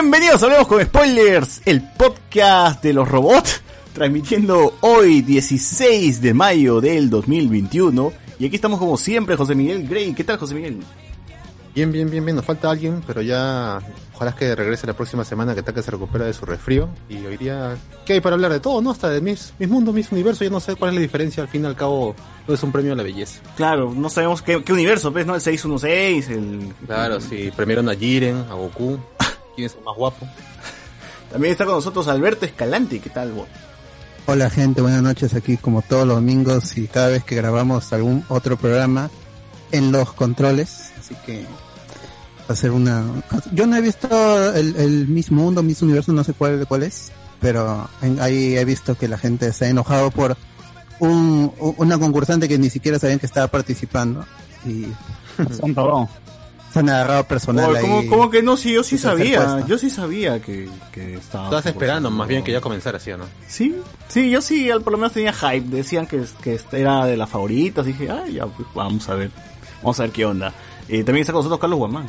Bienvenidos a Hablemos con Spoilers, el podcast de los robots, transmitiendo hoy 16 de mayo del 2021. Y aquí estamos como siempre, José Miguel Grey. ¿Qué tal, José Miguel? Bien, bien, bien, bien. Nos falta alguien, pero ya. Ojalá que regrese la próxima semana, que Taka se recupera de su resfrío. Y hoy día. ¿Qué hay para hablar de todo, no? Hasta de mis, mis mundos, mis universos. Yo no sé cuál es la diferencia. Al fin y al cabo, todo es un premio a la belleza. Claro, no sabemos qué, qué universo, ¿ves? ¿No? El 616, el... Claro, sí. Premiaron a Jiren, a Goku. ¿Quién es el más guapo? También está con nosotros Alberto Escalante. ¿Qué tal, vos? Hola gente, buenas noches aquí como todos los domingos y cada vez que grabamos algún otro programa en los controles, así que va a ser una... Yo no he visto el, el Miss Mundo, Miss Universo, no sé cuál, cuál es, pero en- ahí he visto que la gente se ha enojado por un, una concursante que ni siquiera sabían que estaba participando y se han agarrado personal Oh, ¿cómo, ahí. cómo que no? Sí, yo sí sabía. Yo sí sabía que, que estaba... Estabas esperando más bien que ya comenzara, ¿sí o no? Sí, sí, yo sí, al- por lo menos tenía hype. Decían que, que era de las favoritas. Dije, ay, ya, pues, vamos a ver. Vamos a ver qué onda. Eh, también está con nosotros Carlos Guamán.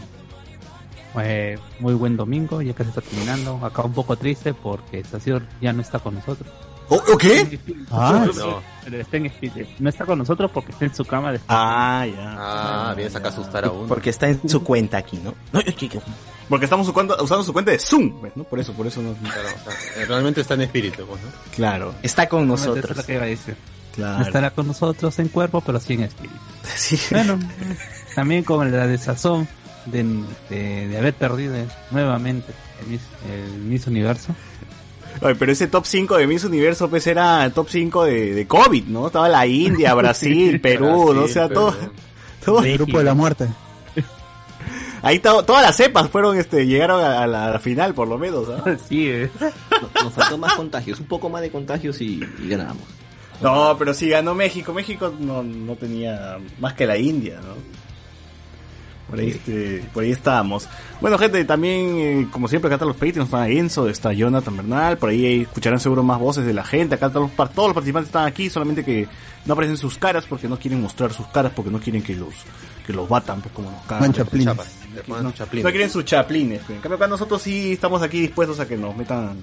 Eh, muy buen domingo, ya casi está terminando. Acá un poco triste porque Estación ya no está con nosotros. ¿O ¿Oh, qué? Ah, No. Está en espíritu. no está con nosotros porque está en su cama de Ah, ya. Ah, vienes acá a asustar a uno. Porque está en su cuenta aquí, ¿no? Porque estamos su cuenta- usando su cuenta de Zoom, ¿ves, ¿no? Por eso, por eso no. Claro, o sea, eh, realmente está en espíritu, pues, ¿no? Claro, Está con Eso es nosotros. lo que iba a decir. No claro. estará con nosotros en cuerpo, pero sí en espíritu. Sí. Bueno, también con la desazón de, de, de haber perdido nuevamente el Miss, el Miss Universo. Ay, pero ese top 5 de Miss Universo, pues era el top 5 de, de COVID, ¿no? Estaba la India, Brasil, Perú, ¿no? O sea, todo, todo- el grupo de la muerte. ahí está- todas las cepas fueron, este, llegaron a, la, a la final, por lo menos, ¿ah? Sí, eh. No- Nos faltó más contagios, un poco más de contagios y, y ganamos. No, pero sí ganó México. México no, no tenía más que la India, ¿no? Por ahí, este, por ahí estábamos. Bueno, gente, también, eh, como siempre, acá están los Patreons, está Enzo, está Jonathan Bernal, por ahí escucharán seguro más voces de la gente. Acá están los, par- todos los participantes están aquí, solamente que no aparecen sus caras porque no quieren mostrar sus caras, porque no quieren que los, que los batan, pues como nos cagan. Chaplin. No quieren sus chaplines. pues. En cambio, acá nosotros sí estamos aquí dispuestos a que nos metan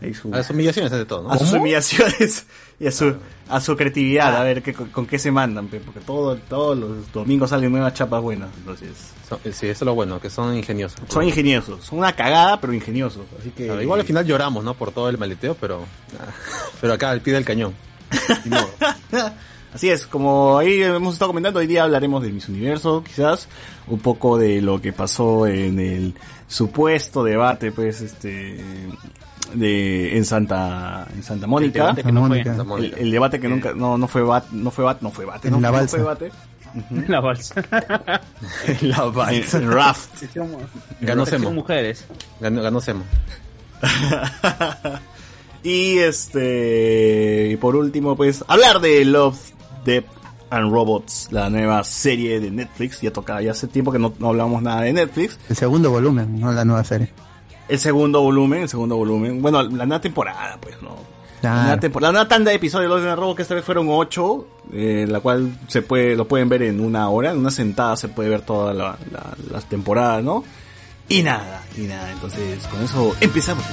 ahí su, A las humillaciones ante todo, ¿no? a sus humillaciones y a su a su creatividad, a ver qué, con, con qué se mandan, porque todo, todos los domingos salen nuevas chapas buenas, entonces Son- eh, sí, eso es lo bueno, que son ingeniosos. son ingeniosos, son una cagada pero ingeniosos, así que Claro, igual al final lloramos, ¿no? Por todo el maleteo, pero... Pero acá al pie del cañón. Así es, como ahí hemos estado comentando, hoy día hablaremos de Miss Universo, quizás, un poco de lo que pasó en el supuesto debate, pues, este, de, en Santa, en Santa Mónica. debate que no fue. Mónica. Santa El, el debate que nunca, no, no fue bat, no fue bat, no fue bate, En no, la no balsa. fue bate. La bolsa. La balsa. en Raft. Ganó Semo. mujeres. Ganó, ganó Semo. y este, y por último, pues, hablar de Love, Death and Robots, la nueva serie de Netflix. Ya toca, ya hace tiempo que no, no hablamos nada de Netflix. El segundo volumen, no la nueva serie. El segundo volumen, el segundo volumen. Bueno, la nueva temporada, pues, ¿no? La nueva, Claro. temporada, la nueva tanda de episodios de Death and Robots, que esta vez fueron ocho, eh, la cual se puede, lo pueden ver en una hora, en una sentada se puede ver todas la- la- las temporadas, ¿no? Y nada, y nada. Entonces, con eso empezamos.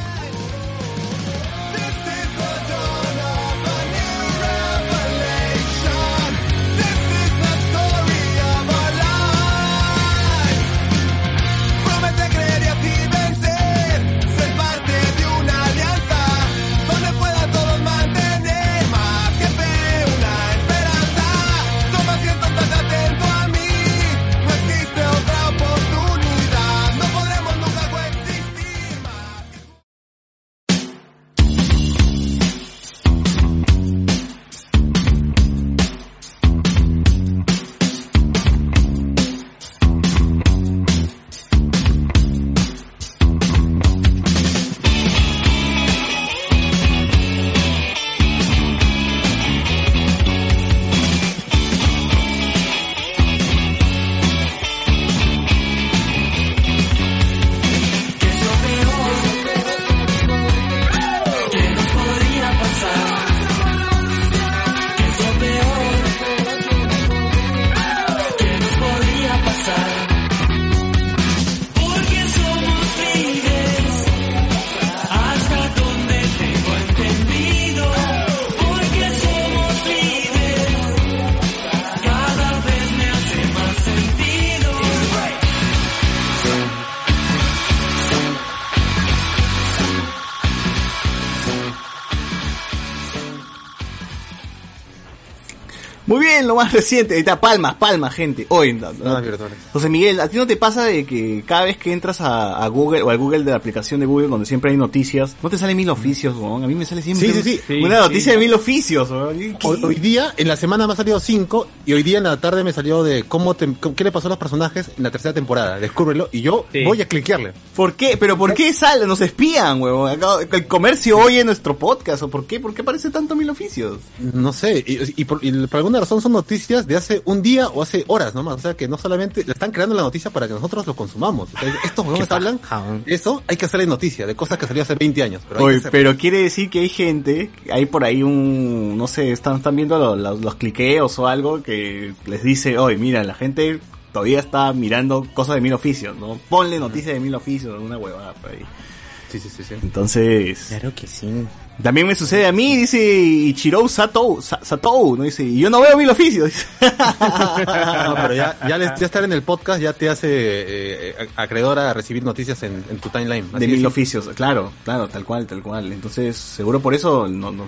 Más reciente. Ahí está, palmas, palmas, gente. Hoy, no, no. José Miguel, ¿a ti no te pasa de que cada vez que entras a, a Google o al Google de la aplicación de Google donde siempre hay noticias, no te salen mil oficios, weón? A mí me sale siempre Sí, sí, sí. una noticia de mil oficios. Hoy, hoy día, en la semana me ha salido cinco y hoy día en la tarde me salió de cómo te- qué le pasó a los personajes en la tercera temporada. Descúbrelo y yo Sí. voy a cliquearle. ¿Por qué? ¿Pero por qué sale? Nos espían, weón. El comercio oye nuestro podcast, ¿o por qué? ¿Por qué aparece tanto mil oficios? No sé, y, y por, y por alguna razón son noticias de hace un día o hace horas nomás. O sea que no solamente le están creando la noticia para que nosotros lo consumamos. O sea, estos huevones hablan, eso hay que hacerle noticia de cosas que salió hace 20 años. Pero Oye, quiere decir que hay gente, hay por ahí un, no sé, están, están viendo lo- los, los cliqueos o algo que les dice, oye, mira, la gente todavía está mirando cosas de mil oficios, ¿no? Ponle noticias de mil oficios, alguna huevada por ahí. Sí, sí, sí, sí. Entonces, Claro que sí. También me sucede a mí, dice Ichiro Satou, Sa- Satou, ¿no? Dice, y yo no veo mil oficios. No, pero ya, ya, les- ya estar en el podcast ya te hace eh, eh, acreedora a recibir noticias en, en tu timeline. de mil oficios, claro, claro, tal cual, tal cual. Entonces, seguro por eso no- no-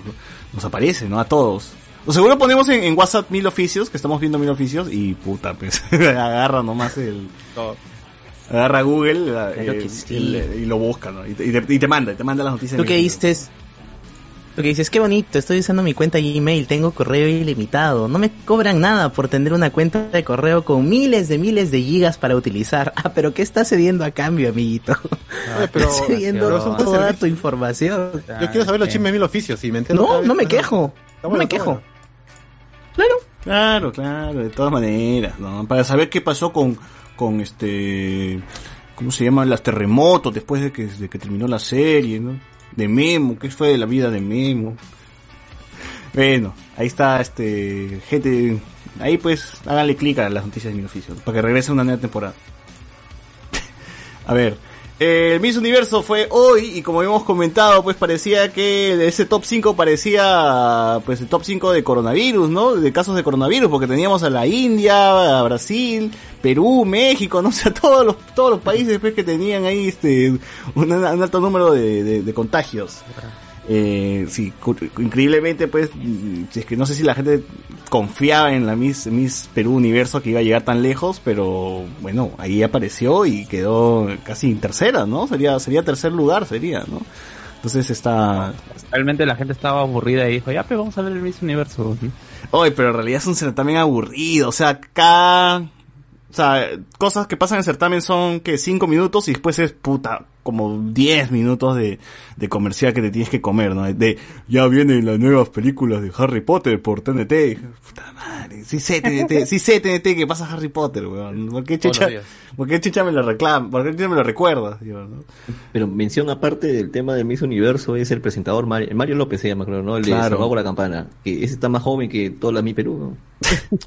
nos aparece, ¿no? A todos. O seguro ponemos en, en WhatsApp mil oficios, que estamos viendo mil oficios, y puta, pues, agarra nomás el... Agarra Google la- Claro eh, que sí. el- y lo busca, ¿no? Y te, y te- manda, y te manda las noticias. Tú de que mil tú que dices, qué bonito, estoy usando mi cuenta Gmail, tengo correo ilimitado, no me cobran nada por tener una cuenta de correo con miles de miles de gigas para utilizar. Ah, pero ¿qué estás cediendo a cambio, amiguito? Oye, pero, estás cediendo pero toda tu información. Yo quiero saber los chismes de mil oficios y me cada No, no me quejo, Está no me está quejo. Claro. Claro, claro, de todas maneras, ¿no? Para saber qué pasó con, con este, ¿cómo se llaman? Las terremotos después de que, de que terminó la serie, ¿no? De Memo, ¿qué fue la vida de Memo? Bueno, ahí está, este, gente, ahí pues, háganle clic a las noticias de mi oficio, para que regrese una nueva temporada. a ver, el Miss Universo fue hoy y como hemos comentado, pues parecía que ese top 5 parecía pues el top 5 de coronavirus, ¿no? De casos de coronavirus, porque teníamos a la India, a Brasil, Perú, México, no sé, todos los, todos los países pues, que tenían ahí este un, un alto número de, de- de contagios. Eh, sí, increíblemente, pues, mm, si es que no sé si la gente confiaba en la Miss, Miss Perú Universo que iba a llegar tan lejos, pero bueno, ahí apareció y quedó casi en tercera, ¿no? Sería, sería tercer lugar, sería, ¿no? Entonces está... Realmente la gente estaba aburrida y dijo, ya, pues vamos a ver el Miss Universo. Oye, pero en realidad es un certamen aburrido, o sea, cada... O sea, cosas que pasan en el certamen son que cinco minutos y después es puta, como 10 minutos de, de comercial que te tienes que comer, ¿no? De, ya vienen las nuevas películas de Harry Potter por TNT. Puta madre, sí sé TNT, sí sé TNT que pasa Harry Potter, weón. ¿Por qué chucha, por qué chucha me lo reclama? ¿Por qué chucha me lo recuerdas? Digo, ¿no? Pero mención aparte del tema del Miss Universo es el presentador Mario, Mario López se llama, creo, ¿no? El de Claro. Por la Campana. Que ese está más joven que toda la Mi Perú, ¿no?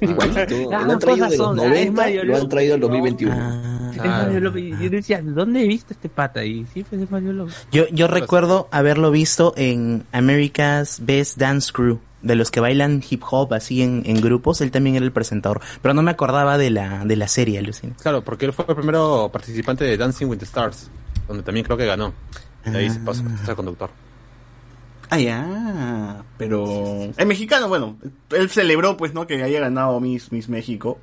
Igualito. Ah, lo han traído de los con razón, ah, es 90, Mario lo han traído al López, 2021. Ah. López. Y Yo decía, ¿dónde he visto este pata? Y sí, pues es Mario López. Yo, yo recuerdo haberlo visto en America's Best Dance Crew, de los que bailan hip hop así en, en grupos, él también era el presentador, pero no me acordaba de la, de la serie, alucina. Claro, porque él fue el primero participante de Dancing with the Stars, donde también creo que ganó. De ahí se pasó a ser conductor. Ah, ya, pero... El mexicano, bueno, él celebró, pues, ¿no? Que haya ganado Miss, Miss México.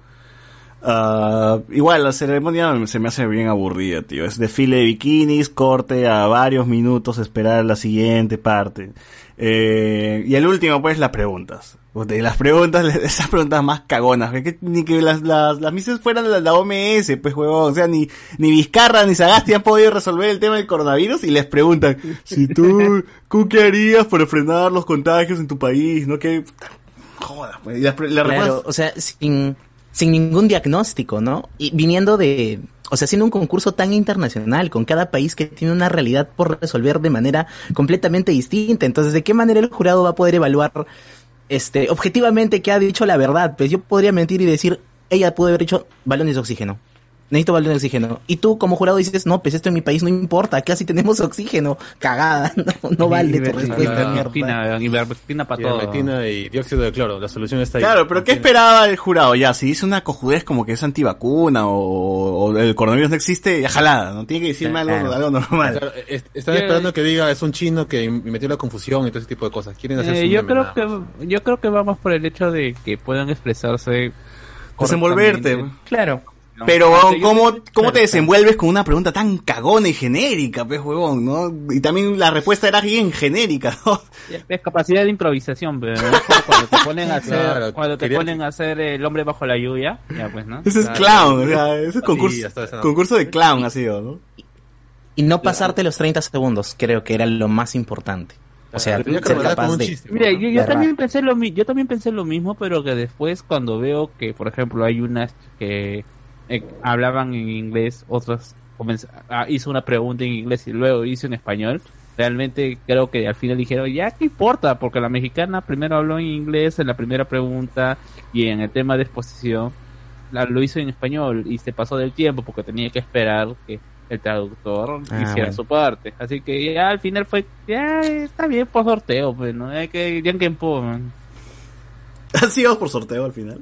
Ah, igual, la ceremonia se me hace bien aburrida, tío. Es desfile de bikinis, corte a varios minutos, esperar la siguiente parte. Eh, y el último, pues, las preguntas. Puta, y las preguntas, esas preguntas más cagonas, que, ni que las, las, las misas fueran de la, la OMS, pues, huevón. O sea, ni, ni Vizcarra ni Sagasti han podido resolver el tema del coronavirus y les preguntan, si tú, ¿tú qué harías para frenar los contagios en tu país? ¿No? Que, jodas, pues. Y las, las Claro, respuestas- o sea, sin, sin ningún diagnóstico, ¿no? Y viniendo de, o sea, haciendo un concurso tan internacional, con cada país que tiene una realidad por resolver de manera completamente distinta. Entonces, ¿de qué manera el jurado va a poder evaluar, este, objetivamente que ha dicho la verdad? Pues yo podría mentir y decir, ella pudo haber dicho balones de oxígeno. Necesito balde de oxígeno. Y tú como jurado dices, no, pues esto en mi país no importa, casi tenemos oxígeno. Cagada, no, no vale tu respuesta, mierda. Ivermectina, ivermectina para todo. Ivermectina y dióxido de cloro. La solución está ahí. Claro, pero ¿qué esperaba el jurado? Ya, si dice una cojudez como que es antivacuna o, o el coronavirus no existe, ya jalada, ¿no? Tiene que decirme algo, Claro. algo normal. Claro, es- están esperando que diga es un chino que metió la confusión y todo ese tipo de cosas. Quieren hacer Eh, su yo creo que yo creo que vamos por el hecho de que puedan expresarse Desenvolverte. Claro. No, Pero, ¿cómo, ¿cómo te desenvuelves con una pregunta tan cagona y genérica, pues, huevón, no? Y también la respuesta era bien genérica, ¿no? Es capacidad de improvisación, pero cuando te ponen a hacer, Claro, cuando te quería- ponen a hacer el hombre bajo la lluvia, ya pues, ¿no? Ese es Claro. clown, o sea, ese es concurso, concurso de clown ha sido, ¿no? Y no pasarte los 30 segundos, creo que era lo más importante. O sea, ser capaz de... chiste. Mira, yo, yo también pensé lo mi- yo también pensé lo mismo, pero que después cuando veo que, por ejemplo, hay unas que eh, hablaban en inglés, otras comenz- ah, hizo una pregunta en inglés y luego hizo en español, realmente creo que al final dijeron, ya qué importa, porque la mexicana primero habló en inglés en la primera pregunta y en el tema de exposición la- lo hizo en español y se pasó del tiempo porque tenía que esperar que el traductor Ah, hiciera bueno. su parte. Así que ya al final fue, ya está bien por sorteo, pues, ¿no? Hay que, ya que po, man. Así vamos por sorteo al final.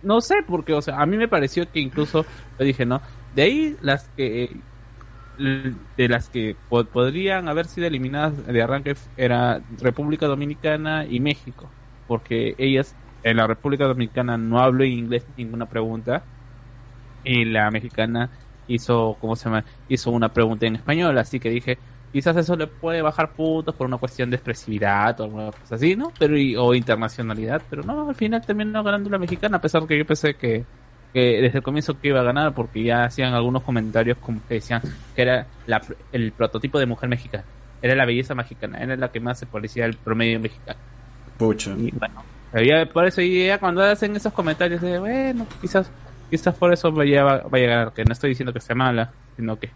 No sé, porque, o sea, a mí me pareció que incluso, yo dije, ¿no? De ahí las que, de las que po- podrían haber sido eliminadas de arranque era República Dominicana y México, porque ellas en la República Dominicana no habló inglés ninguna pregunta y la mexicana hizo, ¿cómo se llama? Hizo una pregunta en español, así que dije, quizás eso le puede bajar puntos por una cuestión de expresividad o alguna cosa así, ¿no? Pero y- o internacionalidad, pero no, al final terminó ganando la mexicana, a pesar que yo pensé que, que desde el comienzo que iba a ganar, porque ya hacían algunos comentarios como que decían que era la el prototipo de mujer mexicana, era la belleza mexicana, era la que más se parecía al promedio mexicano. Pucha. Y bueno, había- por eso y ya cuando hacen esos comentarios de, bueno, quizás quizás por eso vaya, vaya a ganar, que no estoy diciendo que sea mala, sino que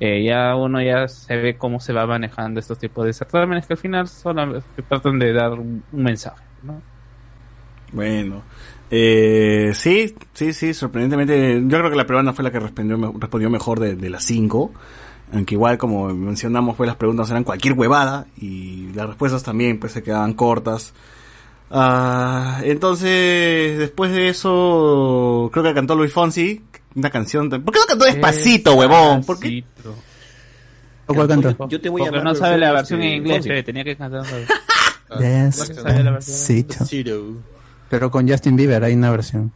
eh, ya uno ya se ve cómo se va manejando estos tipos de certámenes que al final solo tratan de dar un, mensaje, ¿no? Bueno. Eh, sí, sí, sí, sorprendentemente. Yo creo que la peruana fue la que respondió, respondió mejor de, de las cinco. Aunque igual, como mencionamos, pues las preguntas eran cualquier huevada y las respuestas también pues se quedaban cortas. Ah, entonces, después de eso, creo que cantó Luis Fonsi una canción. ¿Por qué no cantó despacito, huevón? ¿Por qué? ¿O cuál cantó? Yo te voy a Porque no sabe la versión, en inglés, Fonsi. eh, tenía que cantar. Despacito. Pero con Justin Bieber hay una versión.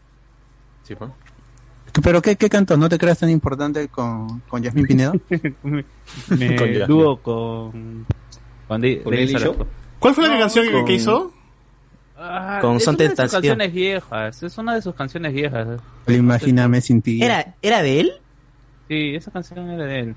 Sí, pues. ¿Pero qué, qué cantó? ¿No te creas tan importante con, con Yasmín Pinedo? Me dúo con con. ¿Cuál fue la canción que hizo? Ah, Con es Son una de sus canciones viejas, es una de sus canciones viejas. Imagíname sin ti. ¿Era, ¿Era de él? Sí, esa canción era de él.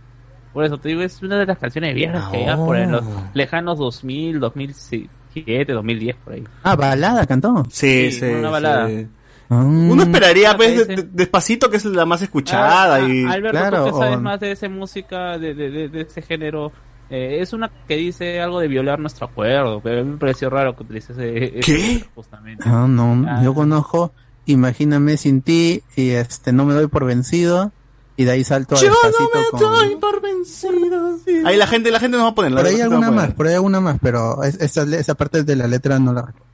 Por eso te digo, es una de las canciones viejas Ah, que ya por en los oh. lejanos 2000, 2007, 2010, por ahí. Ah, balada cantó. Sí, Sí, sí. una balada. sí. Ah. Uno esperaría, pues, de- de- despacito, que es la más escuchada. Ah, y... ah, Alberto, claro, tú que sabes o- más de esa música, de, de, de, de ese género. Eh, es una que dice algo de violar nuestro acuerdo, pero a mí me pareció raro que utilice ese, ese ¿Qué? justamente. Ah, no, Ah. yo conozco Imagíname sin ti y este no me doy por vencido y de ahí salto a Yo no me con... doy por vencido. Ahí la gente, la gente nos va a poner. la Por ahí alguna más, por ahí alguna más, pero es- esa, esa parte de la letra no la recuerdo.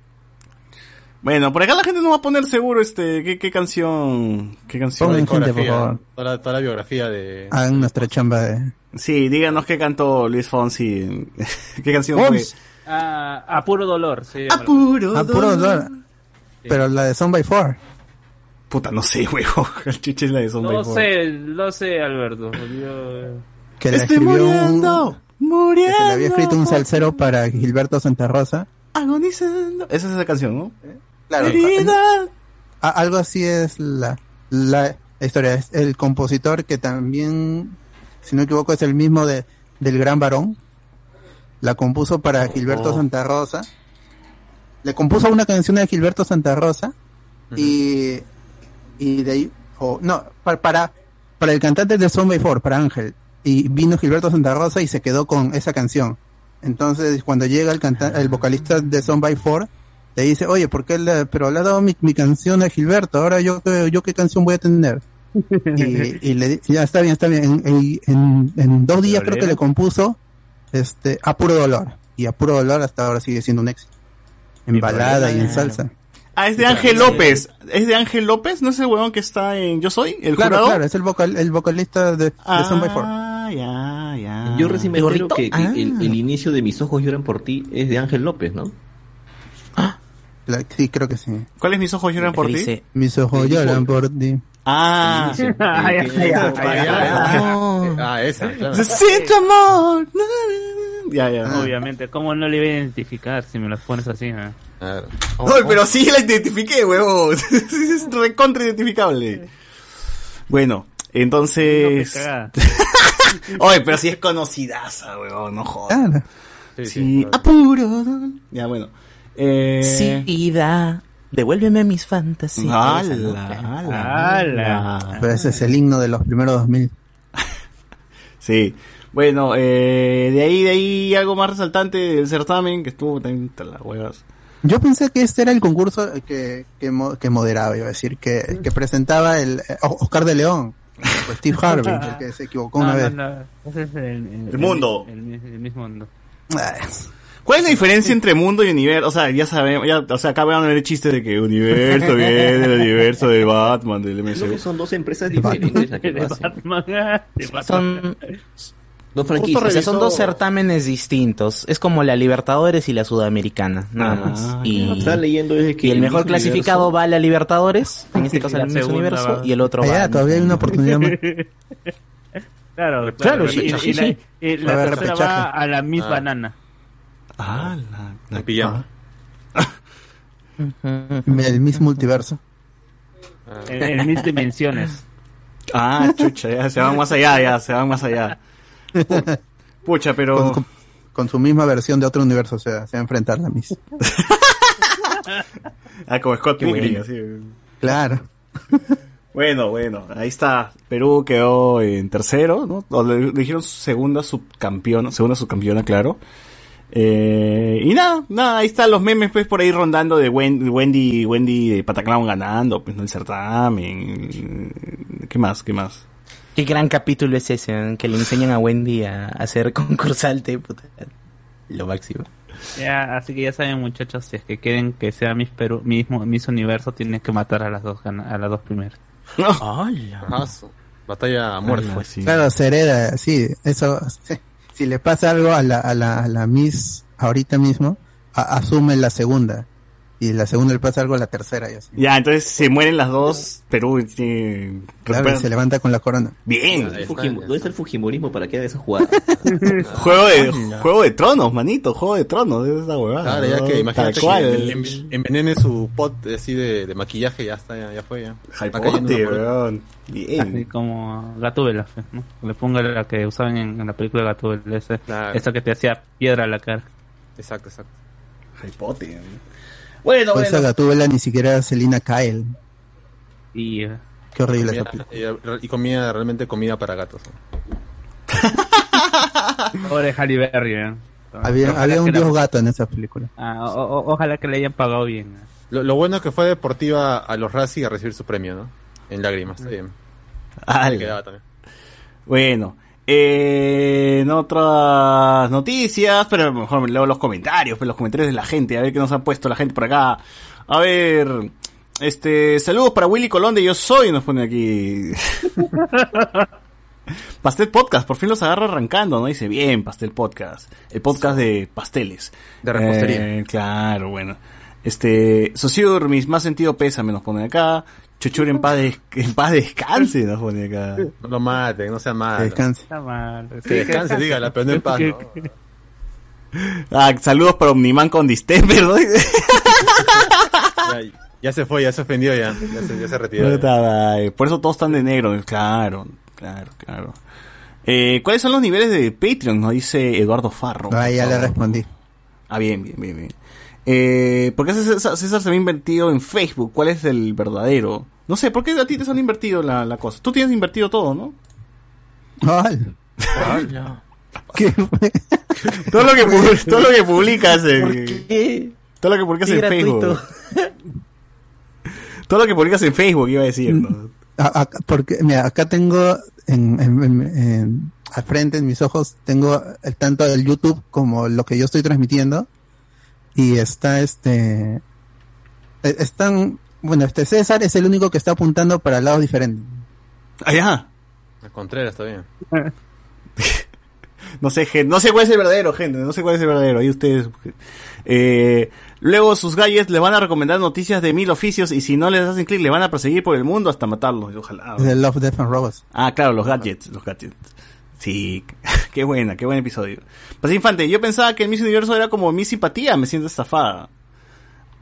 Bueno, por acá la gente nos va a poner seguro este qué, qué canción, qué canción. Pongan gente, por favor. Toda la, toda la biografía de... Hagan nuestra chamba de... Sí, díganos qué cantó Luis Fonsi, qué canción fue. Fonsi. Ah, a puro dolor, sí. A puro Ah, puro dolor. dolor. Pero la de Son by Four. Puta, no sé, huevo. El chuche es la de Son No by Four. sé, no sé, Alberto. Yo- Que la Estoy escribió un- muriendo, que muriendo. se le había escrito un salsero para Gilberto Santa Rosa. Agonizando. Esa es esa canción, ¿no? Claro, Herida. algo así es la, la historia. Es el compositor que también, si no me equivoco, es el mismo de, del Gran Varón. La compuso para Gilberto Oh. Santa Rosa. Le compuso una canción de Gilberto Santa Rosa. Y, y de ahí, o no, para, para, para el cantante de Son by Four, para Ángel. Y vino Gilberto Santa Rosa y se quedó con esa canción. Entonces, cuando llega el canta el vocalista de Son by Four, le dice, oye, ¿por qué le, pero le ha dado mi, mi canción a Gilberto? Ahora yo, qué- yo qué canción voy a tener. y, y le di- ya está bien, está bien. En, en- en- dos días creo que le compuso este a puro dolor. Y a puro dolor hasta ahora sigue siendo un éxito. En balada y en salsa. Ah, es de Ángel López. ¿Es de Ángel López? ¿No es el huevón que está en Yo Soy? ¿El Claro, jurado? claro, es el vocal, el vocalista de, de Son by Four. Ah, ya, ya. Yo recién me ¿El entero que, que Ah. el, el inicio de Mis ojos lloran por ti es de Ángel López, ¿no? Sí, creo que sí. ¿Cuáles mis ojos lloran por ti? Mis ojos lloran por ti. Ah. Ah, Oh. Ah, esa, claro. Se siente amor. Ya, ya. Obviamente, ¿cómo no le iba a identificar si me las pones así? eh? Claro. Ay, pero sí la identifiqué, huevón. es recontra identificable. Bueno, No, entonces. cagada. Oye, pero sí es conocidaza, huevón, no jodas. Claro. Sí, sí, Sí, apuro. Ya, bueno. Eh... Sí, da, devuélveme mis fantasías. Ala, Esa, ¿no? ala, Ala. ala. Pero ese es el himno de los primeros 2000. Sí. Bueno, eh, de ahí, de ahí algo más resaltante del certamen que estuvo también entre las huevas. Yo pensé que este era el concurso que, que, mo- que moderaba, iba a decir, que, que presentaba el eh, Oscar de León, o Steve Harvey, el que se equivocó una No, vez. no, no. Ese es el, El mundo. El, mi- el mismo mundo. ¿Cuál es la diferencia entre mundo y universo? O sea, ya sabemos, ya, o sea, acá van a ver chistes de que universo viene del universo de Batman, del MCU. son dos empresas diferentes De. Batman. de Batman. Son, Dos o franquicias. sea, son dos certámenes distintos. Es como la Libertadores y la Sudamericana, nada Ah, más. Y, Estaba leyendo desde que y el mejor clasificado Universo- va a la Libertadores, en este caso segunda Universo, va- y el otro va ya, a- todavía hay una oportunidad más. Claro, Claro, Y, sí, y- sí, y la, sí. y la tercera va a la Miss Ah. Banana. Ah, la, En pijama. El mismo multiverso. En, en Miss Dimensiones. Ah, chucha, ya, se van más allá, ya, se van más allá. Pu- Pucha, pero... Con, con- con su misma versión de otro universo, o sea, se va a enfrentar la misma. Ah, como Scott Pilgrim, así. Claro. Bueno, bueno, ahí está. Perú quedó en tercero, ¿no? O le, le dijeron segunda subcampeona, segunda subcampeona, claro. Eh, y nada, nada, ahí están los memes pues por ahí rondando de Wen- Wendy, Wendy de Pataclown ganando, pues no el certamen. ¿Qué más? ¿Qué más? Qué gran capítulo es ese, ¿eh? que le enseñan a Wendy a, a ser concursante. puta. Lo máximo. Ya, así que ya saben, muchachos, si es que quieren que sea Miss Perú, mismo Miss Universo, tienen que matar a las dos a las dos primeras. Su- Batalla a muerte. Sí. Claro, se hereda, sí, eso, sí. Si le pasa algo a la, a la, a la Miss ahorita mismo, asume la segunda, y la segunda le pasa algo a la tercera y así. Ya, entonces se mueren las dos, Perú tiene... Claro, y recupera- se levanta con la corona. Bien. ¿Dónde está el Fujimorismo para que haga esa jugada? Juego de, juego de tronos, manito, juego de tronos, es esa huevada. Claro, ya ¿no? que imagínate cual. que en- envenene su pot así de, de maquillaje, ya está, ya, ya fue ya. Hypote, weón. Así Bien. como Gatúbela, ¿no? Le ponga la que usaban en, en la película Gatúbela, ese, Claro. esa que te hacía piedra a la cara. Exacto, exacto. Hypote. Bueno, Pues esa bueno. Gatúbela ni siquiera era Selina Kyle. Y eh, Qué horrible esa Comida- película. y, y comida, realmente comida para gatos. pobre Halle Berry, ¿eh? Había, había un la- dios gato en esa película. Ah, o- o- ojalá que le hayan pagado bien. ¿eh? Lo, lo bueno es que fue deportiva a los Razzie a recibir su premio, ¿no? En lágrimas. Está bien. Quedaba también. Bueno, eh, en otras noticias, pero mejor leo los comentarios, pues, los comentarios de la gente, a ver qué nos ha puesto la gente por acá. A ver, este, saludos para Willy Colón de Yo Soy, nos pone aquí. Pastel Podcast, por fin los agarro arrancando, ¿no? Dice, bien, Pastel Podcast. El podcast de pasteles. De repostería. Eh, claro, bueno. Este, Sociur, mis más sentido pésame, nos pone acá. Chuchur en paz, des- en paz descanse, nos pone acá. No lo maten, no sea Que malo. descanse. Está mal. Que descanse, dígala, pero no en paz, ¿no? Ah, saludos para Omniman con distemper, ¿no? Ya, ya se fue, ya se ofendió ya. Ya se, ya se retiró. Por eso todos están de negro. Claro, claro, claro. Eh, ¿Cuáles son los niveles de Patreon? Nos dice Eduardo Farro. Ah, ya le respondí. Ah, bien, bien, bien, bien. Eh, ¿Por qué César, César se había invertido en Facebook? ¿Cuál es el verdadero? No sé, ¿por qué a ti te han invertido la, la cosa? Tú tienes invertido todo, ¿no? Ay, ¿Qué fue? Todo lo que, todo lo que publicas en, ¿Qué? todo lo que publicas Sí, en gratuito. Facebook. Todo lo que publicas en Facebook, iba a decir, ¿no? a- a- porque, mira, acá tengo en, en- en- en- al frente, en mis ojos, tengo el tanto del YouTube como lo que yo estoy transmitiendo. Y está este, eh, están, bueno, este César es el único que está apuntando para lados diferentes. Allá. Contreras todavía. No sé, gente, no sé cuál es el verdadero, gente, no sé cuál es el verdadero, ahí ustedes. Eh, luego sus galles le van a recomendar noticias de mil oficios y si no les hacen clic le van a perseguir por el mundo hasta matarlos, ojalá. Love, Death and Robots. Ah, claro, los gadgets, los gadgets. Sí, qué buena, qué buen episodio. Pues Infante, yo pensaba que el Miss Universo era como mi simpatía, me siento estafada.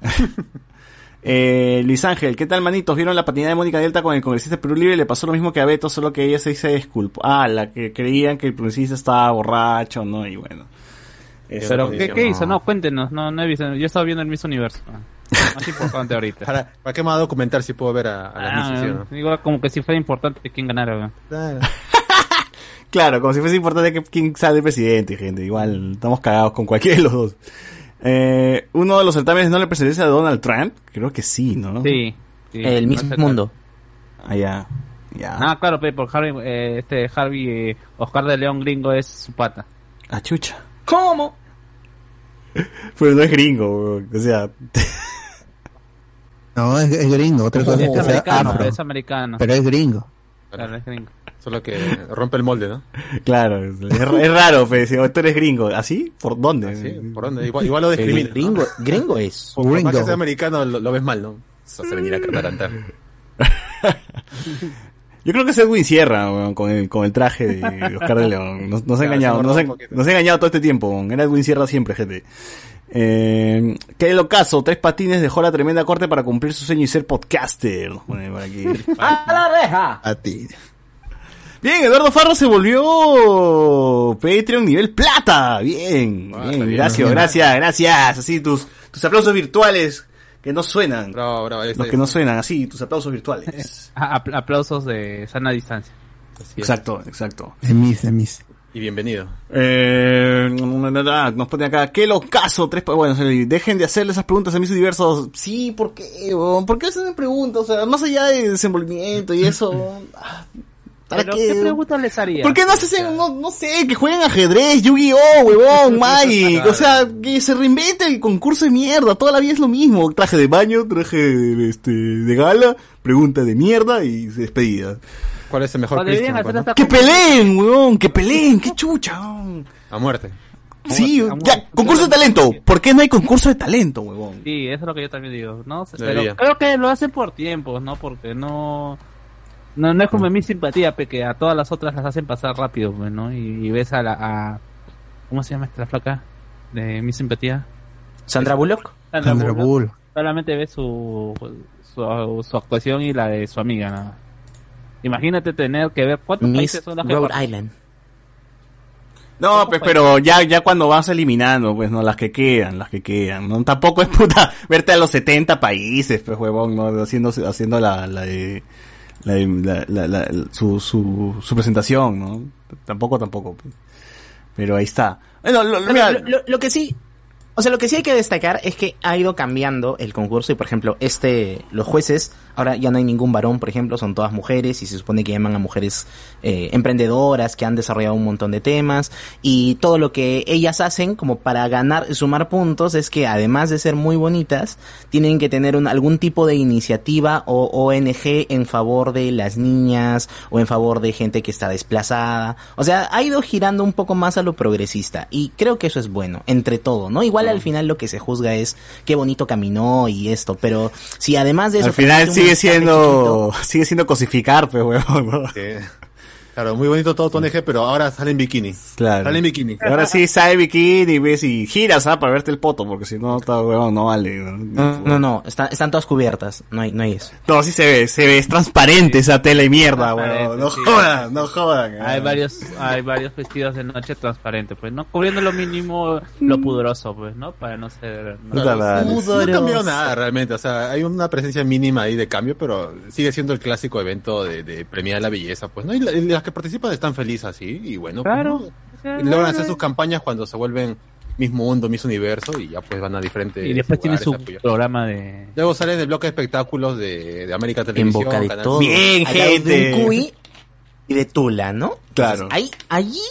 eh, Luis Ángel, ¿qué tal manitos? ¿Vieron la patinada de Mónica Delta con el congresista de Perú Libre? Le pasó lo mismo que a Beto, solo que ella se se disculpó. Ah, la que creían que el congresista estaba borracho, ¿no? Y bueno. Eso Pero, ¿qué, dice- qué hizo? No, cuéntenos. No, no he visto. Yo he estado viendo el Miss Universo. Más importante ahorita. ¿Para, ¿Para qué me va a documentar si puedo ver a, a las Ah? Igual como que si fuera importante quién ganara. Claro. Claro, como si fuese importante que quién sale presidente, gente. Igual, estamos cagados con cualquiera de los dos. Eh, uno de los certámenes no le pertenece a Donald Trump. Creo que sí, ¿no? Sí. sí. El mismo mundo. Ah, ya. Ya. Ah, claro, pe, por Harvey, eh, este Harvey eh, Oscar de León Gringo es su pata. Ah, chucha. ¿Cómo? Pero no es gringo. O sea, No, es, es gringo, otra cosa es Es que sea americano, afro. es americano. Pero es gringo. Claro, es gringo. Solo que rompe el molde, ¿no? claro. Es, es raro, pues. Si tú eres gringo. ¿Así? ¿Por dónde? Sí, ¿por dónde? Igual, igual lo discrimina. Gringo, gringo es. Por, por más Gringo. que sea americano, lo, lo ves mal, ¿no? Se hace venir a cantar. Yo creo que es Edwin Sierra, weón, con el, con el traje de Oscar de León. Nos, nos ha engañado, se nos nos ha engañado todo este tiempo. weón. Era Edwin Sierra siempre, gente. Eh, ¿Qué lo caso? Tres patines dejó la tremenda corte para cumplir su sueño y ser podcaster. Pone por aquí. ¡A la reja! A ti. Bien, Eduardo Farro se volvió Patreon nivel plata. Bien, Ah, bien, está bien. gracias, gracias, gracias. Así tus, tus aplausos virtuales que no suenan. Bravo, bravo. Los que no suenan, así, tus aplausos virtuales. Ah, apl- aplausos de sana distancia. Así es. Exacto, exacto. De mis, de mis. Y bienvenido. Eh, nos pone acá, qué locazo, tres, pa- bueno, dejen de hacerle esas preguntas a mis diversos. Sí, ¿por qué? ¿Por qué hacen preguntas? O sea, más allá de desenvolvimiento y eso. ¿Para Pero, qué? ¿qué preguntas les haría? ¿Por qué no hacen, no, no sé, que jueguen ajedrez, Yu-Gi-Oh, huevón, Magic? O sea, que se reinvente el concurso de mierda, toda la vida es lo mismo. Traje de baño, traje de, este, de gala, pregunta de mierda y despedida. ¿Cuál es el mejor Christian? no? ¡Que peleen, huevón! ¡Que peleen! ¡Qué chucha! weón! A muerte. Sí, ya, concurso de talento. ¿Por qué no hay concurso de talento, huevón? Sí, eso es lo que yo también digo, ¿no? Pero creo que lo hacen por tiempos, ¿no? Porque no... No, no es como en mi simpatía, pe, que a todas las otras las hacen pasar rápido, pues, ¿no? Y, y ves a la... A, ¿Cómo se llama esta flaca? De mi simpatía. Sandra Bullock. Sandra Sandra Bullock. Bull. Solamente ves su, su, su actuación y la de su amiga, ¿no? Imagínate tener que ver cuántos Miss países son que Rhode participan? Island. No, pues, pero ya, ya cuando vas eliminando, pues, no, las que quedan, las que quedan, no, tampoco es puta verte a los 70 países, pues, huevón, no, haciendo, haciendo la, la de, la, la, la- su, su, su presentación, ¿no? Tampoco, tampoco. Pero ahí está. Bueno, lo, lo- Pero mira, lo, lo- lo que sí, o sea, lo que sí hay que destacar es que ha ido cambiando el concurso y, por ejemplo, este, los jueces, ahora ya no hay ningún varón, por ejemplo, son todas mujeres y se supone que llaman a mujeres eh, emprendedoras que han desarrollado un montón de temas y todo lo que ellas hacen como para ganar, sumar puntos es que además de ser muy bonitas, tienen que tener un- algún tipo de iniciativa o ONG en favor de las niñas o en favor de gente que está desplazada. O sea, ha ido girando un poco más a lo progresista y creo que eso es bueno, entre todo, ¿no? Igual al final lo que se juzga es qué bonito caminó y esto, pero si además de eso... al final un sigue siendo, sigue siendo cosificar, pues, huevón, ¿no? Sí. Claro, muy bonito todo tu ONG, pero ahora sale en bikini. Claro. Sale en bikini. Ahora sí sale bikini y ves y giras, ¿ah? Para verte el poto, porque si no, está huevón, no vale. No, no, no, está- están todas cubiertas, no hay, no hay eso. No, sí se ve, se ve, es transparente esa tela y mierda, weón. No sí. jodan, no jodan. Hay varios, hay varios vestidos de noche transparentes, pues, ¿no? Cubriendo lo mínimo, lo pudoroso, pues, ¿no? Para no ser... ¿no? Madre. No cambió nada realmente, o sea, hay una presencia mínima ahí de cambio, pero sigue siendo el clásico evento de, de premiar la belleza, pues, ¿no? Y, la- y las que participan están felices así, y bueno, pues, logran hacer sus campañas cuando se vuelven Miss Mundo, Miss Universo, y ya pues van a diferentes Y después tiene su programa de... Luego sale en el bloque de espectáculos de, de América En Televisión. boca de Canal todo. Bien, de gente. un cuy y de Tula, ¿no? Claro. Entonces, ahí, allí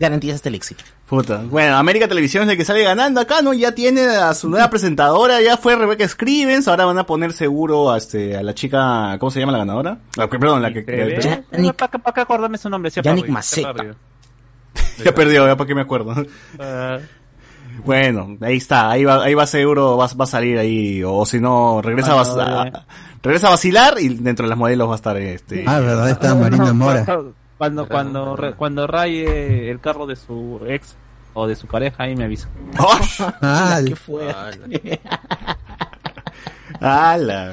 garantizaste el éxito. Puta. Bueno, América Televisión es el que sale ganando acá, ¿no? Ya tiene a su nueva presentadora, ya fue Rebecca Scrivens, ahora van a poner seguro a, este, a la chica, ¿cómo se llama la ganadora? La perdón, la que, que- Yannick- ¿Para, para, acordarme su nombre? Yannick Maceta. ya perdió, ya para qué me acuerdo. Ah, Bueno, ahí está, ahí va, ahí va seguro, va, va a salir ahí, o si no, regresa a, vas- a- regresa a vacilar y dentro de las modelos va a estar este... Ah, verdad, está Marina Mora. Cuando, cuando, re- cuando raye el carro de su ex o de su pareja, ahí me avisa. ¿Qué fue? Ah, la- ¡Hala!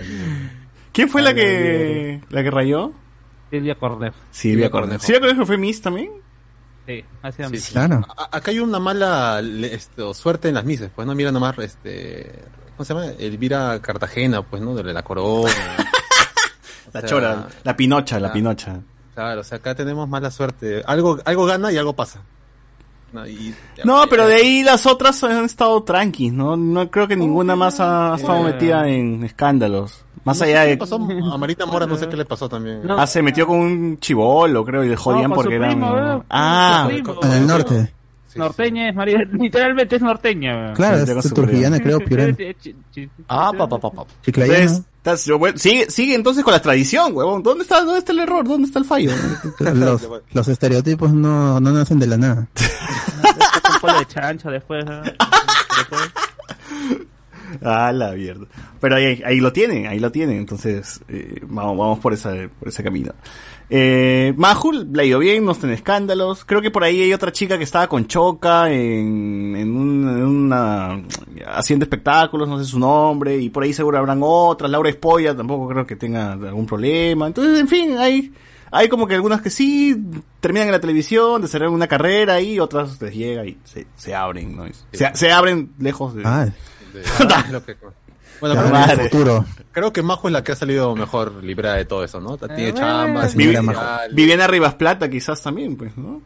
¿Quién fue la que, la que rayó? Silvia Cornejo. Silvia Cornejo. ¿Silvia Cornejo fue Miss también? Sí, así Sí, sí. claro. Acá hay una mala esto, suerte en las mises, pues no mira nomás este ¿cómo se llama? Elvira Cartagena, pues, ¿no? De la corona. La sea, chora, la pinocha, la ah. pinocha. Claro, o sea, acá tenemos mala suerte. Algo algo gana y algo pasa. No, y- No, pero de ahí las otras han estado tranquis, ¿no? No creo que ninguna más ha, ha estado metida en escándalos. Más No allá de... le pasó a Marita Mora, no sé qué le pasó también. No. Ah, se metió con un chivolo, creo, y le jodían porque eran... primo, ¿verdad? Ah. En el norte. Sí, norteña es María, literalmente es norteña. Claro, es turquillana, creo, piurana. Ah, pa, pa, pa, pa. Chiclayana. entonces, estás- bueno, sigue, sigue entonces con la tradición, huevón. ¿Dónde está, dónde está el error? ¿Dónde está el fallo? Los, los estereotipos no, no nacen de la nada. Un de chancho después. ¿no? Después. Ah, la mierda. Pero ahí, ahí lo tienen, ahí lo tienen. Entonces, eh, vamos, vamos por, esa, por ese camino. Eh, Mahul le ha ido bien, no está en escándalos. Creo que por ahí hay otra chica que estaba con Choca en, en, un- en una, haciendo espectáculos, no sé su nombre, y por ahí seguro habrán otras. Laura Espolla tampoco creo que tenga algún problema. Entonces, en fin, hay, hay como que algunas que sí terminan en la televisión, desarrollan una carrera y otras les llega y se, se abren, ¿no? Se, se abren lejos de... Ah, De- ah, lo que- Bueno, ya creo, madre. futuro. creo que Majo es la que ha salido mejor librada de todo eso, ¿no? Tiene bueno, chamba, ideales. Viviana Rivas Plata quizás también, pues, ¿no?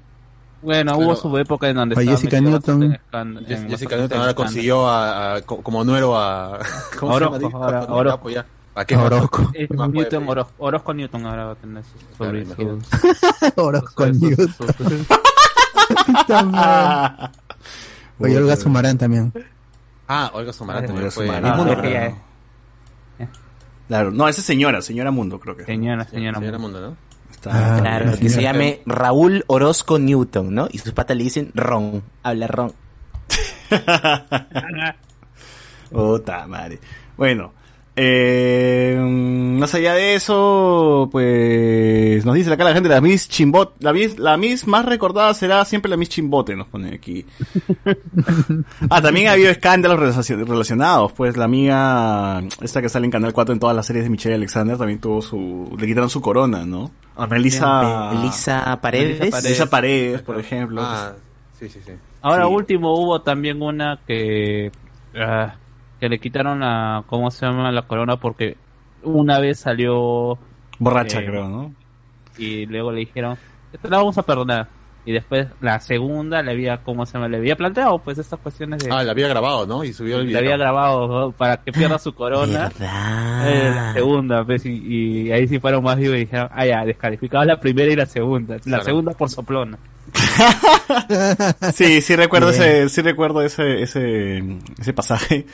Bueno, Pero- hubo su época en donde Jessica Newton. Jessica Newton ahora consiguió a, a- co- como nuero a... ¿Cómo Orozco, se llama? Orozco. ya. ¿A qué Orozco. Eh, ¿Qué más puede Newton? Orozco, Orozco Newton ahora va a tener sus sus- Orozco sus- Newton. Oye, Olga Sumarán también. Ah, Olga Sumarán Olga también fue. Sumarán. Ah, Mundo, es ya es. Claro, no, esa es señora, señora Mundo, creo que. Señora, señora. Señora Mundo, ¿no? Está- Ah, Claro, que se llame Raúl Orozco Newton, ¿no? Y sus patas le dicen Ron, habla Ron. Puta madre. Bueno, eh, más allá de eso, pues nos dice acá la gente la Miss Chimbot, la Miss, la Miss más recordada será siempre la Miss Chimbote, nos pone aquí. ah, también ha habido escándalos relacion- relacionados, pues la amiga, esta que sale en Canal 4 en todas las series de Michelle Alexander también tuvo su, le quitaron su corona, ¿no? A Melissa, Elisa Paredes. Elisa Paredes. Por ejemplo. Ah, sí, sí, sí. Ahora Sí. último hubo también una que ah, que le quitaron la cómo se llama la corona porque una vez salió Borracha, Eh, creo, ¿no? y luego le dijeron te la vamos a perdonar y después la segunda le había cómo se llama le había planteado pues estas cuestiones de Ah, la había grabado, ¿no? Y subió el video. había grabado ¿no? para que pierda su corona Eh, la segunda pues, y, y ahí sí fueron más vivos y dijeron ah ya descalificaba la primera y la segunda la segunda por soplona Sí, sí recuerdo Bien. ese, sí recuerdo ese, ese, ese pasaje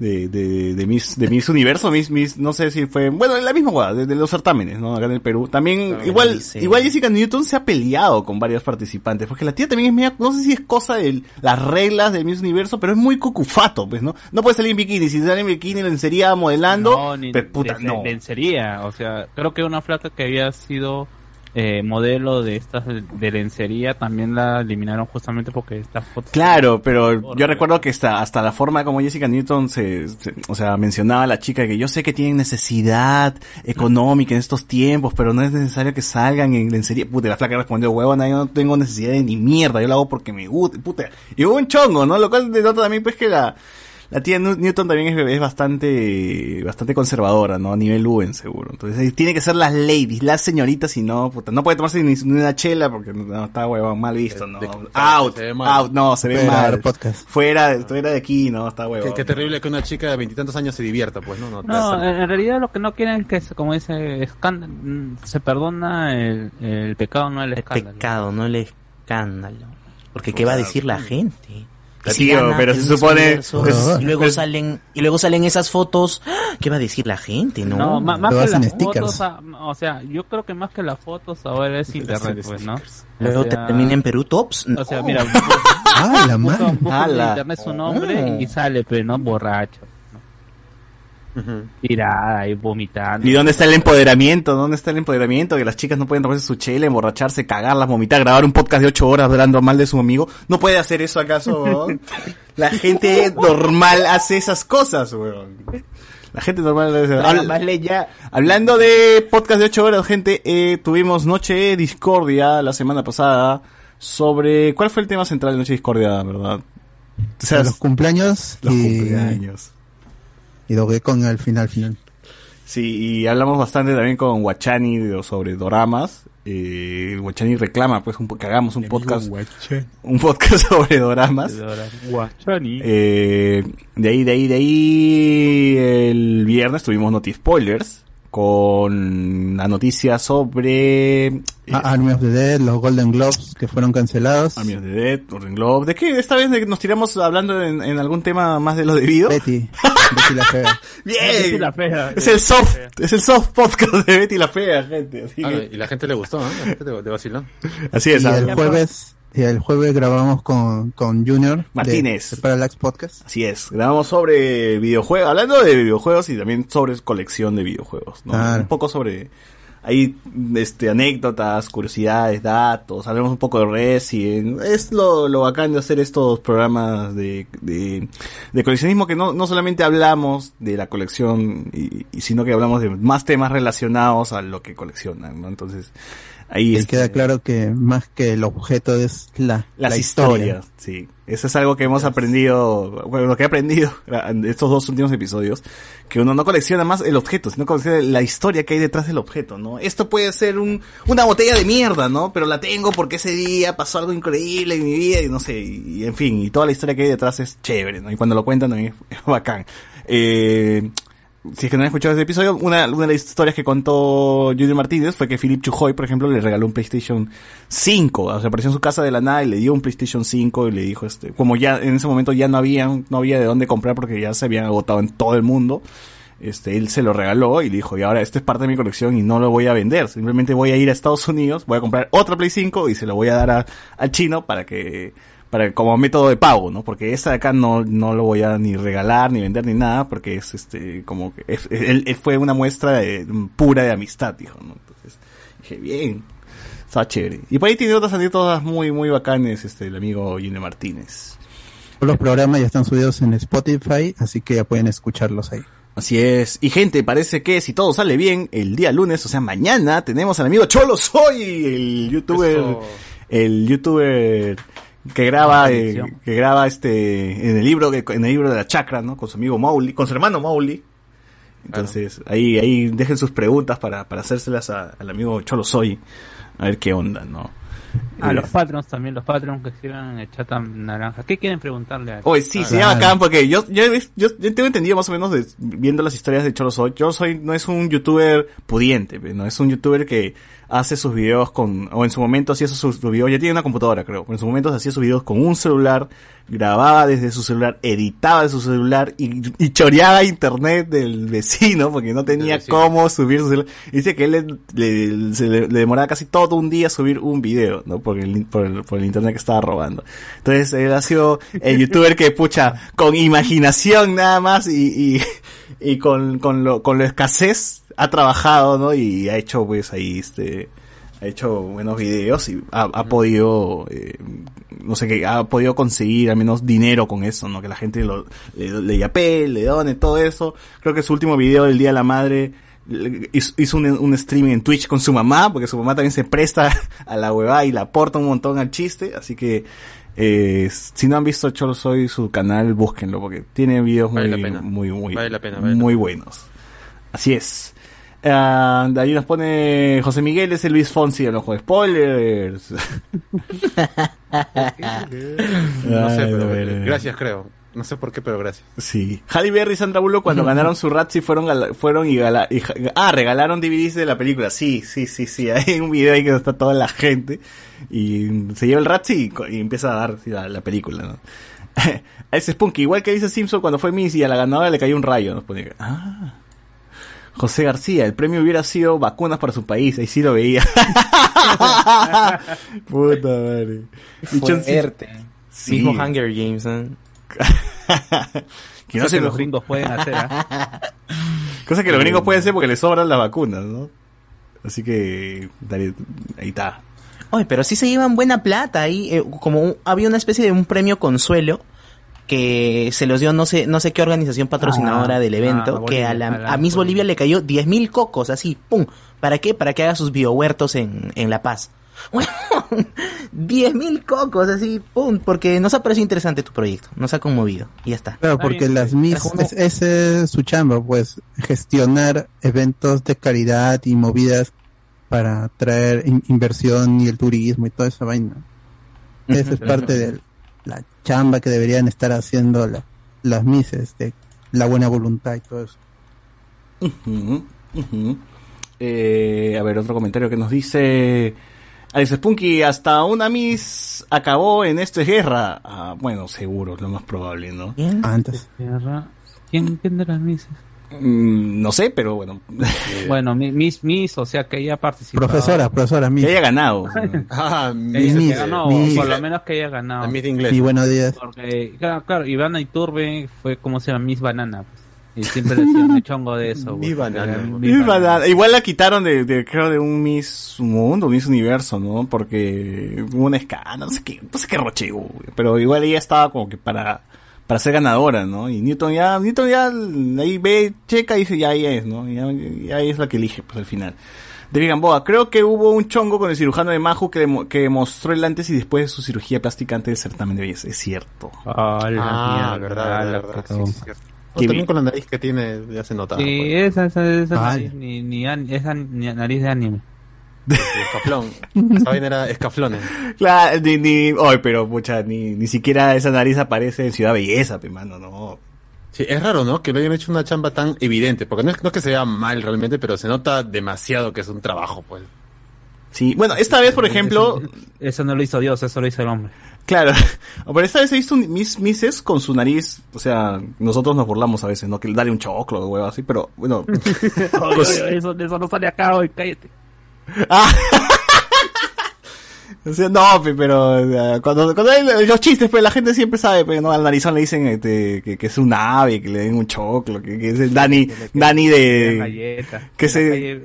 de, de, de Miss, de Miss Universo, Miss, Miss, no sé si fue, bueno, la misma hueá, de, de los certámenes, ¿no? Acá en el Perú. También, Claro, igual, igual Jessica Newton se ha peleado con varios participantes, porque la tía también es media, no sé si es cosa de las reglas del Miss Universo, pero es muy cucufato, pues, ¿no? No puede salir en bikini, si sale en bikini, lencería, modelando, No, ni pues, puta, de- no. lencería, o sea, creo que una flaca que había sido eh, modelo de estas de, lencería también la eliminaron justamente porque esta foto Claro, pero yo recuerdo que hasta, hasta la forma como Jessica Newton se, se- o sea, mencionaba a la chica que yo sé que tienen necesidad económica en estos tiempos, pero no es necesario que salgan en lencería. Puta, la flaca respondió, huevona, yo no tengo necesidad de ni mierda, yo lo hago porque me gusta, puta. Y hubo un chongo, ¿no? Lo cual denota también pues que la, la tía Newton también es, es bastante, bastante conservadora, ¿no? A nivel Luen, seguro. Entonces, tiene que ser las ladies, las señoritas, y no, puta, no puede tomarse ni, ni una chela porque no, está huevón, mal visto, ¿no? De- de- out, se ve mal. out, no, se ve mal. podcast. Fuera, fuera de aquí, no, está huevón. qué terrible que una chica de veintitantos años se divierta, pues, ¿no? No, No, en realidad lo que no quieren es que, se- como dice, escánd- se perdona el, el pecado, no el escándalo. Pecado, no el escándalo. Porque qué va a decir la gente. Gana pero se supone- pues- y luego pues- salen y luego salen esas fotos. ¡Ah! ¿Qué va a decir la gente? No. No, más Lo que las stickers. fotos, ah, o sea, yo creo que más que las fotos ahora es internet, pues, ¿no? luego o sea, termina en Perú Tops. O sea, No. mira, Ah, la busca, madre. busca en internet su nombre y sale, pero no borracho. Tirada y vomitando. ¿Y dónde está el empoderamiento? ¿Dónde está el empoderamiento? Que las chicas no pueden tomarse su chela, emborracharse, cagarlas, vomitar, grabar un podcast de ocho horas hablando mal de su amigo. ¿No puede hacer eso acaso? La gente normal hace esas cosas, weón. La gente normal hace Habl- más le ya. Hablando de podcast de ocho horas, gente, eh, tuvimos Noche Discordia la semana pasada sobre... ¿Cuál fue el tema central de Noche Discordia, verdad? O sea, los cumpleaños los y, cumpleaños. Y Dogecoin al final, final. Sí, y hablamos bastante también con Guachani sobre doramas. Eh, Guachani reclama pues un, que hagamos un podcast, un podcast sobre doramas. Guachani. Eh, de ahí, de ahí, de ahí, el viernes tuvimos Noti Spoilers con la noticia sobre eh, Ah, Army of the Dead, los Golden Globes que fueron cancelados. Army of the Dead, Golden Globe. ¿De qué? Esta vez nos tiramos hablando en, en algún tema más de lo debido. Betty, Betty la fea. Bien. Betty la fea. Es el soft, es el soft podcast de Betty la Fea, gente. Así, Ah, que- y la gente le gustó, ¿no? La gente vacilón. así es. Y ah. el jueves, y el jueves grabamos con, con Junior Martínez. de Parallax Podcast. Así es, grabamos sobre videojuegos, hablando de videojuegos y también sobre colección de videojuegos, ¿no? Claro. Un poco sobre, hay este, anécdotas, curiosidades, datos, hablamos un poco de Resident, es lo, lo bacán de hacer estos programas de, de, de coleccionismo que no, no solamente hablamos de la colección, y, y sino que hablamos de más temas relacionados a lo que coleccionan, ¿no? Entonces, ahí este, queda claro que más que el objeto es la, las la historias, sí. Eso es algo que hemos aprendido, bueno, lo que he aprendido en estos dos últimos episodios, que uno no colecciona más el objeto, sino colecciona la historia que hay detrás del objeto, ¿no? Esto puede ser un, una botella de mierda, ¿no? Pero la tengo porque ese día pasó algo increíble en mi vida y no sé, y, y en fin, y toda la historia que hay detrás es chévere, ¿no? Y cuando lo cuentan también es, es bacán. Eh, si es que no han escuchado ese episodio, una, una de las historias que contó Junior Martínez fue que Philip Chujoy, por ejemplo, le regaló un PlayStation 5. O sea, apareció en su casa de la nada y le dio un PlayStation 5 y le dijo, este, como ya en ese momento ya no había, no había de dónde comprar porque ya se habían agotado en todo el mundo. Este, él se lo regaló y le dijo, y ahora esto es parte de mi colección y no lo voy a vender. Simplemente voy a ir a Estados Unidos, voy a comprar otra Play 5 y se lo voy a dar a- al chino para que, para como método de pago, ¿no? Porque esta de acá no, no lo voy a ni regalar, ni vender, ni nada, porque es este, como que, es- él, él fue una muestra de, pura de amistad, dijo, ¿no? Entonces, dije, bien, está chévere. Y por ahí tiene otras anécdotas muy, muy bacanes, este, el amigo Junior Martínez. Los programas ya están subidos en Spotify, así que ya pueden escucharlos ahí. Así es. Y gente, parece que si todo sale bien, el día lunes, o sea, mañana, tenemos al amigo Cholo Soy, el youtuber, Eso. el youtuber que graba, eh, que graba este, en el libro, en el libro de la chacra, ¿no? Con su amigo Mauli, con su hermano Mauli. Entonces, ahí, ahí dejen sus preguntas para, para hacérselas a- al amigo Cholo Soy, a ver qué onda, ¿no? A Eh, los Patreons también, los Patreons que escriban en el chat naranja. ¿Qué quieren preguntarle a Oye, sí, Ah, sería claro. bacán porque yo, yo, yo, yo tengo entendido más o menos de, viendo las historias de Cholo Soy. Cholo Soy no es un youtuber pudiente, no es un youtuber que hace sus videos con, o en su momento hacía sus, sus videos, ya tiene una computadora creo, pero en su momento hacía sus videos con un celular, grababa desde su celular, editaba de su celular y, y choreaba internet del vecino porque no tenía cómo subir su celular. Dice que él le, le- se le- le demoraba casi todo un día subir un video, ¿no? Por el, por el, por el internet que estaba robando. Entonces él ha sido el youtuber que pucha con imaginación nada más y, y, y con, con lo, con lo escasez ha trabajado, ¿no? Y ha hecho pues ahí este, ha hecho buenos videos y ha, ha podido, eh, no sé qué, ha podido conseguir al menos dinero con eso, ¿no? Que la gente lo, le, le yapee, le done, todo eso. Creo que su último video del Día de la Madre hizo un, un streaming en Twitch con su mamá, porque su mamá también se presta a la huevada y la aporta un montón al chiste, así que Eh, si no han visto Cholo Soy su canal, búsquenlo porque tiene videos muy, Vale muy, muy, Vale la pena, vale la muy buenos. Así es. Ah, de ahí nos pone José Miguel, es el Luis Fonsi del ojo de spoilers. No sé, pero gracias, creo. No sé por qué, pero gracias. Sí. Halle Berry y Sandra Bullock cuando ganaron su Razzie fueron, fueron y, gala- y ah, regalaron DVDs de la película. Sí, sí, sí, sí. Hay un video ahí que está toda la gente y se lleva el Razzie y, empieza a dar la, la película, ¿no? a ese Spunky, igual que dice Simpson cuando fue Miss y a la ganadora le cayó un rayo, nos pone. Ah. José García, el premio hubiera sido vacunas para su país, ahí sí lo veía. Puta madre. Fuerte. Sí. Mismo Hunger Games, ¿eh? Que no Cosa se que lo los gringos pueden hacer, ¿ah? Cosa que los gringos pueden hacer porque les sobran las vacunas, ¿no? Así que, dale, ahí está. Oye, pero sí se llevan buena plata ahí, eh, como un- había una especie de un premio consuelo que se los dio no sé no sé qué organización patrocinadora Ah, del evento, ah, que a, Bolivia, la, a la a Miss Bolivia. Bolivia le cayó 10 mil cocos, así, pum. ¿Para qué? Para que haga sus biohuertos en, en La Paz. 10 mil cocos, así, pum, porque nos ha parecido interesante tu proyecto, nos ha conmovido, y ya está. Claro, porque las. Miss, es- ese es su chamba, pues, gestionar eventos de caridad y movidas para traer in- inversión y el turismo y toda esa vaina. Esa es parte de la chamba que deberían estar haciendo la- las Misses, de la buena voluntad y todo eso. Eh, a ver, otro comentario que nos dice Alex Spunky, hasta una Miss acabó en esta guerra. Ah, bueno, seguro, lo más probable, ¿no? Antes. ¿Quién, quién de las Misses? Mm, no sé, pero bueno, Bueno, mi- Miss, Miss, o sea que ella participó. Profesora, profesora que Miss. haya ganado. Ah, Que Miss, que ganó, Miss. por lo menos que haya ganado. la Miss inglés. Y buenos días. Porque, claro, claro, Ivana Iturbe fue como se llama Miss Banana. pues. Y siempre decían el chongo de eso. Miss Banana. Miss Banana. Banana. Igual la quitaron de, de, creo, de un Miss Mundo, Miss Universo, ¿no? Porque hubo una escala, no sé qué, no sé qué roche pero igual ella estaba como que para, para ser ganadora, ¿no? Y Newton ya, Newton ya ahí ve, checa y dice, ya ahí es, ¿no? Ya, ya ahí es la que elige, pues al final. David Gamboa, creo que hubo un chongo con el cirujano de Maju que, demo- que mostró el antes y después de su cirugía plástica antes del certamen de belleza. Es cierto. Ah, la Ah, verdad, la verdad. Sí, sí, cierto. También bien. con la nariz que tiene ya se nota. Sí, pues. esa, esa, esa Vale. nariz, ni, ni, esa ni- nariz de anime. Escaflón. Esa vaina era escaflones. Claro, ni, pero pucha, ni, ni siquiera esa nariz aparece en Ciudad Belleza, pe mano, no. Sí, es raro, ¿no? Que le hayan hecho una chamba tan evidente. Porque no es, no es que se vea mal realmente, pero se nota demasiado que es un trabajo, pues. Sí, bueno, esta vez, por ejemplo, Eso no lo hizo Dios, eso lo hizo el hombre. claro, pero esta vez he visto un- mis mises con su nariz, o sea, nosotros nos burlamos a veces, ¿no? Que dale un choclo, huevo, así, pero, bueno. pues- eso, eso no sale acá hoy, cállate. Ah. O sea, no, pe, pero cuando, cuando hay los chistes, pues la gente siempre sabe, pero no al narizón le dicen este, que, que es un ave, que le den un choclo, que, que es el Dani, Dani de, galletas. que se-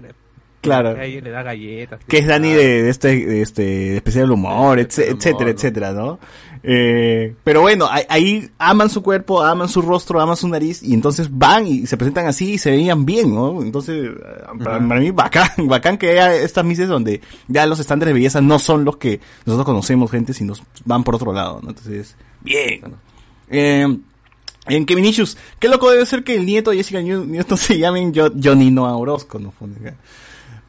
claro. le da galletas. que es Dani de, de este, de este, de especial humor, De especial etc- humor, etcétera, ¿no? etcétera, ¿no? Eh, pero bueno, ahí, aman su cuerpo, aman su rostro, aman su nariz, y entonces van y se presentan así y se veían bien, ¿no? Entonces, eh, para, para mí bacán, bacán que haya estas mises donde ya los estándares de belleza no son los que nosotros conocemos, gente, sino van por otro lado, ¿no? Entonces, bien. Eh, en Kevin Issues, qué loco debe ser que el nieto de Jessica New- Newton se llamen Jo- Johnny Noah Orozco, ¿no?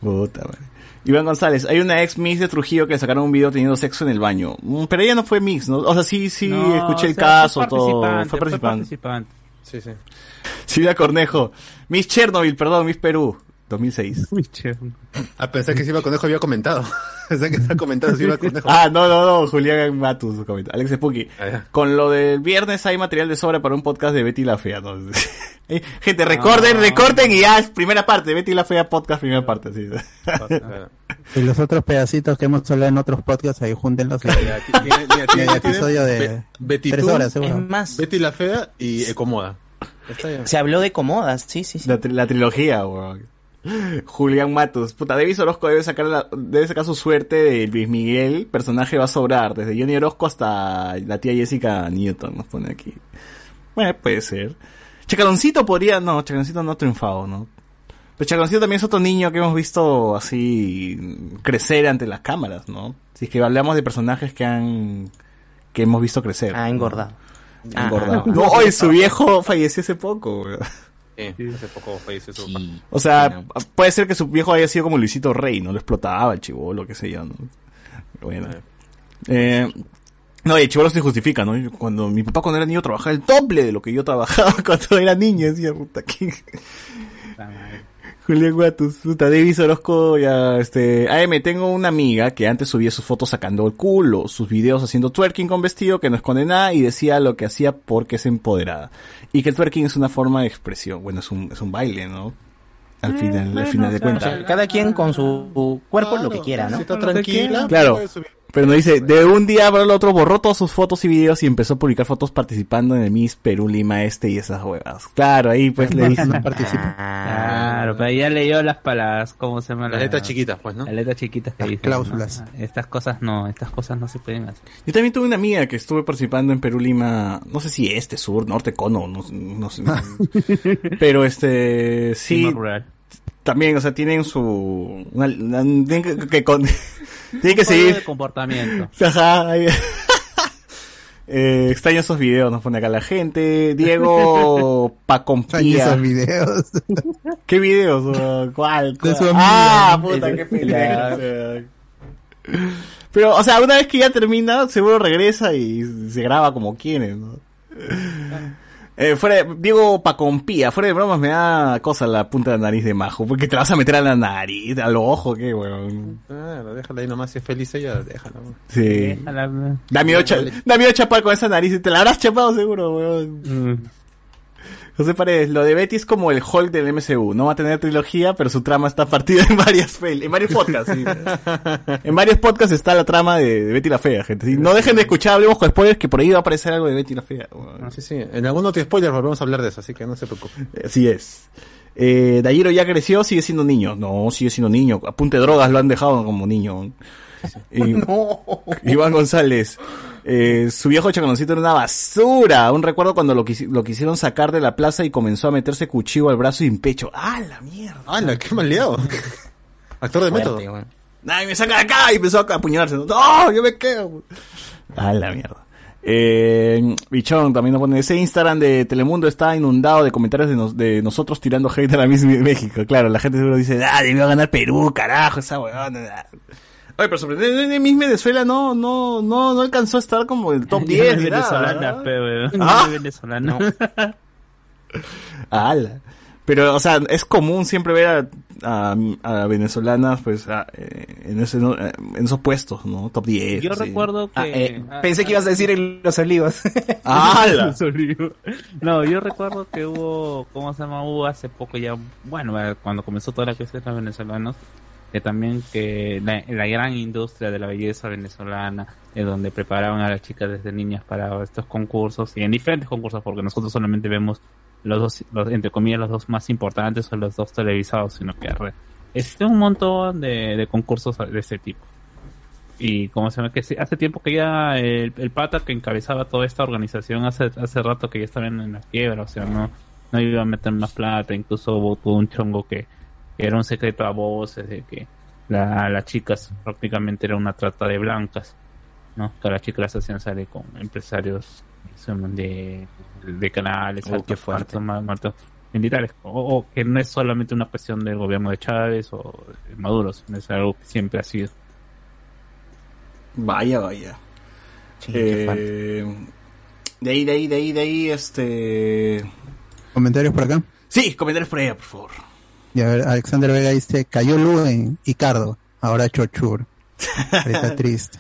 Puta madre. Iván González, hay una ex Miss de Trujillo que sacaron un video teniendo sexo en el baño. Mm, Pero ella no fue Mix, ¿no? O sea, sí, sí, No, escuché o el sea, caso, fue todo. participante, Fue participante. participante. Sí, sí. Silvia Cornejo, Miss Chernobyl, perdón, Miss Perú, 2006. Uy. Ah, pensé que Silva Conejo había comentado. pensé que estaba comentando Silva Conejo. Ah, no, no, no, Julián Matus comenta. Alex Spooky. Ah. Con lo del viernes hay material de sobra para un podcast de Betty la Fea. ¿no? Eh, Gente, recorden, Ah. recorten y ya, primera parte, Betty la Fea podcast, primera parte, sí. Y los otros pedacitos que hemos hablado en otros podcasts, ahí júntenlos. y- Ya, tiene- tiene- tiene- El tiene episodio de Be- Betty tres horas, Es seguro. más, Betty la Fea y Ecomoda. Está se habló de comodas, sí, sí, sí. La, tri- la trilogía, weón. Julián Matos. Puta, Davis Orozco debe sacar, la- debe sacar su suerte de Luis Miguel. Personaje va a sobrar. Desde Johnny Orozco hasta la tía Jessica Newton. Nos pone aquí. Bueno, puede ser. Chacaloncito podría... No, Chacaloncito no ha triunfado, ¿no? Pero Chacaloncito también es otro niño que hemos visto así crecer ante las cámaras, ¿no? Si es que hablamos de personajes que han que hemos visto crecer. Ah, engordado. Ha engordado. No, oye, su viejo falleció hace poco. Sí, hace poco falleció su papá. O sea, puede ser que su viejo haya sido como Luisito Rey, ¿no? Lo explotaba el chivolo, qué sé yo, ¿no? Bueno. Eh, no, y el chivolo se justifica, ¿no? Cuando mi papá cuando era niño trabajaba el doble de lo que yo trabajaba cuando era niño, decía, puta, ¿qué? Julián Guatus, puta, Davis Orozco, ya, este, AM, tengo una amiga que antes subía sus fotos sacando el culo, sus videos haciendo twerking con vestido, que no esconde nada, y decía lo que hacía porque es empoderada. Y que el twerking es una forma de expresión, bueno, es un, es un baile, ¿no? Al final, al final de O sea, cuentas. cada quien con su cuerpo lo que quiera, ¿no? Si está tranquila, Claro. puede subir. Pero no dice, de un día para el otro borró todas sus fotos y videos y empezó a publicar fotos participando en el Miss Perú Lima Este y esas huevas. Claro, ahí pues le dice. No participa. Claro, pero ya leyó las palabras, ¿cómo se llama? Las letras chiquitas, pues, ¿no? Las letras chiquitas que Las dicen, cláusulas. ¿no? Estas cosas no, estas cosas no se pueden hacer. Yo también tuve una amiga que estuve participando en Perú Lima, no sé si este, sur, norte, cono, no, no sé. Pero este, sí, también, o sea, tienen su, una- una- tienen que, que con- tienen que seguir. de comportamiento. Ajá, ahí- Eh, extraño esos videos, nos pone acá la gente. Diego Pacompía. esos videos. ¿Qué videos? ¿Cuál? De ¿Cuál? su. Ah, puta, qué pelea. Pero, o sea, una vez que ya termina, seguro regresa y se graba como quiere, ¿no? Eh, fuera de- Diego Pacompía, fuera de bromas me da cosa la punta de la nariz de Majo, porque te la vas a meter a la nariz, a los ojos, qué weón. Claro, déjala ahí nomás, si es feliz ella, déjala. weón. Sí. Déjala- Da miedo, cha- da miedo chapar con esa nariz, te la habrás chapado seguro, weón. Mm. José Paredes, lo de Betty es como el Hulk del MCU. No va a tener trilogía, pero su trama está partida en varias pel- en varios podcasts. sí. en varios podcasts está la trama de, de Betty la Fea, gente. Sí, No dejen de escuchar, hablemos con spoilers, que por ahí va a aparecer algo de Betty la Fea. weón. Sí, sí. En algún otro spoiler volvemos a hablar de eso, así que no se preocupe. Así es. Eh, Dayiro ya creció, sigue siendo niño. No, sigue siendo niño. Apunte drogas lo han dejado como niño. Y- Iván González. Eh, su viejo chaconcito era una basura. Un recuerdo cuando lo, quisi- lo quisieron sacar de la plaza y comenzó a meterse cuchillo al brazo y en pecho. ¡Ah, la mierda! ¡Hala, qué mal liado! Actor de método. Weón. ¡Ay, me saca de acá! Y empezó a apuñalarse. ¡No, yo me quedo! ¡Ah, la mierda! Eh, Bichón también nos pone, ese Instagram de Telemundo está inundado de comentarios de, nos- de nosotros tirando hate a la Miss México. Claro, la gente seguro dice, ah, debió ganar Perú, carajo, esa weona. Oye, pero sorprendente, Miss Venezuela no, no, no, no alcanzó a estar como el top 10 ni nada, venezolana, ¿no? pe, weón. Ah. venezolana. Ala. Pero, o sea, es común siempre ver a, a, a venezolanas, pues, a- eh, en, ese, ¿no? Eh, en esos puestos, ¿no? Top 10. Yo sí. recuerdo que... Ah, eh, ah, pensé que ibas a decir en los olivos. ¡Hala! No, yo recuerdo que hubo, ¿cómo se llama? Hubo hace poco ya, bueno, eh, cuando comenzó toda la crisis de los venezolanos, también que la, gran industria de la belleza venezolana, eh, donde preparaban a las chicas desde niñas para estos concursos, y en diferentes concursos, porque nosotros solamente vemos los dos, los, entre comillas, los dos más importantes o los dos televisados, sino que re- existe un montón de, concursos de este tipo. Y como se llama que hace tiempo que ya el, el pata que encabezaba toda esta organización hace hace rato que ya estaban en la quiebra, o sea, no no iba a meter más plata, incluso todo un chongo que era un secreto a voces de que la, las chicas prácticamente era una trata de blancas, ¿no? Que las chicas las hacían salir con empresarios de, de canales, Oh, altos fuerte. altos militares, o, o que no es solamente una cuestión del gobierno de Chávez o de Maduro, sino es algo que siempre ha sido. Vaya, vaya. Sí. Eh, de ahí, de ahí, de ahí, de ahí, este... Comentarios por acá. Sí, comentarios por ahí, por favor. Y a ver, Alexander Vega dice, cayó Lu en Icardo, ahora Chochur. Está triste.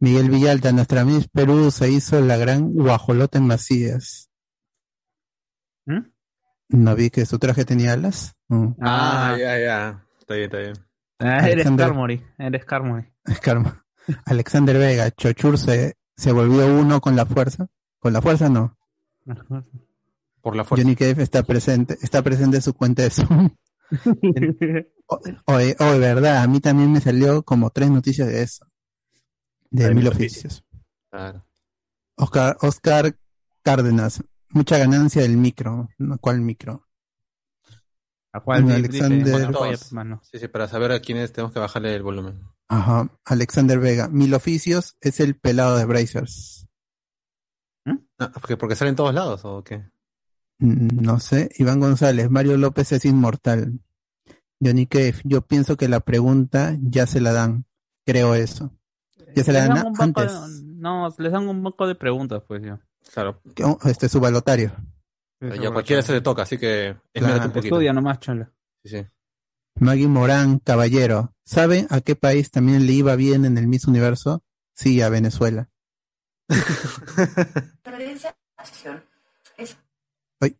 Miguel Villalta, nuestra Miss Perú se hizo la gran guajolota en Macías. ¿Mm? No vi que su traje tenía alas. Mm. Ah, ya, ya. Está bien, está bien. Ah, eres Carmody, eres karma. Alexander Vega, Chochur se, se volvió uno con la fuerza. Con la fuerza no. Por la fuerza. Johnny Cave está presente, está presente en su cuenta de Zoom. Oye, oye, verdad, a mí también me salió como tres noticias de eso. De Hay mil oficios. Claro. Oscar, Oscar Cárdenas, mucha ganancia del micro. ¿Cuál micro? ¿A cuál dice? Alexander-. Sí, sí, para saber a quiénes tenemos que bajarle el volumen. Ajá. Alexander Vega. Mil oficios es el pelado de Brazers. Ah, porque, porque sale en todos lados, ¿o qué? Mm, No sé. Iván González. Mario López es inmortal. Johnny Cave. Yo pienso que la pregunta ya se la dan. Creo eso. Ya se la dan banco antes. de- no, les dan un banco de preguntas, pues ya. Claro. Oh, Este su balotario. Ya cualquiera se le toca, así que Claro. esmérate un poquito. Estudia nomás, chola. Sí, sí. Maggie Morán, caballero. ¿Sabe a qué país también le iba bien en el Miss Universo? Sí, a Venezuela. Ay,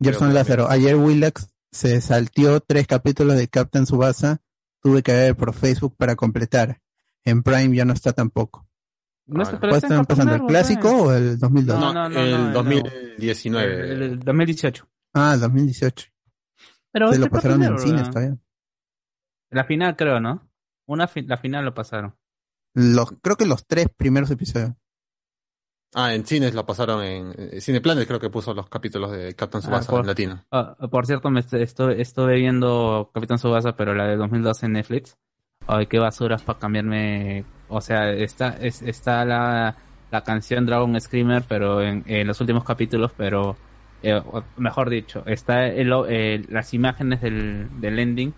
Gerson Lázaro. Ayer Willax se salteó tres capítulos de Captain Subasa. Tuve que ver por Facebook para completar. En Prime ya no está tampoco. No ¿Cuál está en pasando? ¿El clásico o el 2002? No, no, no, el no, no. 2019. El, el 2018. Ah, el 2018. Pero Se este lo pasaron en Cartoon cines Network, todavía. La final creo, ¿no? Una fi- la final lo pasaron. Los, creo que los tres primeros episodios. Ah, en cines lo pasaron en, en Cineplanet, creo que puso los capítulos de Captain Ah, Subasa en latino. Ah, por cierto, me est- estuve, estuve viendo Capitán Subasa, pero la de 2012 en Netflix. Ay, qué basuras para cambiarme. O sea, está, es- está la, la canción Dragon Screamer, pero en, en los últimos capítulos, pero eh, mejor dicho, está el, eh, las imágenes del, del ending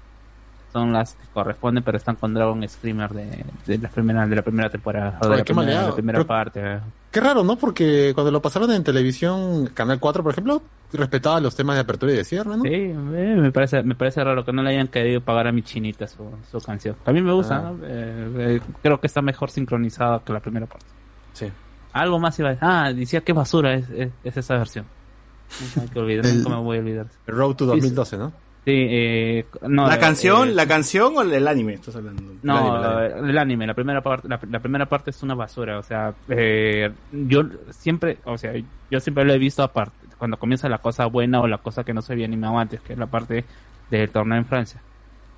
son las que corresponden, pero están con Dragon Screamer de, de la primera de la primera temporada, o de Ay, la primera, de la primera Pero- parte. eh. Qué raro, ¿no? Porque cuando lo pasaron en televisión, Canal 4, por ejemplo, respetaba los temas de apertura y de cierre, ¿no? Sí, eh, me parece, me parece raro que no le hayan querido pagar a mi chinita su, su canción. A mí me gusta, Ah. ¿no? Eh, eh, creo que está mejor sincronizada que la primera parte. Sí. Algo más iba a decir. Ah, decía qué basura es, es, es esa versión. Nunca hay que olvidar, El- nunca me voy a olvidar. Road to 2012, ¿no? Sí, eh, no, ¿La eh, canción? eh, ¿La canción o el anime? Estás hablando. No, el anime, el anime. el anime, la primera parte, la, la primera parte es una basura, o sea, eh, yo siempre, o sea, yo siempre lo he visto aparte, cuando comienza la cosa buena o la cosa que no se había animado antes, que es la parte del torneo en Francia.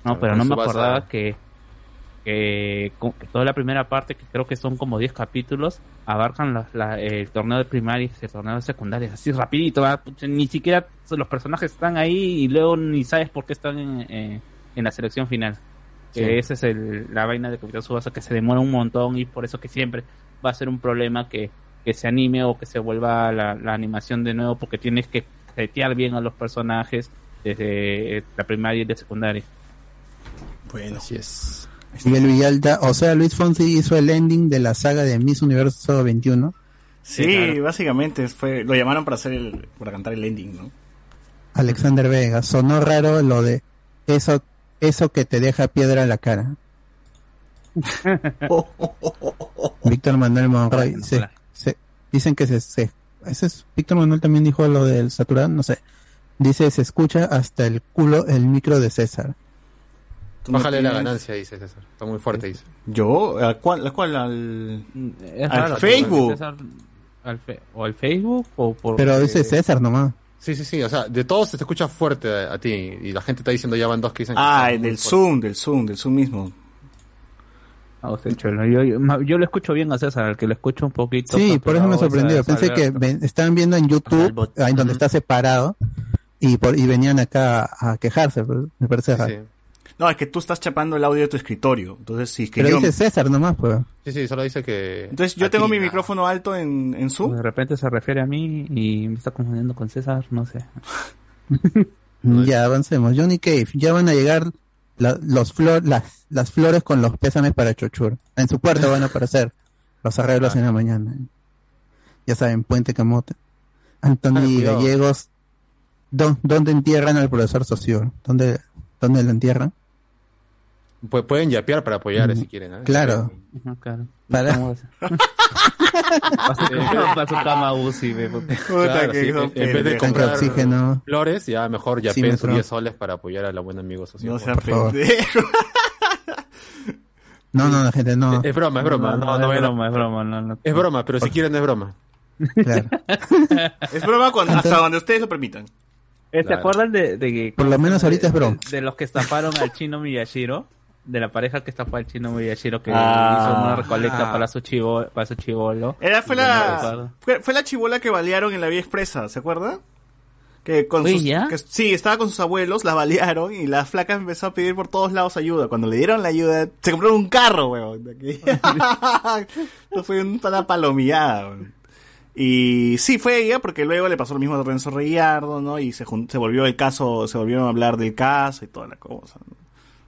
No, Claro, pero no me acordaba que, que, toda la primera parte, que creo que son como 10 capítulos, abarcan la- la- el torneo de primaria y el torneo de secundaria, así rapidito, ni siquiera los personajes están ahí y luego ni sabes por qué están en, eh, en la selección final. Sí. Que esa es el, la vaina de Capitán Subasa que se demora un montón y por eso que siempre va a ser un problema que, que se anime o que se vuelva la, la animación de nuevo porque tienes que setear bien a los personajes desde la primaria y de secundaria. Bueno. Así es. Miguel Villalta, o sea, Luis Fonsi hizo el ending de la saga de Miss Universo 21. Sí, claro. básicamente fue, lo llamaron para hacer el, para cantar el ending, ¿no? Alexander Vega, sonó raro lo de eso, eso que te deja piedra en la cara. Víctor Manuel Monroy, Hola, se- hola. se- dicen que se, se- ese es, Víctor Manuel también dijo lo del saturado, no sé. Dice, se escucha hasta el culo el micro de César. Tú no Bájale la ganancia, dice César. Está muy fuerte, dice. ¿Yo? ¿A cuál? ¿A cuál? Al... Es Al raro, Facebook. César, al fe- o al Facebook o por Pero dice César nomás. Sí, sí, sí. O sea, de todos se te escucha fuerte a, a ti. Y la gente está diciendo ya van dos que dicen que Ah, del. Zoom, del Zoom, del Zoom mismo. Ah, usted, cholo. Yo, yo, yo lo escucho bien a César, al que lo escucho un poquito. Sí, por eso me sorprendió. Pensé que ven- estaban viendo en YouTube, ahí donde está separado, y, por, y venían acá a quejarse. pero me parece sí. No, es que tú estás chapando el audio de tu escritorio. Entonces, si es que Pero yo... dice César nomás, pues. Sí, sí, solo dice que. Entonces, yo tengo mi micrófono alto en, en Zoom. De repente se refiere a mí y me está confundiendo con César, no sé. Ya, avancemos. Johnny Cave, ya van a llegar la- los flor, las, las flores con los pésames para Chochur. En su puerta van a aparecer los arreglos Ah. en la mañana. Ya saben, Puente Camote. Anthony Ah. Gallegos, ¿dó- ¿dónde entierran al profesor Socio? ¿Dónde, ¿Dónde lo entierran? Pu- pueden yapear para apoyar Mm, si quieren. ¿eh? Claro. Claro. Para- Vamos a hacer. Para su- cama UCI, Claro, sí, en, vez de comprar oxígeno. flores, ya mejor Sí, yapeen sus metro. 10 soles para apoyar a la buena amigo socio. No sea por favor. pendejo. No, no, gente, no. Es broma, es broma. No, no, es vayan a- broma, es broma. No, no. Es broma, pero si quieren es broma. Claro. Es broma cuando, hasta donde ustedes lo permitan. Eh, ¿Se Claro. acuerdan de, de que... Por lo menos ahorita es broma. De, de los que estafaron al chino Miyashiro? De la pareja que estafó al chino Miyashiro que Ah. hizo una recolecta para su chivo, para su chivolo. Era, fue la, fue, fue la chibola que balearon en la vía expresa, ¿se acuerda? Que con sus, ¿ya? que- sí, estaba con sus abuelos, la balearon y la flaca empezó a pedir por todos lados ayuda. Cuando le dieron la ayuda, se compraron un carro, weón. de aquí. Esto fue una palomillada, weón. Y sí, fue ella, porque luego le pasó lo mismo a Renzo Reyardo, ¿no? Y se, jun- se volvió el caso, se volvieron a hablar del caso y toda la cosa. ¿no?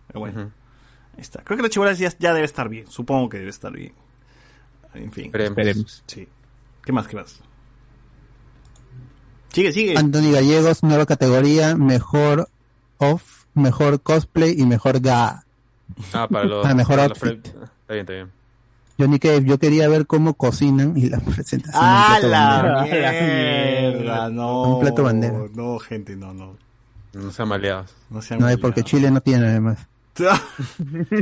Pero bueno, ahí está. Creo que la chibola ya, ya debe estar bien, supongo que debe estar bien. En fin. Esperemos. Sí. ¿Qué más? ¿Qué más? Sigue, sigue. Anthony Gallegos, nueva categoría, mejor off, mejor cosplay y mejor ga. Ah, para los. Ah, mejor para los outfit. pre- Está bien, está bien. Johnny Cave, yo quería ver cómo cocinan y la presentación. ¡Ah, la bandera. mierda! No. Un plato bandera. No, gente, no, no. No sean maleados. No sean No hay porque maleados. Chile no tiene además.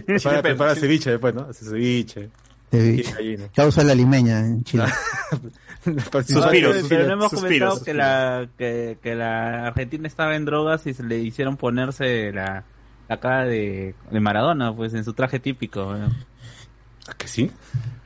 Prepara, prepara ceviche después, ¿no? Hace ceviche. gallina. Causa la limeña en Chile. Suspiros, Pero no hemos suspiros, comentado que la, que, que la Argentina estaba en drogas y se le hicieron ponerse la, la cara de, de Maradona, pues en su traje típico. ¿Ah, que sí?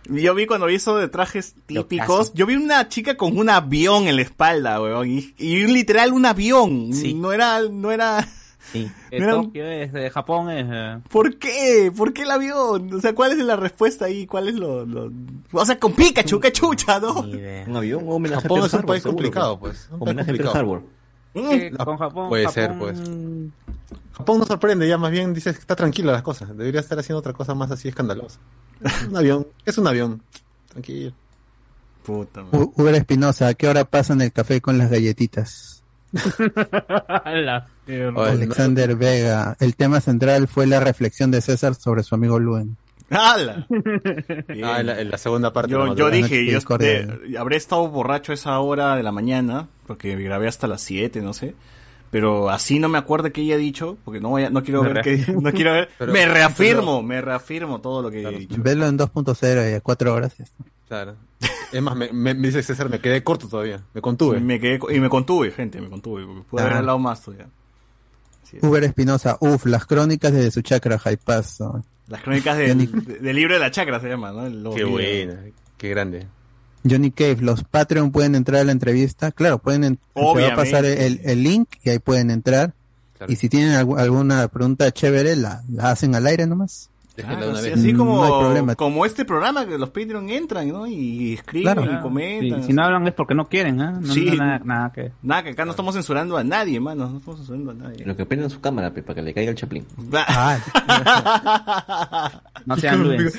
Yo vi cuando vi eso de trajes típicos, yo vi una chica con un avión en la espalda, weón, y, y literal un avión. Sí. No era, no era, Sí. De Mira- Tokio es, de Japón es... eh, ¿por qué? ¿Por qué el avión? O sea, ¿cuál es la respuesta ahí? ¿Cuál es lo, lo... o sea, con Pikachu, qué chucha, ¿no? Un avión, un homenaje Japón a es un país seguro, complicado, pues. Un país Homenaje a. Harbor. Ah, con Japón... puede Japón- ser, pues. Japón no sorprende, ya más bien dices que está tranquila las cosas. Debería estar haciendo otra cosa más así escandalosa. un avión, es un avión. Tranquilo. Puta, madre. Uber Espinosa, ¿a qué hora pasan el café con las galletitas? La Alexander Vega, el tema central fue la reflexión de César sobre su amigo Luen. ¡Hala! Ah, en la, en la segunda parte. Yo, yo dije, yo de- habré estado borracho a esa hora de la mañana, porque grabé hasta las 7, no sé. Pero así no me acuerdo qué ella ha dicho, porque no voy a- no quiero Me ver qué, no quiero ver. Pero- me reafirmo, me reafirmo todo lo que Claro. he dicho. Velo en 2.0 y a 4 horas. Claro. Es más, me, me- me dice César, me quedé corto todavía. Me contuve. Me quedé, y me contuve, gente, me contuve, porque pude haber Ah. hablado más todavía. Uber Espinosa, uff, las crónicas de su chakra Hypazo. Las crónicas del, de- del libro de la chacra se llama, ¿no? El- Qué buena, qué grande. Johnny Cave, los Patreon pueden entrar a la entrevista. Claro, pueden en- se va a Obviamente. pasar el, el link y ahí pueden entrar. Claro. Y si tienen algu- alguna pregunta chévere, la, la hacen al aire nomás. Déjenla Claro, una así, vez. así No como, hay problema. como este programa que los Patreon entran, ¿no? Y escriben Claro. y Ah, comentan. sí, si no hablan es porque no quieren, ¿ah? No, Sí. no, nada, nada que... Nada, que acá no estamos censurando a nadie, mano. No estamos censurando a nadie. Lo que prendan su cámara, pe, para que le caiga el chaplín. No sean lunes.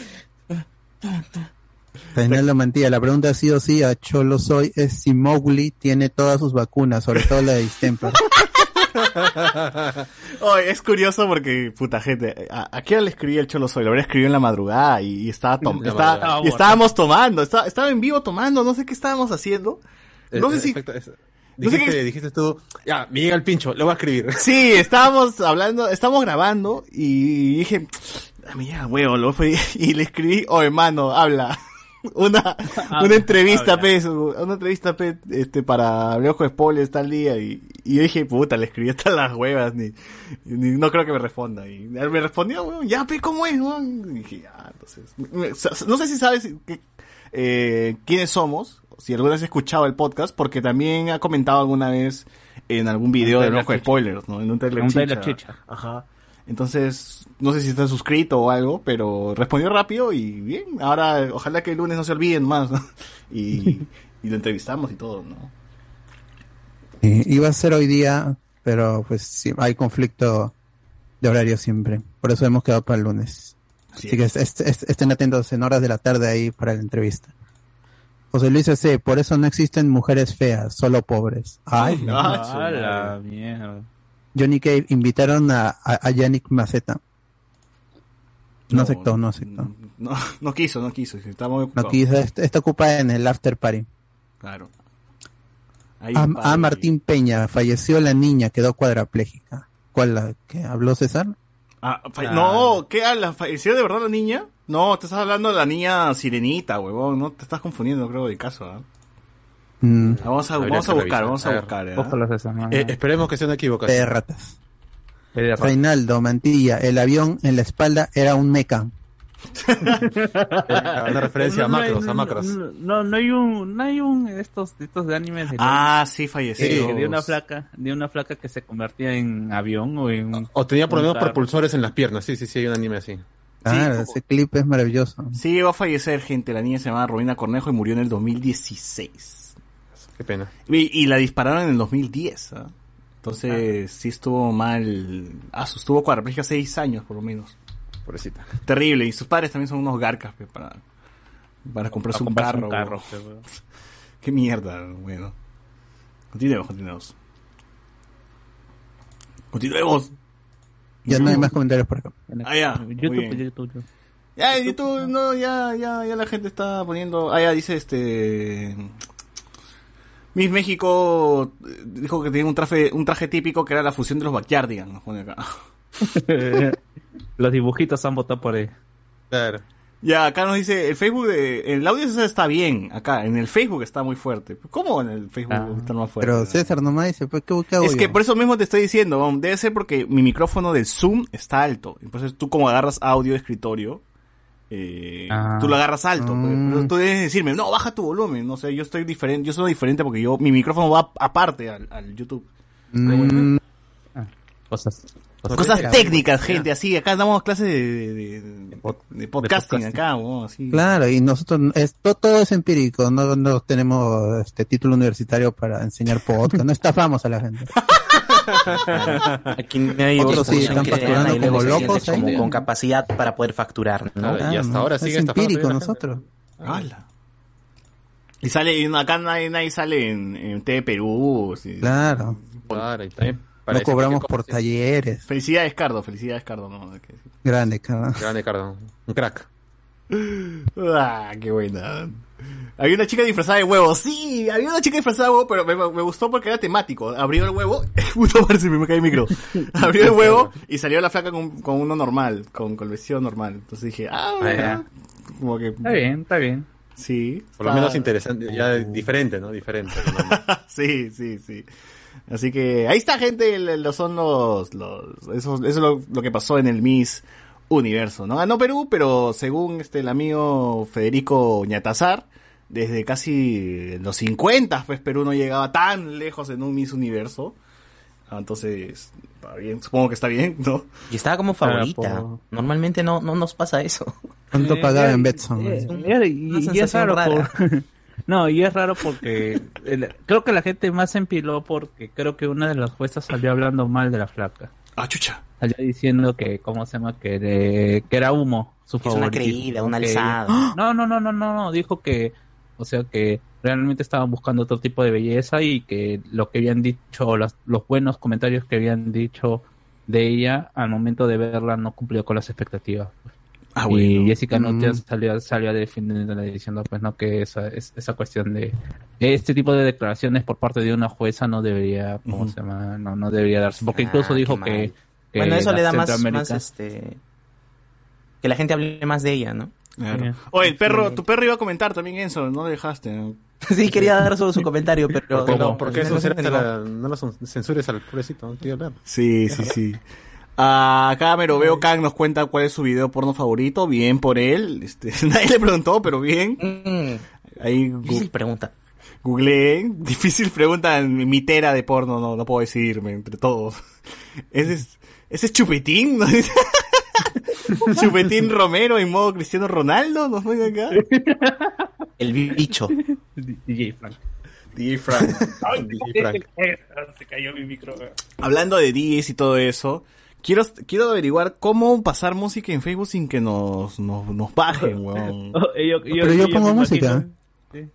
Reinaldo Mantilla, la pregunta sí o sí a Cholo Soy es si Mowgli tiene todas sus vacunas, sobre todo la de distemper. Oye, es curioso porque, puta gente, ¿a, a qué hora le escribí el Cholo Soy? Lo habría escrito en la madrugada y, y estaba tom- La estaba- madrugada. y estábamos tomando, estaba, estaba en vivo tomando, no sé qué estábamos haciendo. No sé si... es- no sé Dijiste, dijiste tú, ya, me llega el pincho, lo voy a escribir. Sí, estábamos hablando, estábamos grabando y dije, "Ah, mira, huevo, lo fue- y le escribí, oh hermano, habla. Una, una entrevista, pe, su- una entrevista, pe, este, para Ojo Spoilers tal día y, y yo dije, puta, le escribí hasta las huevas, ni, ni- no creo que me responda. Y él me respondió, weón, ya, pe, ¿cómo es, weón? Y dije, ya, entonces, no sé si sabes que, eh, quiénes somos, si alguna vez has escuchado el podcast, porque también ha comentado alguna vez en algún video de chicha. Spoilers, ¿no? En un trailer chicha. Ajá. Entonces, no sé si está suscrito o algo, pero respondió rápido y bien. Ahora, ojalá que el lunes no se olviden más, ¿no? Y, y lo entrevistamos y todo, ¿no? Iba a ser hoy día, pero pues sí, hay conflicto de horario siempre. Por eso hemos quedado para el lunes. Así Así que est- est- est- estén atentos en horas de la tarde ahí para la entrevista. José Luis C., por eso no existen mujeres feas, solo pobres. Ay, no. Ah, la mierda. Johnny Cave invitaron a, a, a Yannick Maceta. No, aceptó, no aceptó. No, no quiso, no quiso. Está muy No ocupado. quiso, está, está ocupada en el after party. Claro. Ahí, A, padre. a Martín Peña, falleció la niña, quedó cuadraplégica. ¿Cuál la que habló César? Ah, fa- Ah. No, ¿qué hablas? ¿Falleció de verdad la niña? No, te estás hablando de la niña sirenita, huevón. No te estás confundiendo, creo, de caso, ¿ah? Mm, Vamos a, vamos a buscar, vamos a, ver, buscar. ¿eh? No, Eh, no. esperemos que sea una equivocación. ratas. De. Reinaldo Mantilla, el avión en la espalda era un meca. Una referencia a No macros, a no- macros. No, no hay un, no hay un estos, estos de animes de Ah, sí, falleció. que de una flaca, de una flaca que se convertía en avión o en O tenía por lo un menos carro. propulsores en las piernas. Sí, sí, sí, hay un anime así. Claro, ese clip es maravilloso. Sí, llegó a fallecer gente. La niña se llamaba Romina Cornejo y murió en el 2016. Qué pena. Y, y la dispararon en el 2010. ¿ah? Entonces, sí estuvo mal. Ah, estuvo cuadraplégica seis años, por lo menos. Pobrecita. Terrible. Y sus padres también son unos garcas pe, para, para comprarse un comprarse carro. un carro. Qué mierda, bueno. Continuemos, continuemos. Continuemos. Ya no hay más comentarios por acá. Ah, ya. Muy YouTube, bien. YouTube. Ya, en YouTube, no, ya, ya, ya la gente está poniendo. Ah, ya dice este. Miss México eh, dijo que tenía un traje, un traje típico que era la fusión de los Backyardigans. Nos pone acá. Los dibujitos han votado por él. Claro. Ya, acá nos dice, el Facebook, de, el audio está bien, acá, en el Facebook está muy fuerte. ¿Cómo en el Facebook Ah. está más fuerte? Pero César nomás dice, pues, ¿qué, qué Es que por eso mismo te estoy diciendo, debe ser porque mi micrófono del Zoom está alto. Entonces tú como agarras audio de escritorio, eh, Ah. tú lo agarras alto. pues. Mm. Pero tú debes decirme, no, baja tu volumen. No sé, yo estoy diferente, yo soy diferente porque yo, mi micrófono va aparte al, al YouTube. Mm, Cosas. Cosas era, técnicas, gente, así. Acá damos clases de, de, de- pod- de podcasting, podcasting. acá, así. claro, y nosotros, es, todo, todo es empírico, no, no tenemos este título universitario para enseñar podcast, no estafamos a la gente. Aquí hay Otros sí están facturando como locos como con capacidad para poder facturar, ¿no? Claro, y hasta ¿no? ahora es sigue estafando empírico nosotros. Ala. Y sale, y acá nadie, nadie sale en, en TV Perú. sí. Claro, Claro, y también no cobramos por talleres. Felicidades, Cardo, felicidades, Cardo. No, que. Grande, cabrón. Grande, Cardo. Un crack. Ah, qué buena. Había una chica disfrazada de huevo. Sí, había una chica disfrazada de huevo, pero me, me gustó porque era temático. Abrió el huevo. Se me cae el micro. Abrió el huevo y salió la flaca con, con uno normal, con, con el vestido normal. Entonces dije, ah, Ah, como que. Está bien, está bien. Sí. Por lo menos interesante, ya diferente, ¿no? Diferente. sí, sí, sí. Así que ahí está, gente. Lo son los. los eso, eso es lo, lo que pasó en el Miss Universo. No ganó Perú, pero según este el amigo Federico Ñatazar, desde casi los 50, pues Perú no llegaba tan lejos en un Miss Universo. Ah, Entonces, está bien, supongo que está bien, ¿no? Y estaba como favorita. por- Normalmente no, no nos pasa eso. ¿Cuánto Eh, pagaba en Betson? eh, y, y es raro por- no, y es raro porque el- creo que la gente más se empiló porque creo que una de las juezas salió hablando mal de la flaca. Ah, chucha. Salió diciendo que, ¿cómo se llama? Que, de- que era humo, su es una creída, que alzada. ella- No, no, no, no, no, no, dijo que, o sea, que realmente estaban buscando otro tipo de belleza y que lo que habían dicho, las- los buenos comentarios que habían dicho de ella al momento de verla no cumplió con las expectativas. Ah, Y. Jessica Mm. salió, salió a defenderla diciendo pues no que esa, es- esa cuestión de este tipo de declaraciones por parte de una jueza no debería, ¿cómo se llama? No, no debería darse. Porque Ah, incluso dijo que, que Bueno, eso la le da más, este... Que la gente hable más de ella, ¿no? Claro. Oye, el perro, tu perro iba a comentar también eso, no lo dejaste. ¿no? Sí, quería dar solo su comentario, pero... ¿Cómo? no, ¿Por qué al final censuras se a negó. la- no lo son- censures al pobrecito? No quiere hablar. Sí, sí, sí. Ah, acá Meroveo Kang nos cuenta cuál es su video porno favorito. Bien por él. Este, nadie le preguntó, pero bien. Mm, Ahí difícil pregunta. googleé. Difícil pregunta en mi mitera de porno. No, no puedo decidirme entre todos. Ese es, ese es Chupetín. ¿no? Chupetín Romero en modo Cristiano Ronaldo. Nos pone acá. El bicho. DJ Frank. DJ Frank. DJ Frank. Se cayó mi micro. Hablando de DJs y todo eso, quiero, quiero averiguar cómo pasar música en Facebook sin que nos, nos, nos bajen, weón. Pero yo pongo música.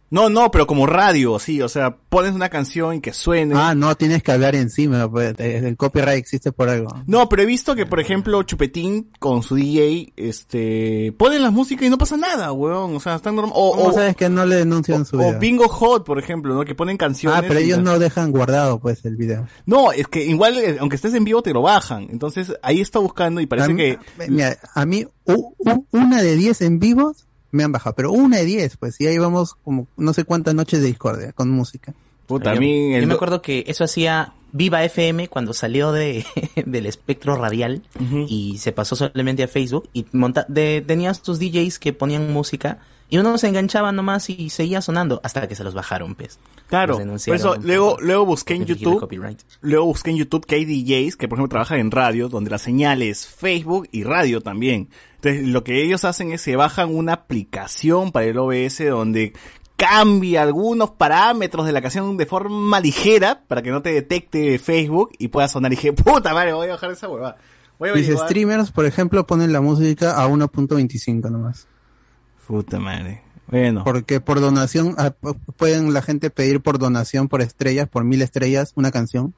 No, no, pero como radio, sí, o sea, pones una canción y que suene. Ah, no, tienes que hablar encima, pues, el copyright existe por algo. No, pero he visto que, por ejemplo, Chupetín con su DJ, este, ponen las músicas y no pasa nada, weón. O sea, están normal. O, ¿Cómo o, sabes que no le denuncian su o video? Bingo Hot, por ejemplo, ¿no? Que ponen canciones. Ah, pero ellos no dejan guardado, pues, el video. No, es que igual, eh, aunque estés en vivo, te lo bajan. Entonces, ahí está buscando y parece a mí, que... mira, a mí, u- u- una de diez en vivos me han bajado, pero una de diez, pues, y ahí vamos como no sé cuántas noches de discordia con música. Puta, a Yo- mí... el Yo me do- acuerdo que eso hacía Viva FM cuando salió de, del espectro radial y se pasó solamente a Facebook y monta de, tenías tus DJs que ponían música y uno se enganchaba nomás y seguía sonando hasta que se los bajaron, pues. Claro, por eso por- luego, luego busqué en YouTube, luego busqué en YouTube que hay DJs que por ejemplo trabajan en radio, donde la señal es Facebook y radio también. Entonces lo que ellos hacen es se bajan una aplicación para el OBS donde cambia algunos parámetros de la canción de forma ligera para que no te detecte Facebook y pueda sonar. Y dije, puta madre, voy a bajar esa huevada. Mis streamers, por ejemplo, ponen la música a 1.25 nomás. Puta madre. Bueno. Porque por donación, ah, pueden la gente pedir por donación, por estrellas, por mil estrellas, una canción.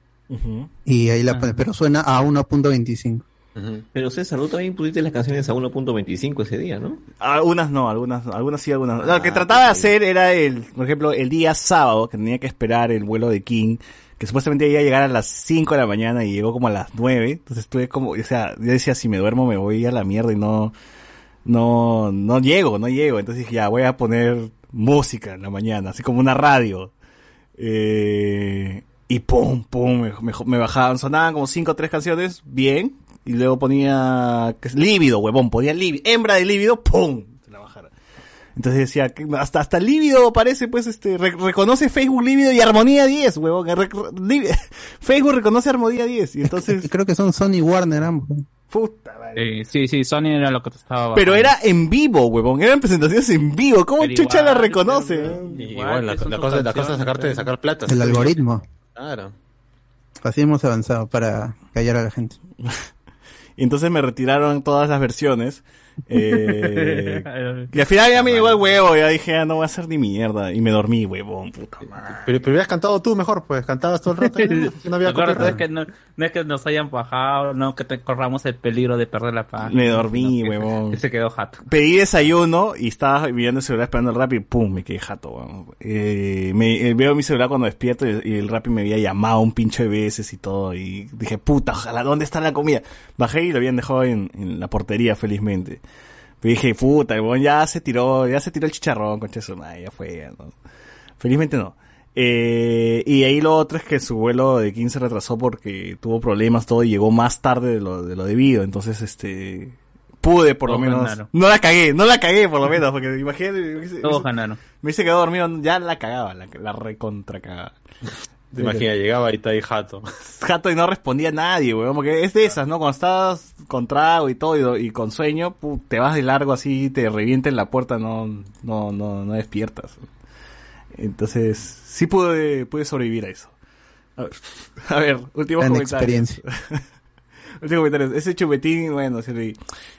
Y ahí la ponen, pero suena a 1.25. Pero César, tú también pusiste las canciones a 1.25 ese día, ¿no? Algunas no, algunas, algunas sí, algunas no. Lo que trataba de hacer era el, por ejemplo, el día sábado, que tenía que esperar el vuelo de King, que supuestamente iba a llegar a las 5 de la mañana y llegó como a las 9. Entonces estuve como, o sea, yo decía, si me duermo me voy a la mierda y no, no, no llego, no llego. Entonces dije, ya, voy a poner música en la mañana, así como una radio. Eh, y pum, pum, me, me, me bajaban, sonaban como 5 o 3 canciones, bien. Y luego ponía, lívido, huevón, ponía lívido, hembra de lívido, pum, se la bajara. Entonces decía, hasta, hasta lívido parece, pues, este, re- reconoce Facebook lívido y armonía 10, huevón. re- Facebook reconoce armonía 10. Y entonces, Creo que son Sony Warner ambos. Puta madre. Eh, sí, sí, Sony era lo que te estaba Pero bajando. era en vivo, huevón. Eran presentaciones en vivo. ¿Cómo Pero chucha igual, la reconoce? eh? Igual, la, la cosa, la cosa es sacarte, pues. sacar plata. El algoritmo. Claro. Así hemos avanzado para callar a la gente. Y entonces me retiraron todas las versiones. Eh, y al final ya me llegó el huevo. Ya dije, ya no voy a hacer ni mierda. Y me dormí, huevón, puta madre. Pero, pero hubieras cantado tú mejor, pues cantabas todo el rato. ¿no? Si no había no es que no, no es que nos hayan bajado, no que te corramos el peligro de perder la paz. Me dormí, No, que- huevón. que se quedó jato. Pedí desayuno y estaba mirando el celular esperando el rap y pum, me quedé jato. weón. Eh, me, eh, veo mi celular cuando despierto y, y el rap me había llamado un pincho de veces y todo. Y dije, puta, ojalá, ¿dónde está la comida? Bajé y lo habían dejado en, en la portería, felizmente. Pero dije, puta, el weón ya se tiró, ya se tiró el chicharrón, concha su madre, ya fue. ya, ¿no? Felizmente no. Eh, y ahí lo otro es que su vuelo de 15 se retrasó porque tuvo problemas todo y llegó más tarde de lo, de lo debido. Entonces, este, pude por lo menos. ganaron. No la cagué, no la cagué por lo menos, porque imagínate, me hubiese- Todos me hubiese quedado dormido, ya la cagaba, la, la recontra cagaba. Te imaginas, llegaba y está ahí jato. Jato y no respondía a nadie, weón, porque es de esas, ¿no? Cuando estás con trago y todo y, y con sueño, pu, te vas de largo así, te revienta en la puerta, no, no, no, no despiertas. Entonces, sí pude, pude sobrevivir a eso. A ver, a ver últimos Gran experiencia. últimos comentarios. Ese chupetín, bueno, sí.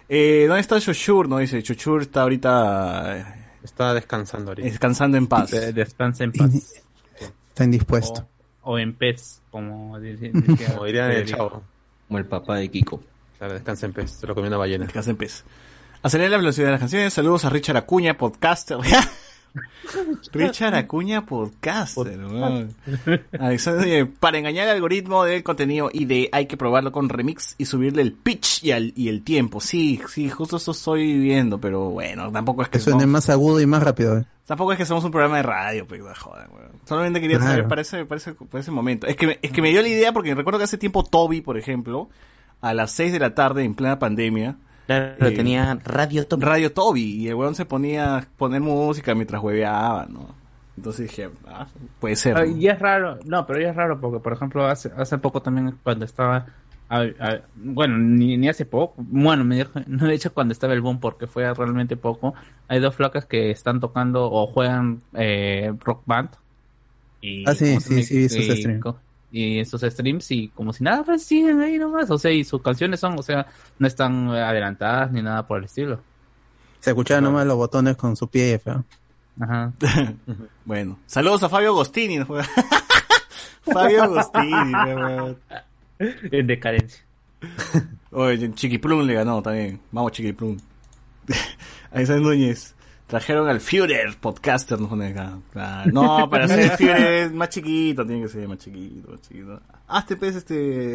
Eh, ¿Dónde está Chochur? No dice, Chochur está ahorita Está descansando ahorita. descansando en paz. De- Descansa en paz. Está indispuesto. O, o en pez, como dice- decía Como dirían el chavo. Como el papá de Kiko. Claro, descansa en pez. Se lo comió una ballena. Descansa en paz. Acelerar la velocidad de las canciones. Saludos a Richard Acuña, podcaster. Richard Acuña, podcaster. Alexander, para engañar al algoritmo del contenido ID hay que probarlo con remix y subirle el pitch y, al- y el tiempo. Sí, sí, justo eso estoy viendo, pero bueno, tampoco es que Que suene más agudo y más rápido. ¿eh? Tampoco es que somos un programa de radio, pues jodan, weón. Solamente quería Claro. saber para ese, para ese, para ese momento. Es que, me, es que me dio la idea porque recuerdo que hace tiempo Toby, por ejemplo, a las 6 de la tarde en plena pandemia, Claro, Eh, tenía Radio Top. Radio Toby y el weón se ponía a poner música mientras hueveaba, ¿no? Entonces dije, ah, puede ser. Ah, ¿no? Y es raro, no, pero ya es raro porque, por ejemplo, hace, hace poco también cuando estaba, a- a- bueno, ni, ni hace poco, bueno, me dijo, no de hecho cuando estaba el boom porque fue realmente poco, hay dos flacas que están tocando o juegan eh, rock band. Y, Ah, sí, ¿cómo sí, me- sí, sus y- streams. Y esos streams y como si nada, pues siguen ahí nomás, o sea, y sus canciones son, o sea, no están adelantadas ni nada por el estilo. Se escuchaban nomás los botones con su pie feo. Ajá. Bueno, saludos a Fabio Agostini. Fabio Agostini. En decadencia. Oye, Chiquiplum le ganó también. Vamos, Chiquiplum. Alexander Núñez. Trajeron al Führer, podcaster, acá. Claro. No, para ser Führer es más chiquito, tiene que ser más chiquito, más chiquito. Hazte, pues, este...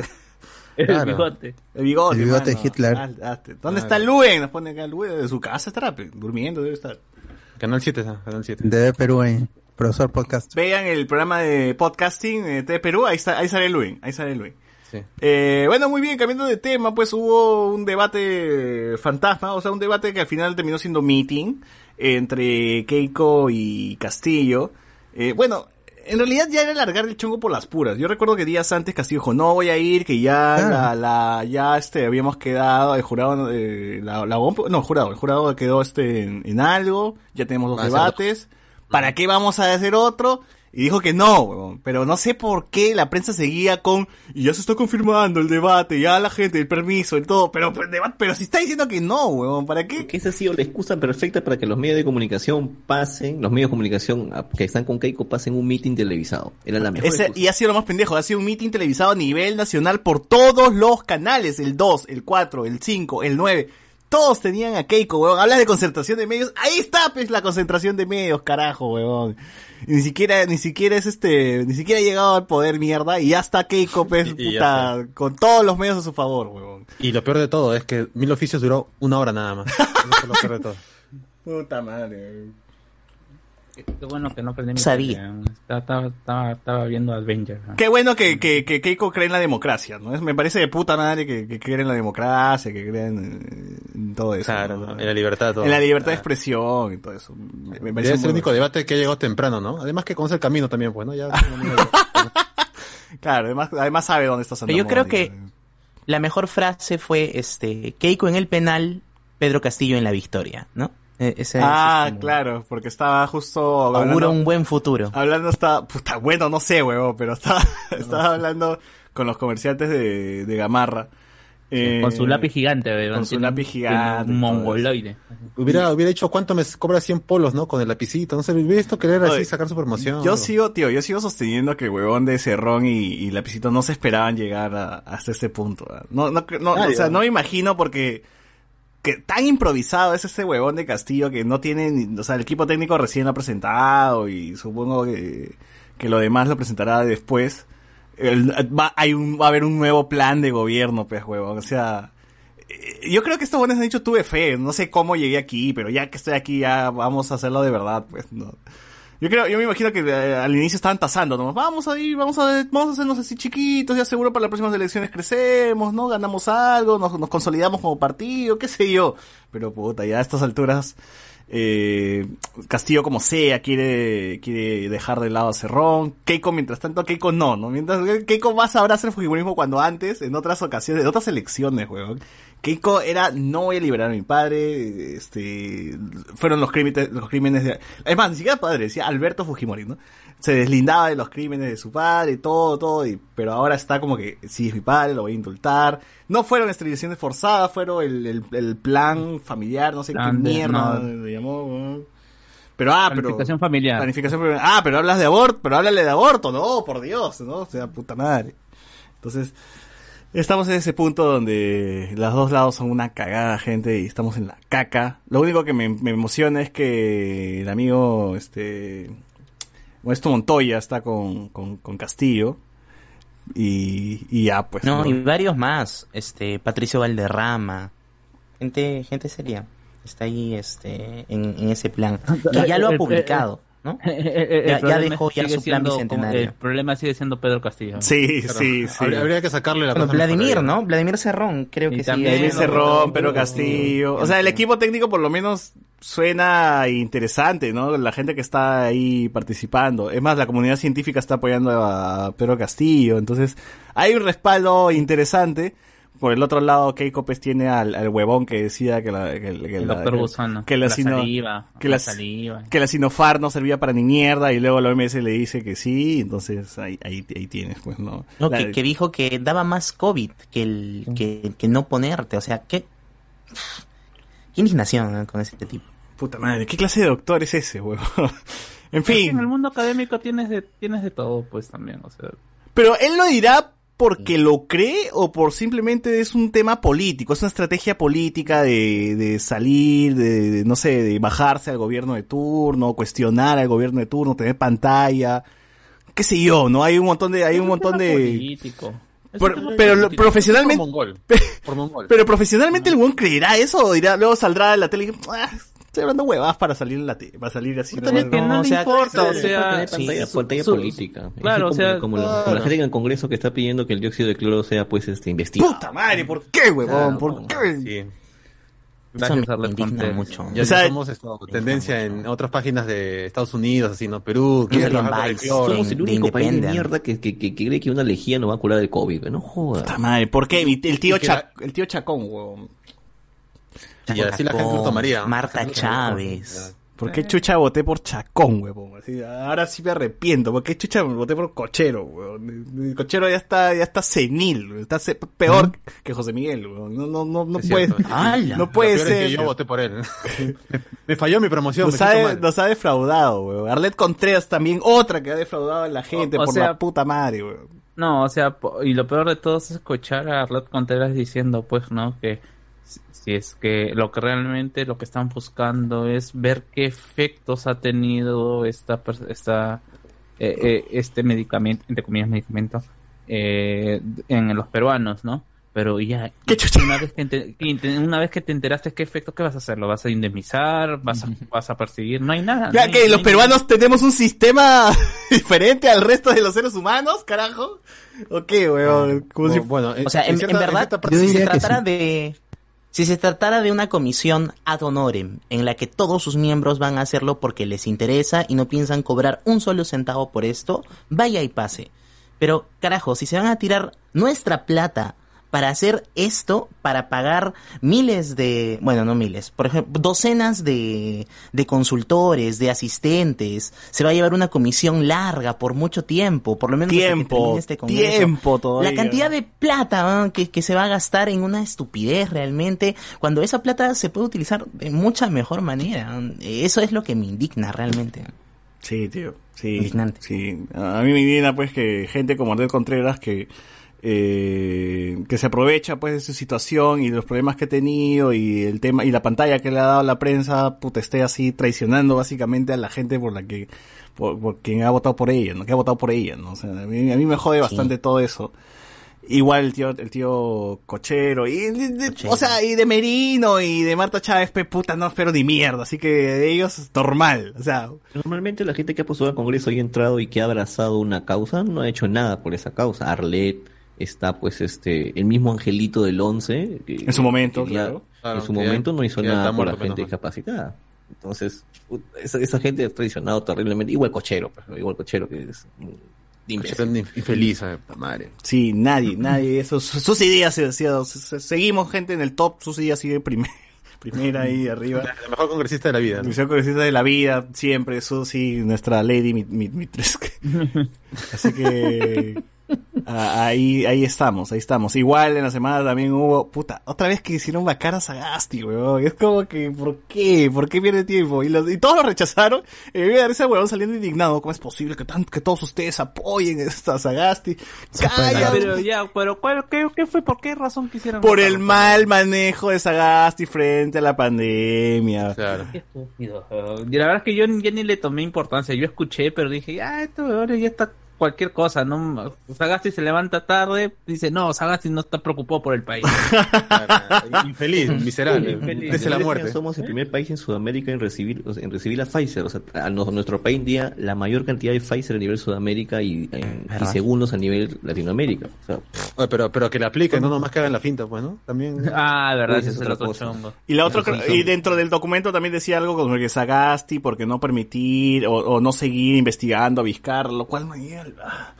El Claro. bigote. El bigote, El bigote de Hitler. Hazte. ¿Dónde está Luen? Nos pone acá Luen. De su casa estará, durmiendo debe estar. Canal 7 está, Canal 7. De Perú ahí. profesor podcast. Vean el programa de podcasting de TV Perú, ahí, está, ahí sale Luis, ahí sale Luis. Sí. Eh, bueno, muy bien, cambiando de tema, pues hubo un debate fantasma, o sea, un debate que al final terminó siendo meeting entre Keiko y Castillo. Eh, bueno, en realidad ya era largar el chongo por las puras. Yo recuerdo que días antes Castillo dijo, no voy a ir, que ya Claro. la, la, ya este, habíamos quedado, el jurado, eh, la, la no, el jurado, el jurado quedó este en, en algo, ya tenemos dos debates, ¿para qué vamos a hacer otro? Y dijo que no, pero no sé por qué la prensa seguía con, y ya se está confirmando el debate, ya la gente, el permiso, el todo, pero, pero, pero si está diciendo que no, huevón, ¿para qué? Que esa ha sido la excusa perfecta para que los medios de comunicación pasen, los medios de comunicación que están con Keiko pasen un meeting televisado. Era la mejor Ese- y ha sido lo más pendejo, ha sido un meeting televisado a nivel nacional por todos los canales, el 2, el 4, el 5, el 9. Todos tenían a Keiko, weón. Hablas de concentración de medios. Ahí está, pues, la concentración de medios, carajo, weón. Ni siquiera, ni siquiera es este, ni siquiera ha llegado al poder mierda y ya está Keiko, pues, Y- y ya puta, con todos los medios a su favor, weón. Y lo peor de todo es que Mil Oficios duró una hora nada más. Eso es lo peor de todo. Puta madre. Qué bueno que no prendí mi Sabía. ¿eh? Estaba, estaba, estaba, estaba viendo Avengers. ¿eh? Qué bueno que, que, que Keiko cree en la democracia, ¿no? Es- me parece de puta madre que, que creen en la democracia, que creen en, en todo eso. Claro, ¿no? en la libertad. Todo. En la libertad de Ah. expresión y todo eso. Me, me parece Debe ser el único debate que ha llegado temprano, ¿no? Además que conoce el camino también, pues, ¿no? Ya, Claro, además, además sabe dónde está Santa Pero yo creo que la mejor frase fue este Keiko en el penal, Pedro Castillo en la victoria, ¿no? Eh, ese- Ah, ese es claro, porque estaba justo Augura hablando, un buen futuro. hablando está, puta, bueno, no sé, huevo, pero estaba, estaba hablando con los comerciantes de, de Gamarra. Eh, Con su lápiz gigante, weón. con su lápiz gigante Un mongoloide. hubiera, hubiera dicho cuánto me cobra 100 polos, ¿no? Con el lapicito. No sé, hubiera visto querer así Oye, sacar su promoción. Yo sigo, tío, yo sigo sosteniendo que el huevón de Cerrón y, y Lapicito no se esperaban llegar a- hasta este punto. No, no, no, Ah, o sea, no me imagino porque que tan improvisado es este huevón de Castillo que no tiene, ni- o sea, el equipo técnico recién lo ha presentado y supongo que, que lo demás lo presentará después. Va, hay un, va a haber un nuevo plan de gobierno, pues, huevón. O sea, eh, yo creo que estos buenos han dicho tuve fe, no sé cómo llegué aquí, pero ya que estoy aquí ya vamos a hacerlo de verdad, pues, no. Yo creo, yo me imagino que eh, al inicio estaban tasando, ¿no? Vamos a ir, vamos a, vamos a hacernos así chiquitos, ya seguro para las próximas elecciones crecemos, ¿no? Ganamos algo, nos, nos consolidamos como partido, qué sé yo. Pero puta, ya a estas alturas, eh, Castillo como sea quiere, quiere dejar de lado a Cerrón. Keiko, mientras tanto, Keiko no, ¿no? Mientras Keiko más sabrá hacer fujimorismo cuando antes, en otras ocasiones, en otras elecciones, weón. Keiko era, no voy a liberar a mi padre, este, fueron los crímenes, los crímenes de, es más, ni siquiera padre, decía Alberto Fujimori, ¿no? Se deslindaba de los crímenes de su padre, todo, todo, y, pero ahora está como que, sí, es mi padre, lo voy a indultar. No fueron esterilizaciones forzadas, fueron el, el, el plan familiar, no sé Plan qué mierda le llamó. Pero, ah, pero... Planificación familiar. Planificación familiar. Ah, pero hablas de aborto, pero háblale de aborto, no, por Dios, ¿no? O sea, puta madre. Entonces, estamos en ese punto donde los dos lados son una cagada, gente, y estamos en la caca. Lo único que me, me emociona es que el amigo, este, Esto Montoya está con, con, con Castillo. Y, y ya, pues. No, ¿no? y varios más. Este, Patricio Valderrama. Gente, gente seria. Está ahí, este, en, en ese plan. Y ya lo ha publicado, ¿no? Ya- ya dejó ya su plan siendo- bicentenario. El problema sigue siendo Pedro Castillo. Sí, sí, sí. Habría, habría que sacarle la Bueno, Vladimir. ¿no? Vladimir Cerrón, creo Y que sí. también no, Cerrón, Pedro Castillo. O sea, el equipo técnico por lo menos suena interesante, ¿no? La gente que está ahí participando. Es más, la comunidad científica está apoyando a Pedro Castillo. Entonces, hay un respaldo interesante. Por el otro lado, Keiko pues tiene al, al huevón que decía que la... Que, que El la- doctor Gusano. Que la, la sino- saliva. que la la- saliva. que la Sinofar no servía para ni mierda y luego la OMS le dice que sí, entonces ahí, ahí, ahí tienes, pues, ¿no? No, La- que, que dijo que daba más COVID que el que, que no ponerte. O sea, qué, qué indignación con ese tipo. Puta madre, ¿qué clase de doctor es ese, huevón? en Es que fin. En el mundo académico tienes de, tienes de todo, pues también. O sea, Pero él lo dirá porque lo cree o por simplemente es un tema político, es una estrategia política de, de salir, de, de, no sé, de bajarse al gobierno de turno, cuestionar al gobierno de turno, tener pantalla, qué sé yo, ¿no? Hay un montón de, hay un montón de... político. Pero, pero profesionalmente, Por mongol. Por mongol. pero profesionalmente el buen creerá eso o dirá, luego saldrá en la tele y ah, Estoy hablando huevadas para salir en la te- para salir así. Pero es que no no, le importa, o sea, para tener sí, pantalla, su- pantalla su- política. claro, o sea, como, la, como la gente en el Congreso que está pidiendo que el dióxido de cloro sea pues este investigado. Puta madre, ¿por qué, huevón? Claro, ¿Por no. qué? Sí. Gracias, Arlet mucho. Ya O sea, somos esto, tendencia en otras páginas de Estados Unidos, así, ¿no? Perú, cloro. Somos el de único país de mierda que, que, que, que cree que una lejía no va a curar el COVID. No joda. Puta madre, ¿por qué? El tío, Y que Cha- el tío Chacón, huevón. Y así la gente lo tomaría. Marta Chávez. ¿Por qué chucha voté por Chacón, huevón? Así, ahora sí me arrepiento. ¿Por qué chucha voté por Cochero, huevón? El Cochero ya está, ya está senil, huevón. está se- peor que José Miguel, huevón. No, no, no, no Es puede. ¡Hala! no puede es ser. que yo voté por él. me, me falló mi promoción, Nos ha, mal. nos ha defraudado, weón. Arlet Contreras también, otra que ha defraudado a la gente O- o por sea- la puta madre, weón. No, o sea, y lo peor de todo es escuchar a Arlet Contreras diciendo, pues, ¿no? Que si- es que lo que realmente lo que están buscando es ver qué efectos ha tenido esta, esta eh, eh, este medicamento, entre comillas medicamento, eh, en los peruanos, ¿no? Pero ya, una vez, que inte- una vez que te enteraste qué efecto, ¿qué vas a hacer? ¿Lo vas a indemnizar? ¿Vas a, vas a perseguir? No hay nada. Ya no hay- que no los peruanos tenemos un sistema diferente al resto de los seres humanos, carajo. ¿O qué, weón? Como si- Bueno, O sea, en, cierta- en verdad, si se diría que tratara sí. de... Si se tratara de una comisión ad honorem, en la que todos sus miembros van a hacerlo porque les interesa y no piensan cobrar un solo centavo por esto, vaya y pase. Pero, carajo, si se van a tirar nuestra plata para hacer esto, para pagar miles de, bueno, no miles, por ejemplo, docenas de, de consultores, de asistentes, se va a llevar una comisión larga por mucho tiempo, por lo menos que Tiempo, este congreso. tiempo todavía. La cantidad de plata ¿no? que, que se va a gastar en una estupidez realmente, cuando esa plata se puede utilizar de mucha mejor manera. Eso es lo que me indigna realmente. Sí, tío. Sí. Indignante. Sí. A mí me indigna, pues, que gente como Arlet Contreras que, eh, que se aprovecha, pues, de su situación y de los problemas que ha tenido y el tema, y la pantalla que le ha dado la prensa, puta, esté así traicionando básicamente a la gente por la que, por, por quien ha votado por ella, ¿no? Que ha votado por ella, ¿no? O sea, a mí, a mí me jode bastante todo eso. Igual el tío, el tío Cochero, y, de- de- Cochero. o sea, y de Merino y de Marta Chávez, pe, puta, no espero ni mierda, así que de ellos normal, o sea, Normalmente la gente que ha postulado al Congreso y ha entrado y que ha abrazado una causa no ha hecho nada por esa causa. Arlet está pues este el mismo angelito del 11 que- En su momento, que ya- claro. Claro, en su momento no hizo nada por la gente discapacitada. Entonces, esa, esa gente ha traicionado terriblemente, igual cochero, pues, igual cochero que es infeliz, eh, madre. Sí, nadie, nadie. Eso, sus ideas, se- se- se- seguimos gente en el top, sus ideas sigue primer, primera ahí arriba. La mejor congresista de la vida. ¿no? Misión congresista de la vida, siempre, Susi, nuestra lady, mi, mi, mi tres- Así que ah, ahí, ahí estamos, ahí estamos. Igual en la semana también hubo, puta, otra vez que hicieron vacar a Sagasti, weón. Es como que, ¿por qué? ¿Por qué pierde tiempo? Y, los, y todos lo rechazaron. Y me da ese weón saliendo indignado. ¿Cómo es posible que, tan, que todos ustedes apoyen a Sagasti? Calla, Pero ya, pero ¿cuál, qué, qué fue? ¿Por qué razón quisieron por el mal manejo de Sagasti frente a la pandemia. Claro. Qué estúpido. Y la verdad es que yo ya ni le tomé importancia. Yo escuché, pero dije, ah, esto ahora ya está cualquier cosa. no Sagasti se levanta tarde, dice, no, Sagasti no está preocupado por el país. Infeliz, miserable. Infeliz. Desde la muerte. Somos el primer país en Sudamérica en recibir o sea, en recibir la Pfizer. O sea, a no- nuestro país día la mayor cantidad de Pfizer a nivel Sudamérica y, en- y ¿Verdad? segundos a nivel Latinoamérica. O sea, Oye, pero, pero que le apliquen, no nomás que hagan la finta, pues, ¿no? También. ah, verdad, Uy, ese es otra cosa. chongo. Y la otra, Eso dentro del documento también decía algo como que Sagasti, porque no permitir o, o no seguir investigando a Vizcarra, lo cual me ah.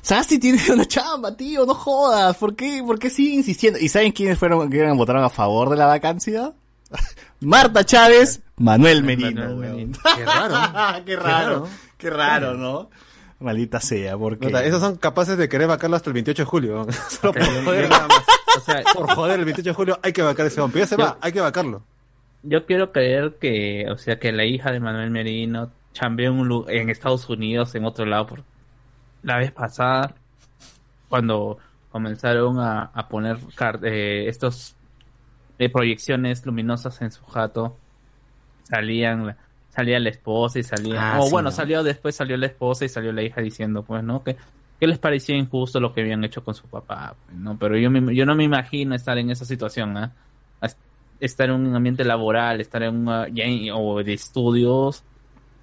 Sagasti tiene una chamba, tío, no jodas, ¿por qué, por qué sigue insistiendo? ¿Y saben quiénes fueron, quiénes votaron a favor de la vacancia? Marta Chávez, Manuel Merino, Manuel weón. Merino. Qué raro. qué raro, qué raro, ¿no? Maldita sea, porque... Esos son capaces de querer vacarlo hasta el 28 de julio. Solo por joder yo- nada más. O sea, Por joder, el 28 de julio hay que vacar ese hombre. Ya se Yo- va, hay que vacarlo. yo quiero creer que, o sea, que la hija de Manuel Merino chambeó en, un en Estados Unidos, en otro lado, por la vez pasada, cuando comenzaron a, a poner eh, estos eh, proyecciones luminosas en su jato, salían salía la esposa y salía, Ah, o sí, bueno, ¿no? salió después salió la esposa y salió la hija diciendo, pues, ¿no? Que, que les parecía injusto lo que habían hecho con su papá, pues, ¿no? Pero yo, me- yo no me imagino estar en esa situación, ¿ah? Estar en un ambiente laboral, estar en ya en- o de estudios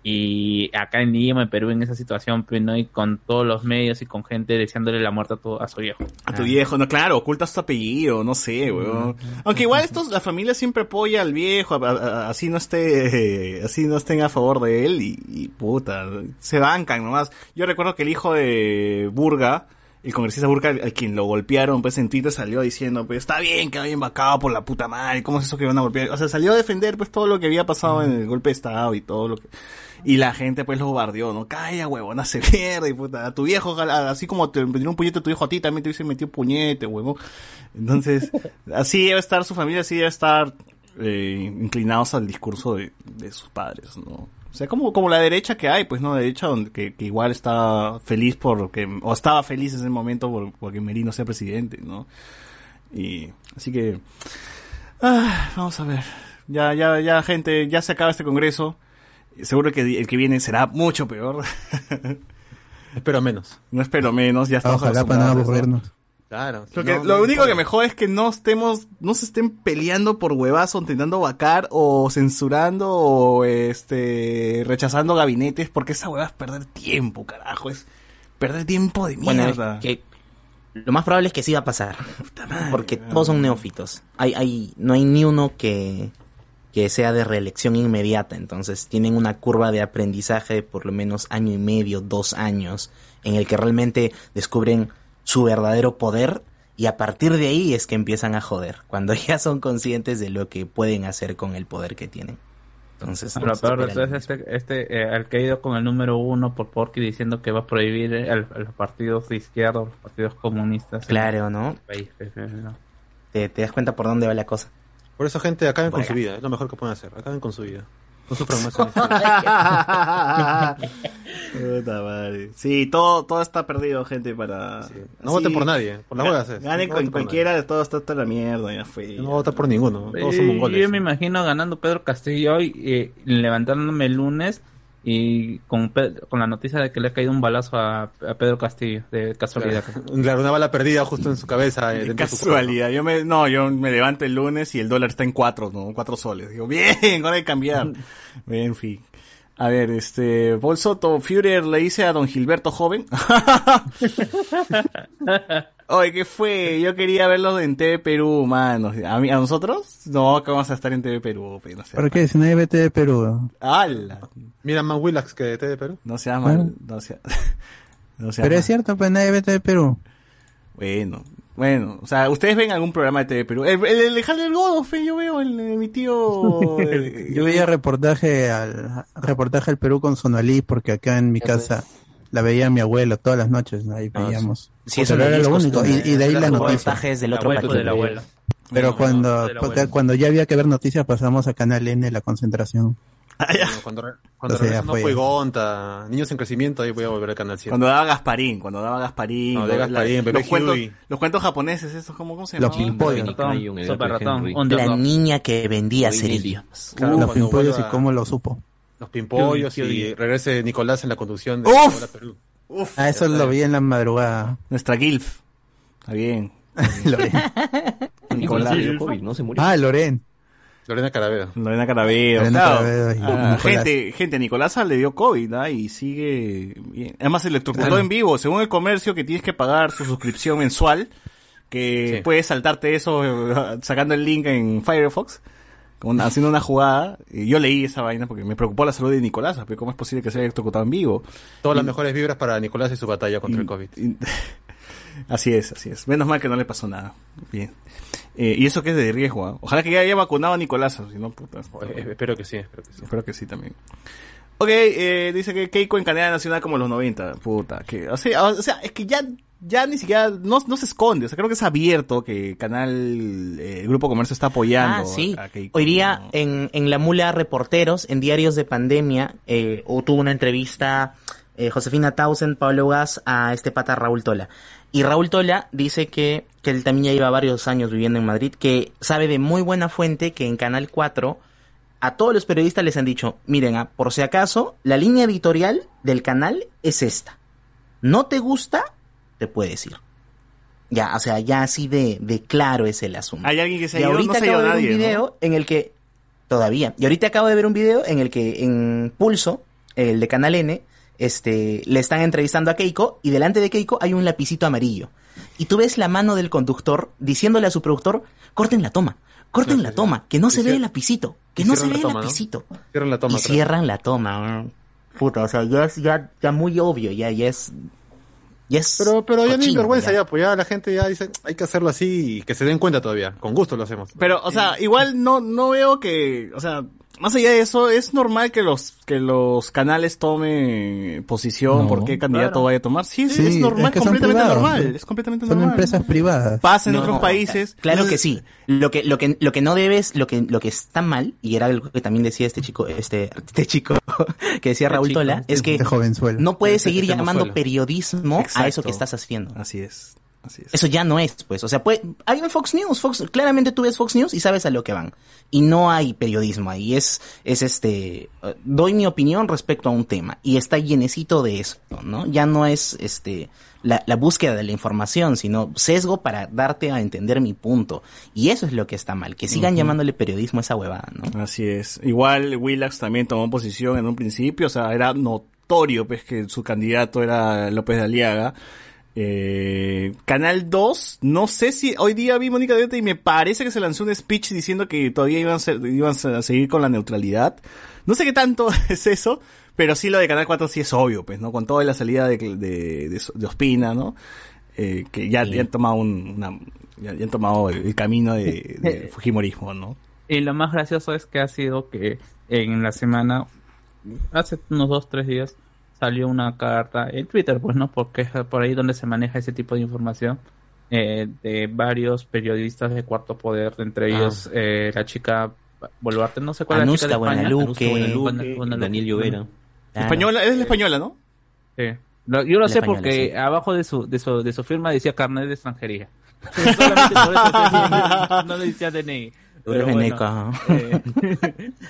y acá en Lima, en Perú, en esa situación, pues, ¿no? Y con todos los medios y con gente deseándole la muerte a, tu- a su viejo. A tu viejo, no, claro, ocultas tu apellido, no sé, weón. Aunque igual estos, la familia siempre apoya al viejo, a- a- así no esté, así no estén a favor de él y, y puta, se bancan nomás. Yo recuerdo que el hijo de Burga, el congresista Burga, al quien lo golpearon, pues en Twitter salió diciendo, pues está bien que hayan vacado por la puta madre, ¿cómo es eso que van a golpear? O sea, salió a defender pues todo lo que había pasado en el golpe de estado y todo lo que... Y la gente pues lo bombardeó, ¿no? Calla, huevón, hace mierda y puta. A tu viejo, ojalá, así como te metió un puñete a tu hijo a ti, también te hubiese metido puñete, huevón. Entonces, así debe estar su familia, así debe estar eh, inclinados al discurso de, de sus padres, ¿no? O sea, como, como la derecha que hay, pues, ¿no? Derecha donde, que, que igual está feliz por que, o estaba feliz en ese momento por, porque Merino sea presidente, ¿no? Y, así que, ah, vamos a ver. Ya, ya, ya, gente, ya se acaba este congreso. Seguro que el que viene será mucho peor. Espero menos. No espero menos, ya estamos Ojalá para no aburrirnos. Claro. Lo, si que- no, lo no único que me jode es que no estemos, no se estén peleando por huevazo, intentando vacar o censurando o este rechazando gabinetes, porque esa hueva es perder tiempo, carajo, es perder tiempo de Bueno, mierda. que lo más probable es que sí va a pasar. Puta madre, Porque todos son neófitos. Hay, hay, no hay ni uno que, que sea de reelección inmediata. Entonces tienen una curva de aprendizaje de por lo menos año y medio, dos años, en el que realmente descubren su verdadero poder y a partir de ahí es que empiezan a joder. Cuando ya son conscientes de lo que pueden hacer con el poder que tienen. Entonces, Lo peor de todo es este, este eh, al que ha ido con el número uno por Porky diciendo que va a prohibir eh, a los partidos de izquierda, los partidos comunistas. Claro, ¿no? país, eh, ¿no? Te, te das cuenta por dónde va la cosa. Por eso, gente, acaben con su vida. Es lo mejor que pueden hacer. Acaben con su vida. No sufran más. en Puta madre. Sí, todo, todo está perdido, gente, para... No voten por nadie. Por las huevas. Ganen No con voten cualquiera de todos, está hasta la mierda, ya fue. nadie. No votar por ninguno. Todos son Y- mongoles. Yo me imagino ganando Pedro Castillo hoy, eh, levantándome el lunes y con, con la noticia de que le ha caído un balazo a, a Pedro Castillo, de casualidad. Claro, una bala perdida justo en su cabeza. eh, De de su casualidad, yo me, no, yo me levanto el lunes y el dólar está en cuatro, ¿no? Cuatro soles. Digo, bien, ahora hay que cambiar. en fin. A ver, este, Paul Soto, Führer le dice a don Gilberto joven. Oye, ¿qué fue? Yo quería verlos en TV Perú, mano. ¿A, mí, ¿A nosotros? No, que vamos a estar en TV Perú, pe, no sea ¿Por qué? Si hay BT de Perú. ¡Hala! Mira más Willax que de T de Perú. No sea mal, no sea... no sea Pero mal. es cierto, pues hay BT de Perú. Bueno, bueno, o sea, ¿ustedes ven algún programa de TV Perú? El, el, el de Javier Godo, fe, yo veo, el, el- mi tío... Yo veía reportaje al reportaje al Perú con Sonalí porque acá en mi casa la veía mi abuelo todas las noches, ¿no? ahí Ah, veíamos. Sí, eso era lo único y, de ahí la Los noticia. reportajes del El otro abuelo del abuelo. Pero cuando del abuelo. cuando ya había que ver noticias pasamos a Canal N la concentración. Bueno, cuando cuando Entonces ya regresó no fue. fue Gonta, Niños en Crecimiento, ahí voy a volver al Canal 7. Cuando daba Gasparín, cuando daba Gasparín. No, de la- Gasparín, los, cuentos, los cuentos japoneses, esos, ¿cómo, cómo se Los llamaban? pimpollos. La niña que vendía Muy cerillos. Claro, los pimpollos y cómo lo supo. Los pimpollos y bien. regrese Nicolás en la conducción de ¡Uf! Perú. Uf, Ah, eso lo vi en la madrugada. nuestra Gilf. Está bien. Loren. Nicolás. COVID, no se murió. Ah, Loren. Lorena Carabedo. Lorena Carabedo. Lorena claro. Carabedo y Ah, Nicolás. gente, gente, Nicolás le dio COVID, ¿ah? Y sigue bien. Además, se electrocutó Claro. en vivo. Según el comercio, que tienes que pagar su suscripción mensual, que Sí. puedes saltarte eso eh, sacando el link en Firefox, haciendo una jugada. Y yo leí esa vaina porque me preocupó la salud de Nicolás. ¿cómo es posible que se haya electrocutado en vivo? Todas las mejores vibras para Nicolás y su batalla contra el COVID. Y- así es, así es. Menos mal que no le pasó nada. Bien. Eh, y eso que es de riesgo. ¿ah? Ojalá que ya haya vacunado a Nicolás, si no, puta. Eh, espero que sí, espero que sí. Espero que sí también. Ok, eh, dice que Keiko en cadena nacional como los 90. Puta, que, o sea, o sea, es que ya, ya ni siquiera, no, no se esconde. O sea, creo que es abierto que Canal, eh, el Grupo Comercio está apoyando Ah, sí. a Keiko. Hoy día ¿no? en, en La Mula Reporteros, en Diarios de Pandemia, eh, o tuvo una entrevista eh, Josefina Tausen, Pablo Gas, a este pata Raúl Tola. Y Raúl Tola dice que, que él también ya lleva varios años viviendo en Madrid, que sabe de muy buena fuente que en Canal 4 a todos los periodistas les han dicho, miren, ah, por si acaso, la línea editorial del canal es esta. ¿No te gusta? Te puedes ir. Ya, o sea, ya así de, de claro es el asunto. Hay alguien que se ha y ido, ahorita no se ha ido acabo de ver nadie, un ¿no? video en el que todavía. Y ahorita acabo de ver un video en el que en Pulso, el de Canal N, este, le están entrevistando a Keiko y delante de Keiko hay un lapicito amarillo. Y tú ves la mano del conductor diciéndole a su productor, corten la toma, corten la sí, toma, que no se ve el lapicito, que no se ve el toma, ¿no? lapicito. Cierran la toma. y cierran la toma. Puta, o sea, ya es ya, ya muy obvio, ya, ya es... Ya es Pero, pero ya ni vergüenza ya. ya, pues ya la gente ya dice, hay que hacerlo así y que se den cuenta todavía. Con gusto lo hacemos. Pero, o sea, igual no, no veo que, o sea, más allá de eso, es normal que los, que los canales tomen posición No, por qué candidato claro. vaya a tomar. Sí, Sí, es normal, es que completamente privados, normal. ¿no? Es completamente Son normal. empresas privadas. Pasa en No, otros países. Claro que sí. Lo que, lo que, lo que no debes, lo que, lo que está mal, y era algo que también decía este chico, este, este chico que decía Este Raúl chico, Tola, es que Este jovenzuelo. no puedes Este- seguir este llamando periodismo a eso que estás haciendo. Así es. Así es. Eso ya no es, pues. O sea, puede, hay Fox News, Fox, claramente tú ves Fox News y sabes a lo que van. Y no hay periodismo ahí. Es, es este, eh, doy mi opinión respecto a un tema. Y está llenecito de eso, ¿no? Ya no es, este, la, la búsqueda de la información, sino sesgo para darte a entender mi punto. Y eso es lo que está mal. Que sigan llamándole periodismo a esa huevada, ¿no? Así es. Igual Willax también tomó posición en un principio, o sea, era notorio pues que su candidato era López de Aliaga. Eh, Canal 2, no sé si hoy día vi Mónica Dieta y me parece que se lanzó un speech diciendo que todavía iban a, ser- iban a seguir con la neutralidad. No sé qué tanto es eso, pero sí lo de Canal 4 sí es obvio, pues, ¿no? Con toda la salida de, de, de, de Ospina, ¿no? Eh, que ya, Sí. ya han tomado un, una, ya, ya han tomado el, el camino de, de Fujimorismo, ¿no? Y lo más gracioso es que ha sido que en la semana, hace unos dos, tres días, salió una carta en Twitter, pues, ¿no? Porque es por ahí donde se maneja ese tipo de información eh, de varios periodistas de Cuarto Poder, entre ellos eh, la chica Boluarte, no sé cuál es la chica de Anuska España. Anuska Buenaluque. Daniel Llovera. Claro. Española, es la española, ¿no? Sí. Lo- yo lo La sé española, porque sí. abajo de su, de su, de su firma decía carnet de extranjería. Solamente por eso sé, no le decía DNI. Pero bueno, eh,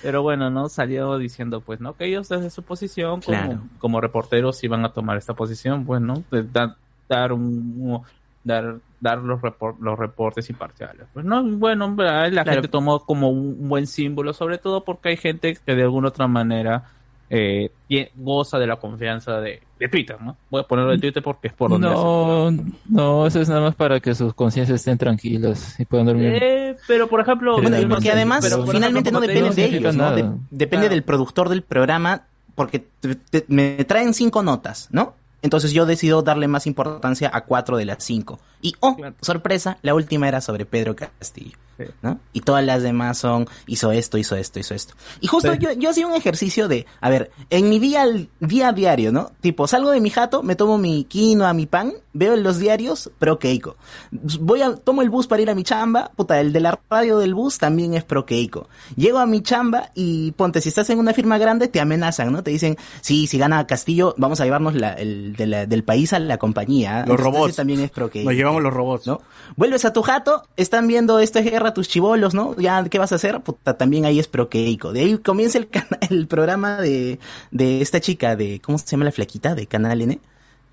pero bueno, ¿no? Salió diciendo, pues, ¿no? Que ellos desde su posición, como, Claro. como reporteros, iban a tomar esta posición, pues, ¿no? De dar, dar un, dar, dar los, repor- los reportes imparciales. Pues, ¿no? Bueno, la Claro. gente tomó como un buen símbolo, sobre todo porque hay gente que de alguna otra manera eh, goza de la confianza de, de Twitter, ¿no? Voy a ponerlo en Twitter porque es por donde No, no, eso es nada más para que sus conciencias estén tranquilos y puedan dormir. Eh, pero por ejemplo, Bueno, porque además pero, por finalmente ejemplo, no depende de ellos, ¿no? De- depende Claro. del productor del programa, porque te- te- me traen cinco notas, ¿no? Entonces yo decido darle más importancia a cuatro de las cinco. Y, oh, Claro. sorpresa, la última era sobre Pedro Castillo. Sí. ¿no? Y todas las demás son, hizo esto, hizo esto, hizo esto. Y justo Sí. yo, yo hacía un ejercicio de, a ver, en mi día, al- día a diario, ¿no? Tipo, salgo de mi jato, me tomo mi quinoa, mi pan, veo en los diarios, pro Keiko. Voy a, tomo el bus para ir a mi chamba, puta, el de la radio del bus también es pro Keiko. Llego a mi chamba y ponte, si estás en una firma grande, te amenazan, ¿no? Te dicen, sí, si gana Castillo, vamos a llevarnos la, el, de la- del país a la compañía. Los Entonces, robots. también es pro Keiko. Nos llevamos los robots. ¿no? Vuelves a tu jato, están viendo esta guerra tus chivolos, ¿no? Ya, ¿qué vas a hacer? Puta, también ahí es pro Keiko. De ahí comienza el, el programa de, de esta chica de, ¿cómo se llama la flaquita? De Canal N,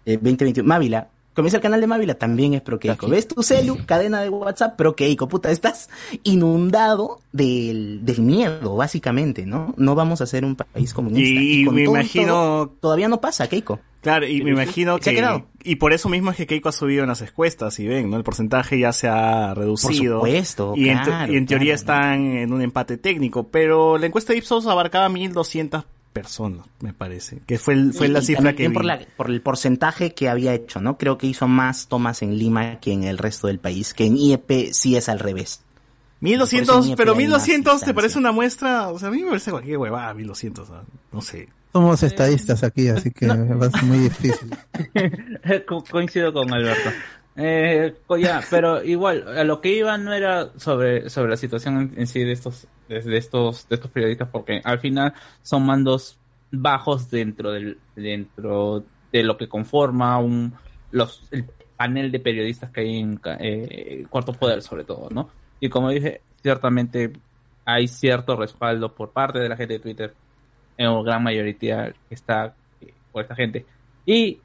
eh, 2021, Mávila. Comienza el canal de Mávila, también es pro Keiko. ¿Ves tu celu, cadena de WhatsApp, pro Keiko? Puta, estás inundado del, del miedo, básicamente, ¿no? No vamos a ser un país comunista. Y con me todo imagino- todo, todavía no pasa, Keiko. Claro, y me imagino Se ha que... quedado. Y por eso mismo es que Keiko ha subido en las encuestas, y ven, ¿no? El porcentaje ya se ha reducido. Por supuesto, Y en, claro, y en teoría claro. están en un empate técnico, pero la encuesta de Ipsos abarcaba 1.200 personas, me parece. Que fue, el- fue Y- la y cifra que vi. por, la- por el porcentaje que había hecho, ¿no? Creo que hizo más tomas en Lima que en el resto del país, que en IEP sí es al revés. Por eso 1200, ni pero hay más 1200 te parece una muestra, o sea, a mí me parece cualquier huevada, 1200, ¿no? no sé. Somos estadistas aquí, así que va a ser muy difícil. Co- coincido con Alberto. Eh, co- ya, pero igual, a lo que iba no era sobre, sobre la situación en, sí de estos, de, estos, de estos periodistas, porque al final son mandos bajos dentro del, dentro de lo que conforma un, los, el panel de periodistas que hay en eh, Cuarto Poder, sobre todo, ¿no? Y como dije, ciertamente hay cierto respaldo por parte de la gente de Twitter, en gran mayoría que está eh, por esta gente. Y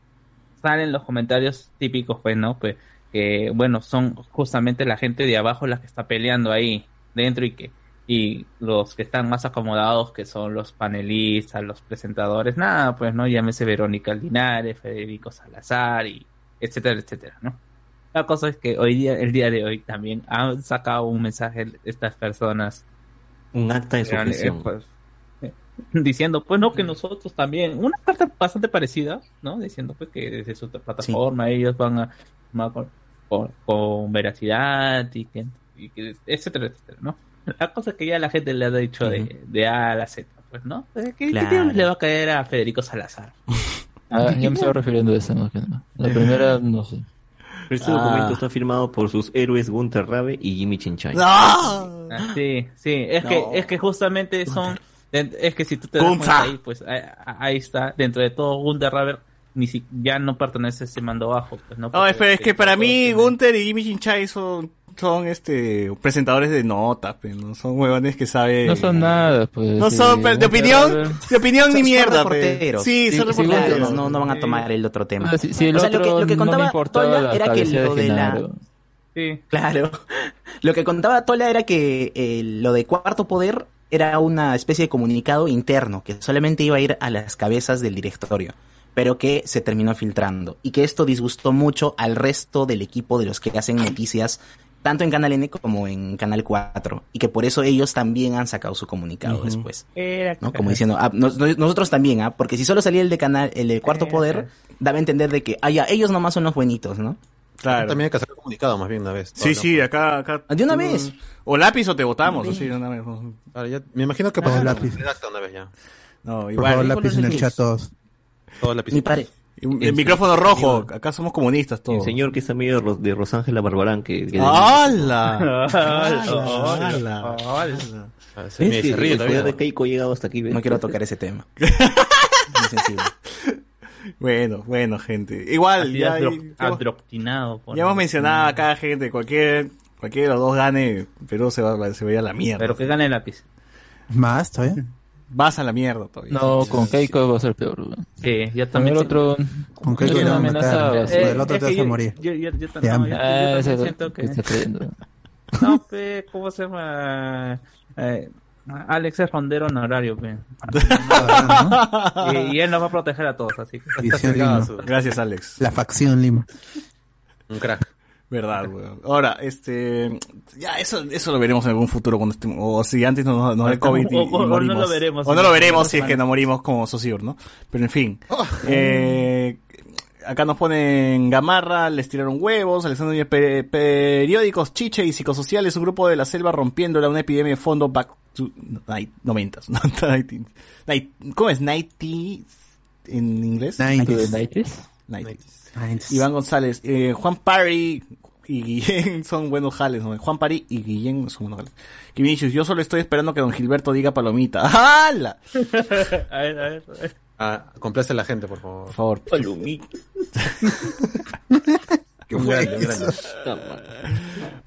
salen los comentarios típicos, pues, ¿no? Pues que bueno, son justamente la gente de abajo las que está peleando ahí dentro y que y los que están más acomodados que son los panelistas, los presentadores, nada, pues no llámese Verónica Linares, Federico Salazar y etcétera, etcétera, ¿no? La cosa es que hoy día, el día de hoy también han sacado un mensaje estas personas Un acta de sujeción. diciendo pues no que nosotros también una carta bastante parecida no diciendo pues que desde su plataforma ellos van a van con, con- con veracidad y que, y que etcétera etcétera no la cosa es que ya la gente le ha dicho de, de A a la Z pues no ¿Qué, qué Claro. diablos le va a caer a Federico Salazar Ah, yo me estaba refiriendo a eso más que nada. La primera, no sé. Este Ah. documento está firmado por sus héroes Gunter Rabe y Jimmy Chinchay. ¡No! Ah, sí sí es No. que es que justamente son es que si tú te das cuenta ahí pues ahí, ahí está dentro de todo Gunter Raver ni si, ya no pertenece a ese mando bajo pues no No, es, es que para mí Gunther y Jimmy Chinchay son, son este presentadores de notas, pe, no son huevones que saben. No son nada, pues. No sí. son, de opinión, de opinión ni mierda, reporteros. Sí, Sí, son sí, reporteros. Claro, no, no van a sí. tomar el otro tema. Ah, si, si el O sea, lo que- lo que no contaba Tola la era que lo de la-. Sí. Claro. Lo que contaba Tola era que eh, lo de cuarto poder era una especie de comunicado interno que solamente iba a ir a las cabezas del directorio, pero que se terminó filtrando y que esto disgustó mucho al resto del equipo de los que hacen noticias tanto en Canal N como en Canal 4 y que por eso ellos también han sacado su comunicado después. ¿no? Como diciendo, ah, nos- nos- nosotros también, ¿ah? Porque si solo salía el de canal, el de cuarto poder, daba a entender de que, ah, ya, ellos nomás son los buenitos, ¿no? Claro. También hay que hacer un comunicado más bien una vez. Sí, sí, ¿no? acá, acá. ¿De una vez? O lápiz o te votamos, así, de una vez. Claro, ya- me imagino que Ah, para lápiz. redacta una vez ya. No, Por favor, igual. lápiz en el chat todos. Todo lápiz. Mi padre. El, el micrófono rojo, acá somos comunistas El todos. señor que es amigo de, Ros- de Rosángela Barbarán, que, que ¡Hala! Hola, ¡Hala! hola. Ah, se, me- Es que se ríe el poder todavía. de Keiko ha llegado hasta aquí. ¿ves? No quiero tocar ese tema. Muy sensible. Bueno, bueno, gente. Igual, ya, adro- ya hemos- adoctrinado. por- ya hemos mencionado acá, gente, cualquier, cualquiera de los dos gane, Perú se va, se va a ir a la mierda. Pero que gane el lápiz. Más todavía. Vas a la mierda todavía. No, con Keiko va a ser peor. Sí, yo Con también. el otro. Con Eso te no van a amenazaba, matar. sí. Por Eh, el otro te vas a yo- morir. Yo, yo, yo, Ya. no, yo- yo siento que. está creyendo. No, pe, ¿cómo se llama? Eh, Alex es rondero honorario, pe. y, y él nos va a proteger a todos, así que. Gracias, Alex. La facción Lima. Un crack. Verdad, weón. Ahora, este, ya, eso, eso lo veremos en algún futuro cuando estemos, o si antes nos, nos da el COVID y, O- y o- o no morimos. lo veremos. O no lo veremos si es que no morimos como Sociur, ¿no? Pero en fin. Eh, acá nos ponen Gamarra, les tiraron huevos, Alexander Núñez, pe- periódicos, chiche y psicosociales, un grupo de la selva rompiéndola, una epidemia de fondo back to night, noventas, no, 19, night- ¿cómo es? 90 en inglés? ¿Tú de 90s. Nighties? 90s. 90s. Iván González, eh, Juan Parry y Guillén son buenos jales, ¿no? Juan Parry y Guillén son buenos jales. Y Vinicius, yo solo estoy esperando que don Gilberto diga palomita. ¡Hala! A ver, a ver. a ver. Ah, complace a la gente, por favor. Por favor. ¿Qué fue? Grande.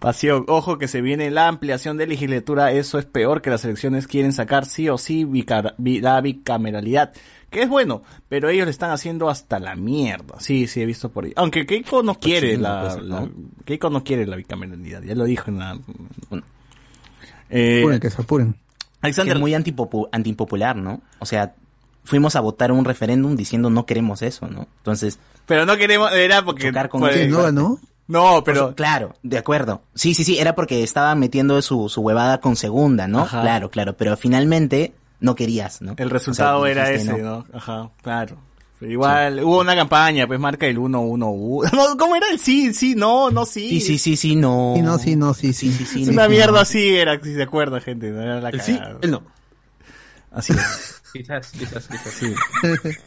Pasión, ojo que se viene la ampliación de legislatura, eso es peor que las elecciones quieren sacar sí o sí bicar- la bicameralidad, que es bueno, pero ellos le están haciendo hasta la mierda. Sí, sí, he visto por ahí. Aunque Keiko no quiere la, pues. Keiko no quiere la bicameralidad, ya lo dijo en la... Eh, Apuren, que se apuren. Que Alexander, es muy antipopu- antipopular, ¿no? O sea, fuimos a votar un referéndum diciendo no queremos eso, ¿no? Entonces, pero no queremos, era porque... Chocar con pues. ¿No ganó? no, pero, pero... claro, de acuerdo. Sí, sí, sí, era porque estaba metiendo su, su huevada con segunda, ¿no? Ajá. Claro, claro, pero finalmente no querías, ¿no? El resultado O sea, era dijiste ese, no. ¿no? Ajá, claro. Pero igual, hubo una campaña, pues marca el 1-1. No, ¿Cómo era el sí, sí, no, no, sí? Sí, sí, sí, sí, no. Sí, no, sí, no, sí, sí. Sí, sí, una sí, mierda no. así era, si se acuerda, gente. no Era la El sí, cagada. él no. Así es. Quizás, quizás, quizás. Sí.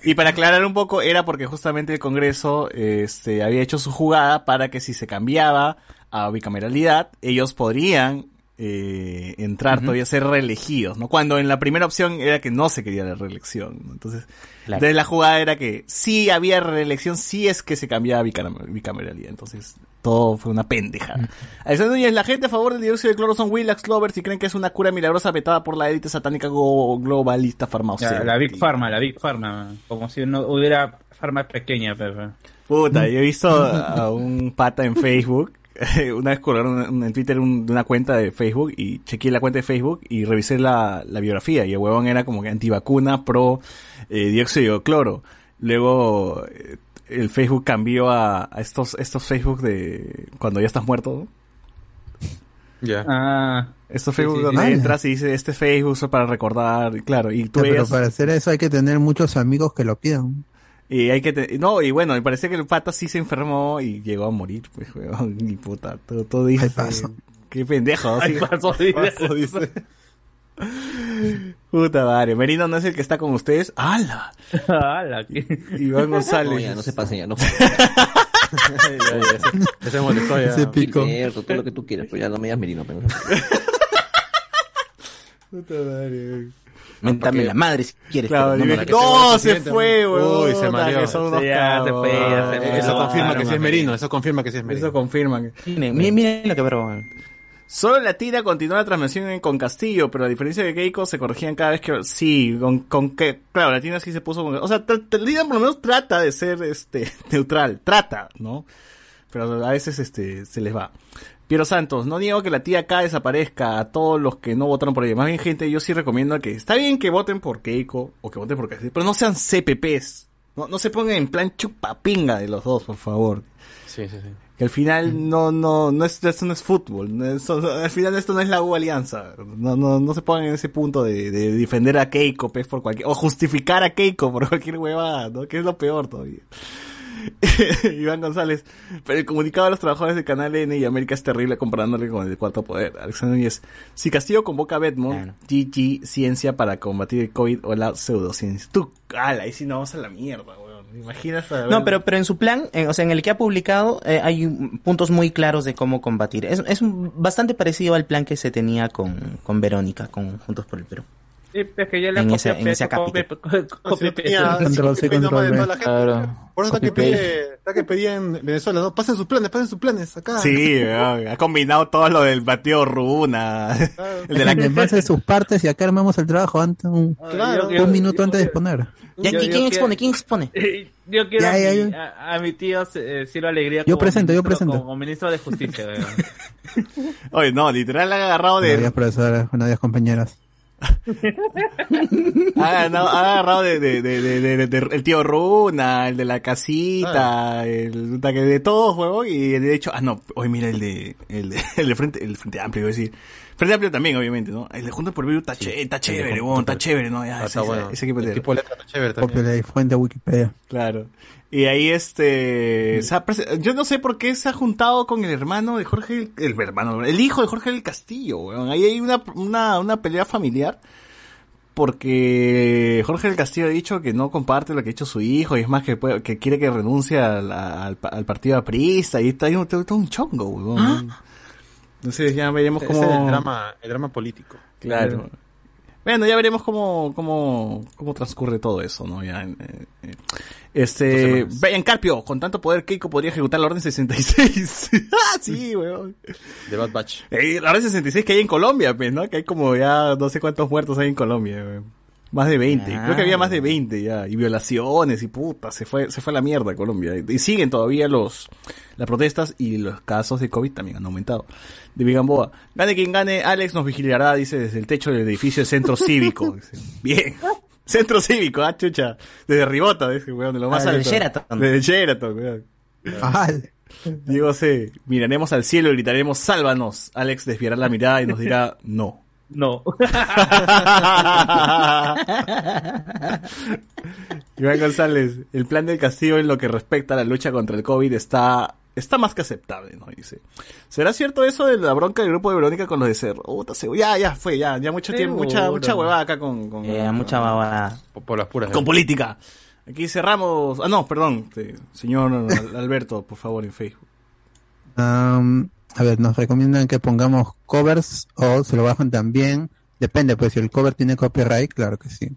Y para aclarar un poco, era porque justamente el Congreso este, había hecho su jugada para que si se cambiaba a bicameralidad, ellos podrían eh, entrar todavía a ser reelegidos, ¿no? Cuando en la primera opción era que no se quería la reelección, ¿no? Entonces, Claro. entonces la jugada era que sí había reelección, sí es que se cambiaba a bicam- bicameralidad. Entonces, todo fue una pendeja. Alexander Núñez, la gente a favor del dióxido de cloro son Willax Lovers y creen que es una cura milagrosa vetada por la élite satánica globalista farmacéutica. La, la Big Pharma, la Big Pharma. Como si no hubiera farma pequeña, pero. Puta, yo he visto a un pata en Facebook. Una vez colgaron en Twitter un- una cuenta de Facebook y chequeé la cuenta de Facebook y revisé la, la biografía y el huevón era como que antivacuna pro eh, dióxido de cloro. Luego eh, el Facebook cambió a, a estos estos Facebook de cuando ya estás muerto. ¿no? Ya. Ah, Estos Sí, Facebook sí, sí. donde ya. entras y dice este Facebook es para recordar, y claro, y tú Ya, pero para hacer eso hay que tener muchos amigos que lo pidan. Y hay que te- no, y bueno, me parece que el pata sí se enfermó y llegó a morir, pues, weón, y puta, todo, todo dice, Ay, paso. qué pendejo, ay, sí. pasó, dice. Paso, dice. Puta madre, Merino no es el que está con ustedes, ¡hala! Ala, ¿qué? Iván González. No, ya, no se pasen, ya, no. Ya se molestó ya. Ese pico. Cierto, todo lo que tú quieras, pero ya no me digas merino. Pero... Puta madre, weón. Mentame la madre si quieres. Claro, pero no que se no, se fue, weón. Uy, se mareó. que son unos Sí, ya se fue, ya se fue. Eso No, confirma no, que sí es no, Merino, eso confirma que sí es Merino. Eso confirman. Miren, miren, miren lo que broma. Solo la tira continúa la transmisión con Castillo, pero a diferencia de Keiko se corregían cada vez que sí, con, con que claro, la tira sí se puso con, o sea, Lina por lo menos trata de ser este neutral, trata, ¿no? Pero a veces este se les va. Piero Santos, no niego que la tía acá desaparezca a todos los que no votaron por ella. Más bien, gente, yo sí recomiendo que está bien que voten por Keiko o que voten por Castillo, pero no sean CPPs. No, no se pongan en plan chupapinga de los dos, por favor. Sí, sí, sí. Que al final no, no, no es, esto no es fútbol. no es- al final esto no es la U Alianza. No, no, no se pongan en ese punto de, de defender a Keiko, pues, por cualquier, o justificar a Keiko por cualquier huevada, ¿no? Que es lo peor todavía. Iván González, pero el comunicado de los trabajadores de Canal N y América es terrible comparándole con el de Cuarto Poder. Alexander Núñez, si Castillo convoca a Bedmont, Claro. GG Ciencia para combatir el COVID o la pseudociencia. Tú, ala, ahí sí no vamos a la mierda, weón. ¿Me imaginas a No, pero, pero en su plan, eh, o sea, en el que ha publicado, eh, hay un- puntos muy claros de cómo combatir. Es, es bastante parecido al plan que se tenía con, con Verónica, con Juntos por el Perú. Sí, es que ya le En ese- en ese copia, capítulo. de la. Claro. Por eso está que pide, está que pedía en Venezuela, ¿no? Pasen sus planes, pasen sus planes acá. Sí, ha combinado todo lo del batido Runa. El de la En base a sus partes y acá armamos el trabajo antes, un, Claro. Yo- un minuto yo- antes de exponer. ¿Ya, Yo- ¿Quién yo expone? quiero- ¿Quién expone? Yo quiero Ya, a, ya, a, a mi tío eh, Ciro Alegría Yo como presento, yo ministro- presento. como ministro de Justicia. Oye, no, literal ha agarrado Buenos días, de, profesora. Buenos días, compañeras. ha, ganado- ha agarrado de, de, de, de- de- de- el tío Runa, el de la casita, el puta que de todos, huevón, y de hecho, ah no, hoy mira el de, el de, el de frente, el frente amplio, iba a decir. Frente amplio también, obviamente, ¿no? El de Juntos por el Virus está, che- está chévere, huevón, está chévere, ¿no? Ya, Ah, ese, está bueno. ese equipo el de- letra está chévere también. Copia de fuente de Wikipedia. Claro. Y ahí este, se ha yo no sé por qué se ha juntado con el hermano de Jorge, el, hermano, el hijo de Jorge del Castillo, weón. Ahí hay una, una, una pelea familiar. Porque Jorge del Castillo ha dicho que no comparte lo que ha hecho su hijo y es más que, puede- que quiere que renuncie al, al, al partido aprista y está ahí un, todo un chongo, weón. Entonces ya veremos cómo... es el drama, el drama político. Claro. Bueno, ya veremos cómo, cómo, cómo transcurre todo eso, ¿no? Ya, eh, eh. Este. Brian Carpio, con tanto poder, Keiko podría ejecutar la Orden 66. ah, sí, weón. De Bad Batch. Eh, la Orden 66 que hay en Colombia, pues, ¿no? Que hay como ya no sé cuántos muertos hay en Colombia, weón. Más de 20. Ah. Creo que había más de 20 ya. Y violaciones y puta, se fue, se fue a la mierda Colombia. Y siguen todavía los, las protestas y los casos de COVID también han aumentado. De Vigamboa. Gane quien gane, Alex nos vigilará, dice, desde el techo del edificio del centro cívico. Dice, Bien. Centro cívico, ah, chucha. Desde Ribota, dice, weón, de lo más Ah, del alto. Sheraton. Desde Sheraton, weón. Ajal. Diego C. Miraremos al cielo y gritaremos, sálvanos. Alex desviará la mirada y nos dirá, no. No. Iván González, el plan del castigo en lo que respecta a la lucha contra el COVID está, está más que aceptable, ¿no? Dice. ¿Será cierto eso de la bronca del grupo de Verónica con los de Cerro? Puta, ya, ya fue, ya, ya mucho tiempo, mucha, mucha huevada acá con, con, Eh, mucha babada. Por, por las puras. con política. Aquí cerramos, ah no, perdón, eh, señor Al- Alberto, por favor, en Facebook. Am, a ver, nos recomiendan que pongamos covers o se lo bajan también. Depende, pues si el cover tiene copyright, claro que sí.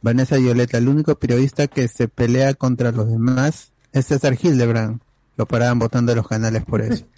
Vanessa Violeta, el único periodista que se pelea contra los demás es César Hildebrand. Lo paraban votando los canales por eso.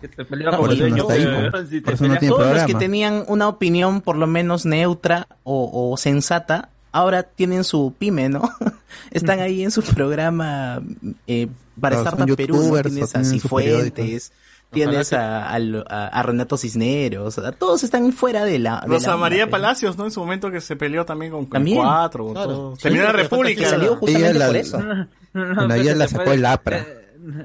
Que te pelea No, con por el eso no dueño, está ahí, weón, si te Por eso no peleas tiene Todos los que programa. tenían una opinión por lo menos neutra o, o sensata, ahora tienen su pyme, ¿no? Están ahí en su programa eh, para son Perú, tienes a. Cifuentes, tienes a, a- a Renato Cisneros, a- todos están fuera de la... de Rosa la María onda, Palacios, ¿no? En su momento que se peleó también con, con También. cuatro, con Claro. todo. Sí, Terminó la República. Salió justamente Ella la- por eso. Bueno, ella la sacó el APRA.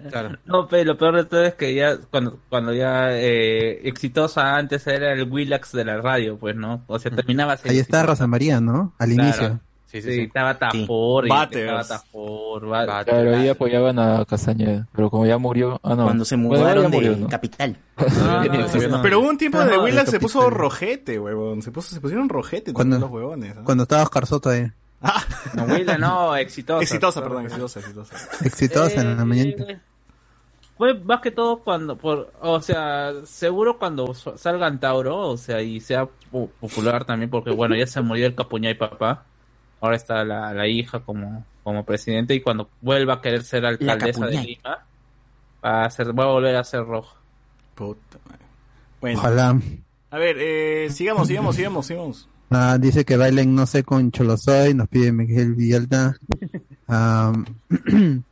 Claro. No, pero lo peor de todo es que ya, cuando, cuando ya eh, exitosa antes era el Willax de la radio, pues, ¿no? O sea, terminaba. Ahí está Rosa María, ¿no? Al Claro. inicio. Sí, Sí, sí, sí. estaba Tapor, y Bate, estaba ¿ves? Tapor, Bate. Bate. Claro, ahí apoyaban a Castañeda, pero como ya murió, ah no. Cuando se Bueno, mudaron murió, de ¿no? Capital. Ah, no, Sí, no, no. Pero hubo un tiempo de No, Willax se puso rojete, huevón. Se, puso, se pusieron rojete Cuando- los huevones. ¿no? Cuando estaba Oscar Soto ahí. Ah, No, Willa, no, exitosa. exitosa, perdón, exitosa, exitosa. Exitosa en la Eh, mañana. Fue más que todo cuando, por, o sea, seguro cuando salgan Tauro, o sea, y sea po- popular también, porque bueno, ya se murió el Capuñay papá, ahora está la, la hija como, como presidente, y cuando vuelva a querer ser alcaldesa de. Lima, va a, ser, va a volver a ser roja. Puta madre. Bueno, Ojalá. a ver, eh, sigamos, sigamos, sigamos, sigamos. Ah, dice que bailen no sé con Cholosoy, nos pide Miguel Villalta. Ah,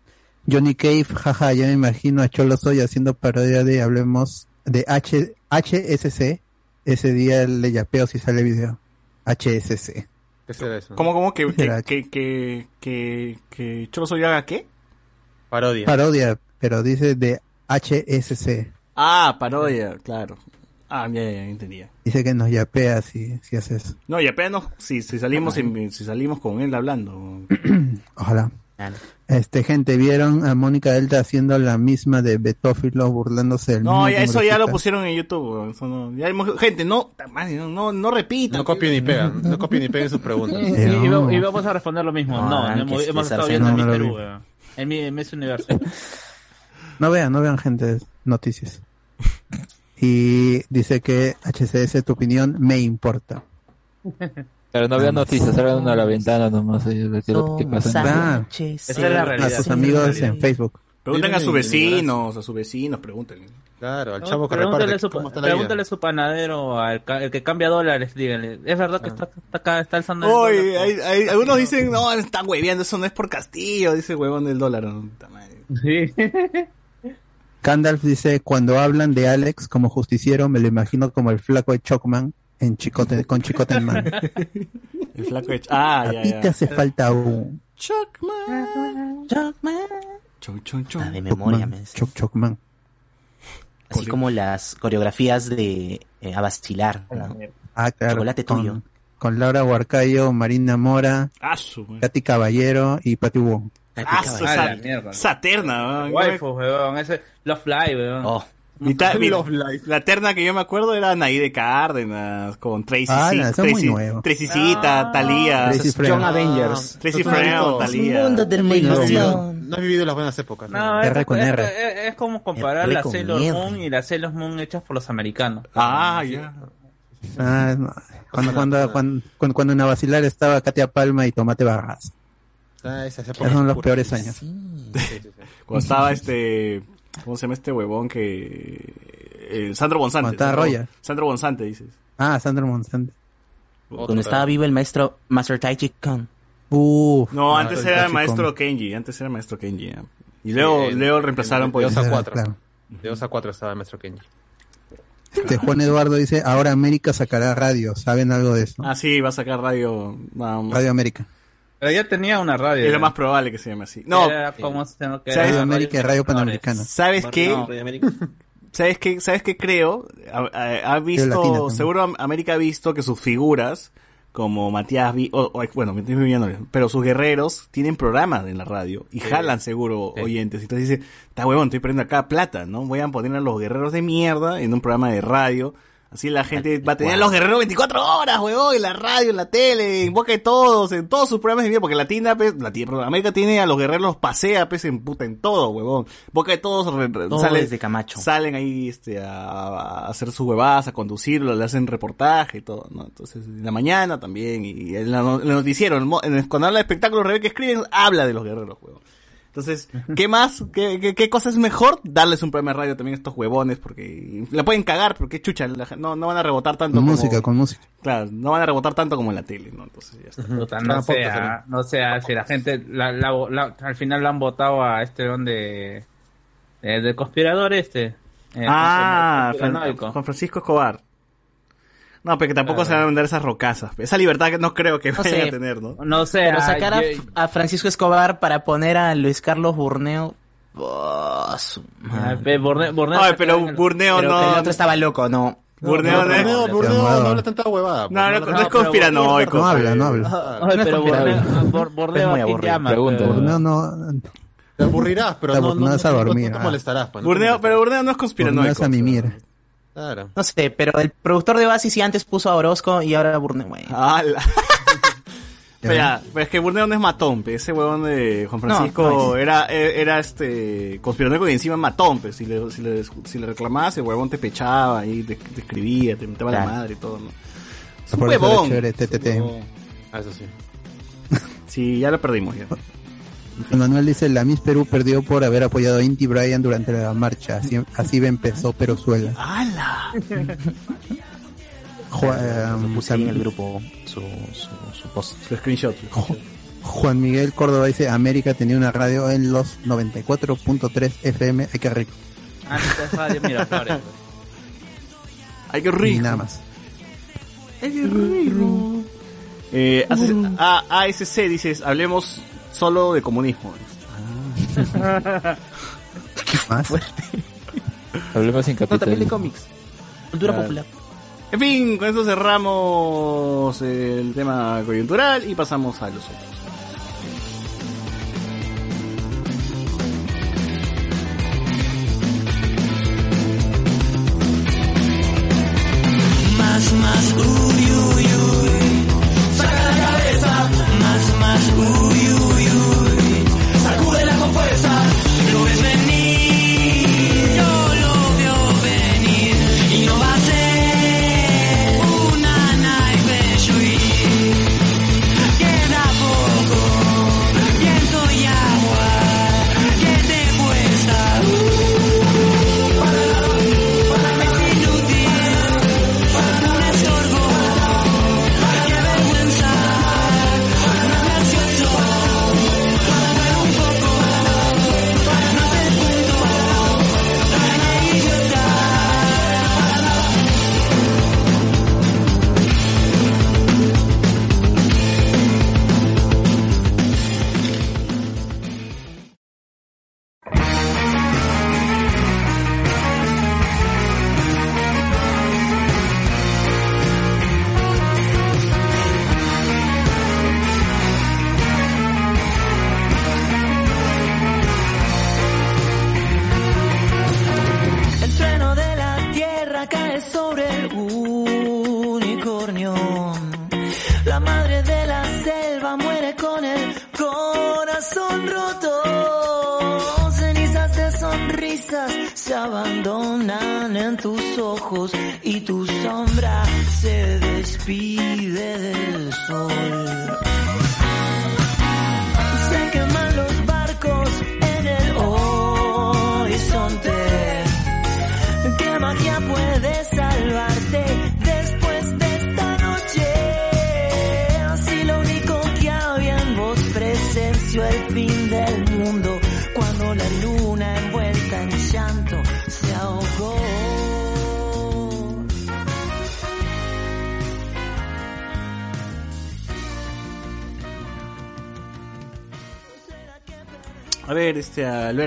Johnny Cave, jaja, ya me imagino a Cholosoy haciendo parodia de Hablemos de H, HSC. Ese día le yapeo si sale video. HSC. ¿Qué será eso? ¿Cómo, cómo que, que, que, que, que, que Cholo Soy haga qué? Parodia. Parodia, pero dice de HSC. Ah, parodia, claro. Ah, ya, ya, ya, entendía. Dice que nos yapea si, si hace eso. No, y apenas si, si salimos en- si salimos con él hablando. Ojalá. Claro. Este, gente, ¿vieron a Mónica Delta haciendo la misma de Betófilo burlándose del No, mismo ya eso ya lo pusieron en YouTube. Eso no- ya hay gente, no, no, no, no repitan. No copien ni pegan. No copien ni peguen sus preguntas. Y, y- no. y vamos a responder lo mismo. No, No, hagan hemos, estado viendo en No, mi no Perú. En mi, en Miss Universo. No vean, no vean gente noticias. Y dice que HCS, tu opinión me importa. Pero no vean noticias, salgan a la ventana nomás qué pasa. Ah. Esa es la A realidad. sus Sí, amigos sí. en Facebook. Pregunten a sus vecinos, a sus vecinos, pregúntenle. Claro, al No, chavo que pregúntale reparte. su, ¿Cómo está la vida? pregúntale a su panadero, al ca- el que cambia dólares, díganle. Es verdad que está, está acá, está alzando el dólar. hay, hay- algunos dicen, no, están hueveando, eso no es por Castillo, dice el huevón del dólar. no. Sí. Gandalf dice, cuando hablan de Alex como justiciero, me lo imagino como el flaco de Chocman en Chicote, con Chicote en mano. El flaco de... Ah, A ya, ti ya. te hace falta un Chuckman. Chocman. Chon, chon, chon. Ah, de memoria, me Chocman. dice. Choc, Chocman. Así como las coreografías de eh, a vacilar, ¿no? Ah, claro. Chocolate con, tuyo. con Laura Huarcayo, Marina Mora, Ah, su madre. Katy Caballero y Pati Wong. Ah, su Ah, la sa- mierda. Saterna, weón. Waifu, weón. Ese Love Live, weón. Oh, Mi ta- la terna que yo me acuerdo era Naide Cárdenas, con Tracy, Ah, C- no, Tracy, nuevo. Tracycita, Ah. Tracy. John Avengers. Tracy has Freon, visto- Talía. mundo de No has vivido- ilusión. no vivido las buenas épocas. No, R es, con R. es- es como comparar R la Sailor R. Moon y las Sailor Moon hechas por los americanos. Ah, ya. Ah, no. Cuando, cuando, cuando, cuando, cuando en la vacilar estaba Katia Palma y Tomate Barras. Ah, esas épocas Esos son los peores años. Sí. Sí, sí, sí. Cuando estaba este, ¿cómo se llama este huevón que, el Sandro Bonsante. Sandro- Roya. Sandro Bonsante, dices. Ah, Sandro Monsanto. Otro Cuando estaba vivo el maestro Master Tai Chi Kung. Uf. No, antes era el maestro Kenji, antes era el maestro Kenji. Y luego, el- luego reemplazaron por el, Dos a Era, cuatro. claro. De 2 a 4 estaba el maestro Kenji. Este, Juan Eduardo dice, ahora América sacará radio. ¿Saben algo de eso? Ah, sí, va a sacar radio. vamos. Radio América. Pero ya tenía una radio. Es lo más probable que se llame así. No, Era como se llama que ¿Sabes? era Radio América y Radio. Panamericana. ¿sabes qué? No. ¿Sabes qué? ¿Sabes qué creo? Ha, visto, seguro Am- América ha visto que sus figuras, como Matías, Vi- o, o- bueno, Matías Villanueva, pero sus guerreros tienen programas en la radio y jalan seguro Sí. oyentes. Entonces dice, está huevón, estoy perdiendo acá plata, ¿no? Voy a poner a los guerreros de mierda en un programa de radio. Así la gente va a tener a los guerreros 24 horas, huevón, en la radio, en la tele, en boca de todos, en todos sus programas de mierda, porque Latina, pues, Latina, América tiene a los guerreros, pasea, pues, en puta, en todo, huevón. Boca de todos, re- re- Todo sale- desde Camacho. salen ahí este, a, a hacer sus huevadas, a conducirlo, le hacen reportaje y todo, ¿no? Entonces, en la mañana también, y en, la, en el noticiero, en el- cuando habla de espectáculos, Rebeca escriben, habla de los guerreros, huevón. Entonces, ¿qué más? ¿Qué, qué, qué cosa es mejor? Darles un programa de radio también a estos huevones, porque la pueden cagar, porque chucha, la no, no van a rebotar tanto Con como- música, con música. Claro, no van a rebotar tanto como en la tele, ¿no? Entonces ya está. Puta, Ah, no sea, no sea, si la gente, la, la- la- al final la han votado a este don de, de, de conspirador este. Eh, Ah, conspiranoico. Fran- Juan Francisco Escobar. No, pero que tampoco se van a vender esas rocasas. Esa libertad que no creo que No vayan sé. a tener, ¿no? No sé, Pero ah, sacar a, yo- a Francisco Escobar para poner a Luis Carlos Burneo. oh, su ah, madre. pe- Borne- Borneo Ay, pero el- Burneo Pero no. el otro estaba loco, no. Burneo no, Burneo, es- Burneo no habla tanta huevada. no, no, no es conspiranoico. No habla, no habla. Ah, No es pero conspiranoico. Borneo, Bor- Borneo Es muy ¿a quién aburrido. llama? Pregunta. Pero- No, no, Te aburrirás, pero Te no, abur- no, no es no, a no- dormir, no te ah. molestarás. pues, no Burneo, pero Burneo no es no conspiranoico. es a mimir. Claro. No sé, pero el productor de Oasis sí antes puso a Orozco y ahora a Burneo. güey. ¡Hala! Pero, ya, pero es que Burneo no es matón, pe. ese huevón de Juan Francisco No, no era, e- era este conspiranoico y encima matón, pe. Si le, si le, si le reclamabas, el huevón te pechaba y te, te escribía, te metaba la madre y todo, ¿no? Es un huevón. Ah, eso sí. Sí, ya lo perdimos ya. Manuel dice, la Miss Perú perdió por haber apoyado a Inti Bryan durante la marcha. Así, así empezó Perozuela. ¡Hala! Ju- eh, Lo puse en el grupo su, su, su post. Su screenshot. Juan Miguel Córdoba dice, América tenía una radio en los 94.3 FM. Hay que re- Ah, no, esta radio, mira, Flores. ¡Ay, qué y rico! nada más. Eh, hace- a- ASC dices, hablemos solo de comunismo. ¿Qué más? Hablemos sin No, también de capital. cómics. Cultura Claro. popular. En fin, con esto cerramos el tema coyuntural y pasamos a los otros.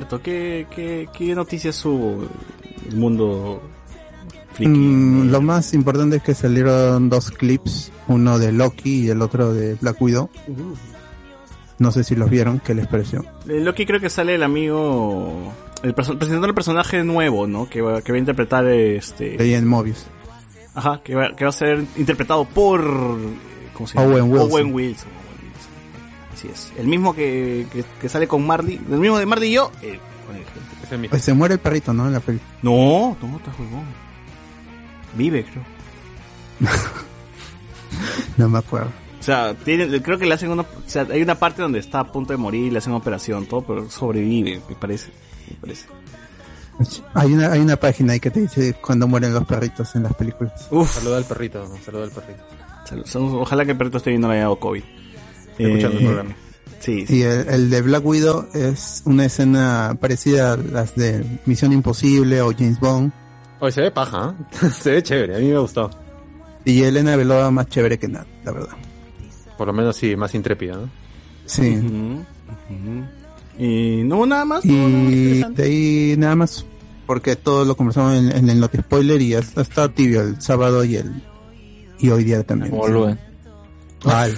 Alberto, ¿qué, qué, qué noticias hubo el mundo friki? Mm, lo más importante es que salieron dos clips, uno de Loki y el otro de Black Widow. No sé si los vieron, ¿qué les pareció? En Loki creo que sale el amigo el presentando el personaje nuevo, ¿no? Que va, que va a interpretar este Leí en Mobius. Ajá, que va, que va a ser interpretado por ¿cómo se llama? Owen Wilson. Owen Wilson. Así es. El mismo que, que, que sale con Marley, el mismo de Marley y yo, eh, con el gente. Pues se muere el perrito, ¿no? En la película. No, no, está juegón. Vive, creo. No me acuerdo. O sea, tiene, creo que le hacen una, o sea, hay una parte donde está a punto de morir, le hacen una operación, todo, pero sobrevive, me parece. Me parece. Hay una, hay una página ahí que te dice cuando mueren los perritos en las películas. Uf, Saluda al perrito, saluda al perrito. Ojalá que el perrito esté bien, no le haya dado COVID. Escuchando el Eh, programa. Sí, sí. Y el, el de Black Widow es una escena parecida a las de Misión Imposible o James Bond. Oye, se ve paja, ¿eh? se ve chévere, a mí me gustó. Y Elena Belova más chévere que nada, la verdad. Por lo menos sí, más intrépida, ¿no? Sí. Ujú, ujú. Y no nada más. ¿No hubo nada más Y de ahí nada más, porque todo lo conversamos en, en el Note Spoiler y hasta está tibio el sábado y el y hoy día también. Volven. Ay,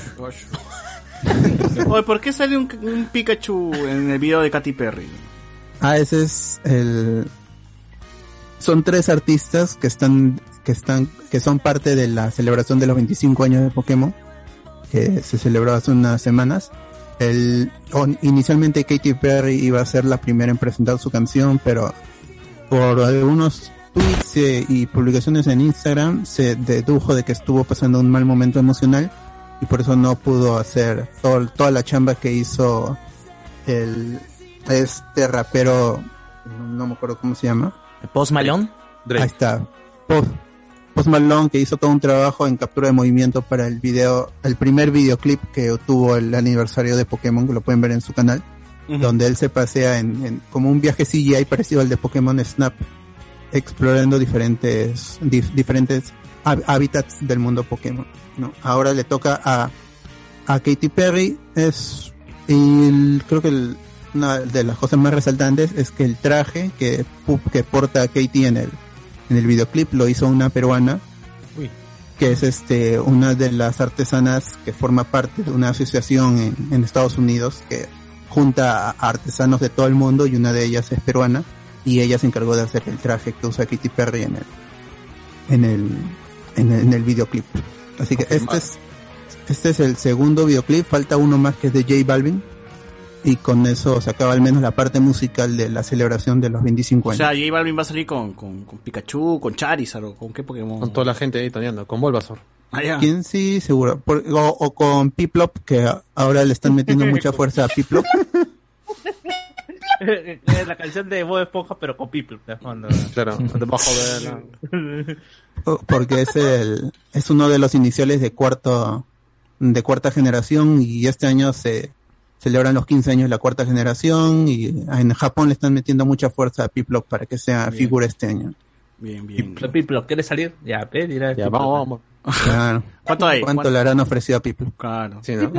¿por qué sale un, Pikachu en el video de Katy Perry? Ah, ese es el. Son tres artistas que están, que están, que son parte de la celebración de los 25 años de Pokémon, que se celebró hace unas semanas. El, inicialmente Katy Perry iba a ser la primera en presentar su canción, pero por algunos tweets eh, y publicaciones en Instagram se dedujo de que estuvo pasando un mal momento emocional y por eso no pudo hacer todo- toda la chamba que hizo el este rapero no, me acuerdo cómo se llama. Post Malone. ahí está. Post, Post Malone que hizo todo un trabajo en captura de movimiento para el video el primer videoclip que tuvo el aniversario de Pokémon que lo pueden ver en su canal donde él se pasea en, en- como un viaje CGI parecido al de Pokémon Snap explorando diferentes dif- diferentes hábitats del mundo Pokémon ¿no? ahora le toca a a Katy Perry es y creo que el- una de las cosas más resaltantes es que el traje que, que porta Katy en el en el videoclip lo hizo una peruana Uy. que es este una de las artesanas que forma parte de una asociación en, en Estados Unidos que junta a artesanos de todo el mundo y una de ellas es peruana y ella se encargó de hacer el traje que usa Katy Perry en el en el en el, en el videoclip así que este es este es el segundo videoclip falta uno más que es de J Balvin y con eso se acaba al menos la parte musical de la celebración de los 25 O años sea, J Balvin va a salir con, con, con Pikachu, con Charizard o con qué Pokémon. Con toda la gente ahí toneando, con Bulbasaur. Ah. ¿Quién sí? Seguro. Por- o, o con Piplop, que ahora le están metiendo mucha fuerza a Piplop. Es la canción de Bob Esponja, pero con People de fondo. Claro, debajo de la... o- Porque es el, es uno de los iniciales de cuarto, de cuarta generación y este año se celebran los 15 años de la cuarta generación y en Japón le están metiendo mucha fuerza a Piplop para que sea Bien. figura este año. Bien, bien. People, ¿quieres salir? Ya, pe, dirá. Ya, vamos, vamos. Claro. ¿Cuánto hay? ¿Cuánto ¿Cuánto? le habrán ofrecido a Piplop? Claro. Sí, ¿no?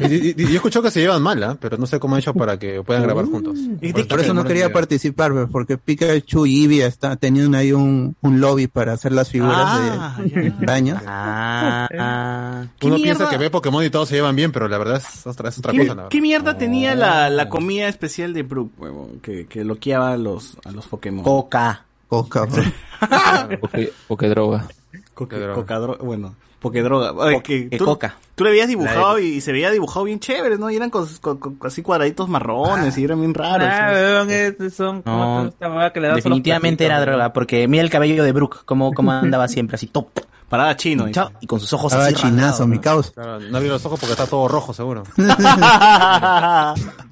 y, y- y- y yo escucho que se llevan mal, ¿ah? pero no sé cómo han hecho para que puedan grabar juntos. ¿Y de Por eso no quería participar, porque Pikachu y Eevee está, tenían ahí un, un lobby para hacer las figuras Ah, de daños. Ah, ah. ¿Qué Uno mierda? piensa que ve Pokémon y todos se llevan bien, pero la verdad es otra, es otra ¿Qué, cosa. La qué mierda tenía la, la comida especial de Brook, huevón? Que, que loqueaba a los, a los Pokémon. Coca. Coca, porque droga. Droga. Cocadro- bueno, Pokédroga. Ay, Co- que tú, coca. tú le veías dibujado y, y se veía dibujado bien chévere, ¿no? Y eran cos- co- co- así cuadraditos marrones y eran bien raros. Ah, ¿sí? son como No, que le Definitivamente era droga, porque mira el cabello de Brooke, cómo, cómo andaba siempre así, top. Parada chino. Chao, y con sus ojos Estaba así chinazo, mi. Claro, no abrí los ojos porque está todo rojo, seguro.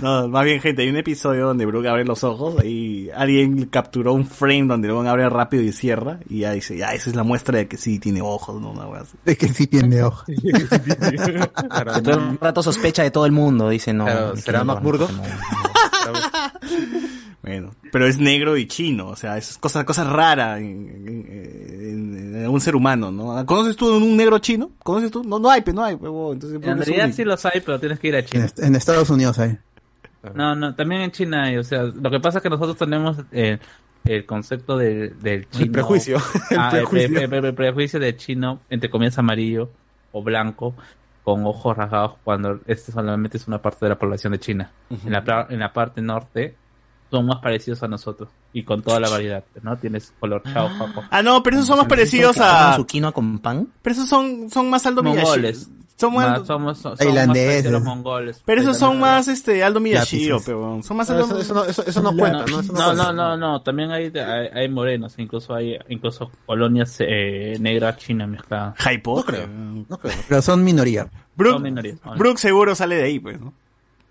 No, más bien, gente, hay un episodio donde Brooke abre los ojos y alguien capturó un frame donde luego abre rápido y cierra y ya dice, ya, esa es la muestra de que sí tiene ojos, ¿no? Una así. Es que sí tiene ojos. Que todo el rato sospecha de todo el mundo, dice, no. Claro, ¿será no, no. Bueno, pero es negro y chino, o sea, es cosa, cosa rara en, en- en- en un ser humano, ¿no? ¿Conoces tú un negro chino? ¿Conoces tú? No, no hay, pues no hay, huevo. Entonces, En realidad sí los hay, pero tienes que ir a En, China. est- en Estados Unidos hay. No, no, también en China hay, o sea, lo que pasa es que nosotros tenemos eh, el concepto de- del chino. El prejuicio. El Ah, el prejuicio. pre- pre- pre- prejuicio de chino, entre comillas amarillo o blanco, con ojos rasgados, cuando este solamente es una parte de la población de China. en, la, en la parte norte son más parecidos a nosotros y con toda la variedad, ¿no? Tienes color chao, japo. Ah, no, pero esos son más parecidos ¿Comen a... su quinoa con pan? Pero esos son, son más Aldo Mongoles. Son más... Más- somos, Tailandeses. los mongoles. Pero esos son más, este, Aldo Miyashiro, pero son más No, Aldo... eso, eso no, eso, eso no cuenta, ¿no? Eso No, no, no, no, también hay, hay, hay morenos, incluso hay incluso colonias eh, negras chinas mezcladas. Hypo. No creo. No creo. Pero son minoría. Brooke, Son minorías, ¿no? Brooke seguro sale de ahí, pues, ¿no?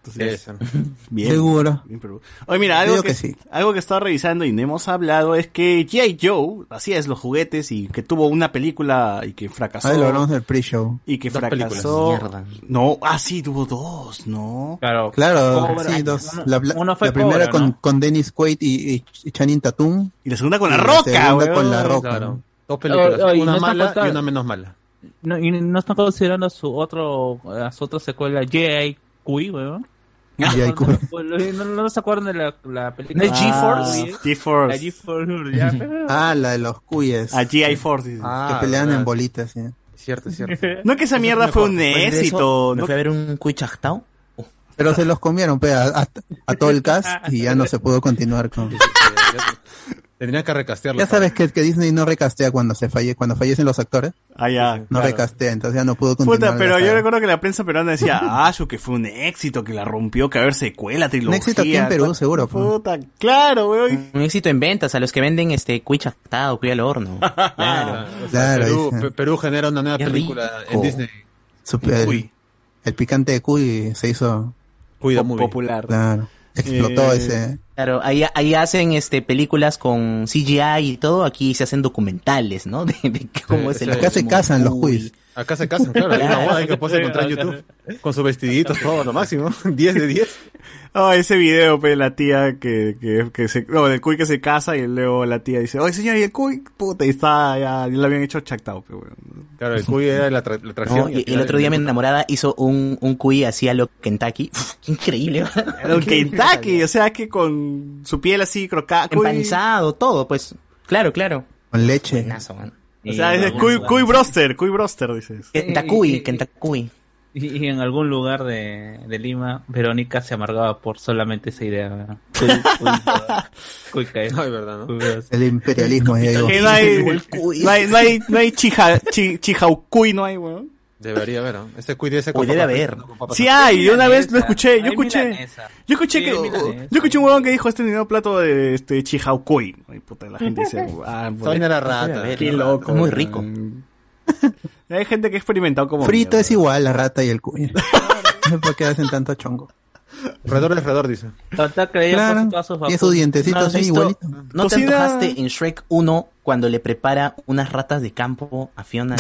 Entonces, bien. Seguro. bien. Oye, mira, algo que, que sí. algo que estaba revisando y no hemos hablado es que G.I. Joe, así es, los juguetes, y que tuvo una película y que fracasó. Ahí lo hablamos del pre-show. y que Dos fracasó. No, ah, sí, tuvo dos, ¿no? Claro. Claro, Cobra. sí, dos. La, la- uno fue la primera Cobra, con, ¿no? con Dennis Quaid y, y, y Channing Tatum. Y la segunda con la roca, segunda weón. con la roca. Claro. ¿no? Dos películas, Oh, oh, no una mala y una menos mala. No, y no están considerando su otro, a su otra secuela, J.I. Kui, weón. Joe. ¿No, no, no se acuerdan de la, la película? ¿No es GeForce? Ah, La G-Force. GeForce, ya, Ah, la de los cuyes. A G.I. Force. dice. Ah, que pelean verdad. en bolitas, sí. Cierto, cierto. No que esa mierda fue un éxito. Me ¿no? fui a ver un Cuy Chachtao. Pero se los comieron, pe, a, a- a todo el cast y ya no se pudo continuar con... Tendrían que recastearlo. Ya sabes que, que Disney no recastea cuando se falle, cuando fallecen los actores, Ah, ya. no claro. recastea, entonces ya no pudo continuar. Puta, pero yo recuerdo que la prensa peruana decía, ah, su que fue un éxito, que la rompió, que a ver secuela, trilogía. éxito aquí en Perú, seguro, pues. Puta, claro, weón. Un éxito en ventas, a los que venden este Cuy Chachtao, Cuy al horno. Claro. O sea, Claro, Perú, dice. Pe- Perú genera una nueva Qué película rico. en Disney. Super- el picante de Cuy se hizo, Cuida muy popular. claro, explotó Eh, ese... Claro, ahí, ahí hacen este películas con CGI y todo, aquí se hacen documentales, ¿no? De, de cómo es el sí. Acá se casan los Uy. Acá se casan, claro. Hay una boda ahí que puedes encontrar en YouTube. Con su vestidito, todo lo máximo. 10 de 10. Ah, ese video, pe, la tía que, que, que se, no, del cuy que se casa y luego la tía dice, oye señor, ¿y el cuy? Puta, y está, ya, ya le habían hecho chactao, pe, weón. Claro, el cuy era la, tra- la atracción. No, y, y el otro día mi enamorada hizo un, un cuy así a lo Kentucky. Uf, qué increíble. Era un Kentucky, o sea, que con su piel así crocada. Empanizado, todo, pues. Claro, claro. Con leche. Buenazo, man. O sea, es cuy, cuy broster, cuy broster, dices. Kentucky, Kentucky. Y, y en algún lugar de, de Lima, Verónica se amargaba por solamente esa idea. ¿verdad? Cuy, cuy, cuy, cae. Ay, verdad, ¿no? Cuy, ¿verdad? El imperialismo, ya digo. Que no hay, El cuy. no hay, no hay, no hay chija, chi, chijaucuy, no hay, weón. Debería haber, ¿no? Ese debe papas haber. Sí hay, yo una vez lo escuché, yo escuché, milanesa. yo escuché Sí, que, yo escuché un huevón que dijo este nuevo plato de este chijaucuy. Ay, puta, la gente dice, ah, Debe rata. Qué loco. Muy rico. Hay gente que ha experimentado como Frito mierda. es igual la rata y el cuy. Por qué hacen tanto chongo. Redor redor, dice. Por Claro, Facu. sus dientecitos ¿No has ahí visto- igualito. ¿No te antojaste en Shrek 1 cuando le prepara unas ratas de campo a Fiona?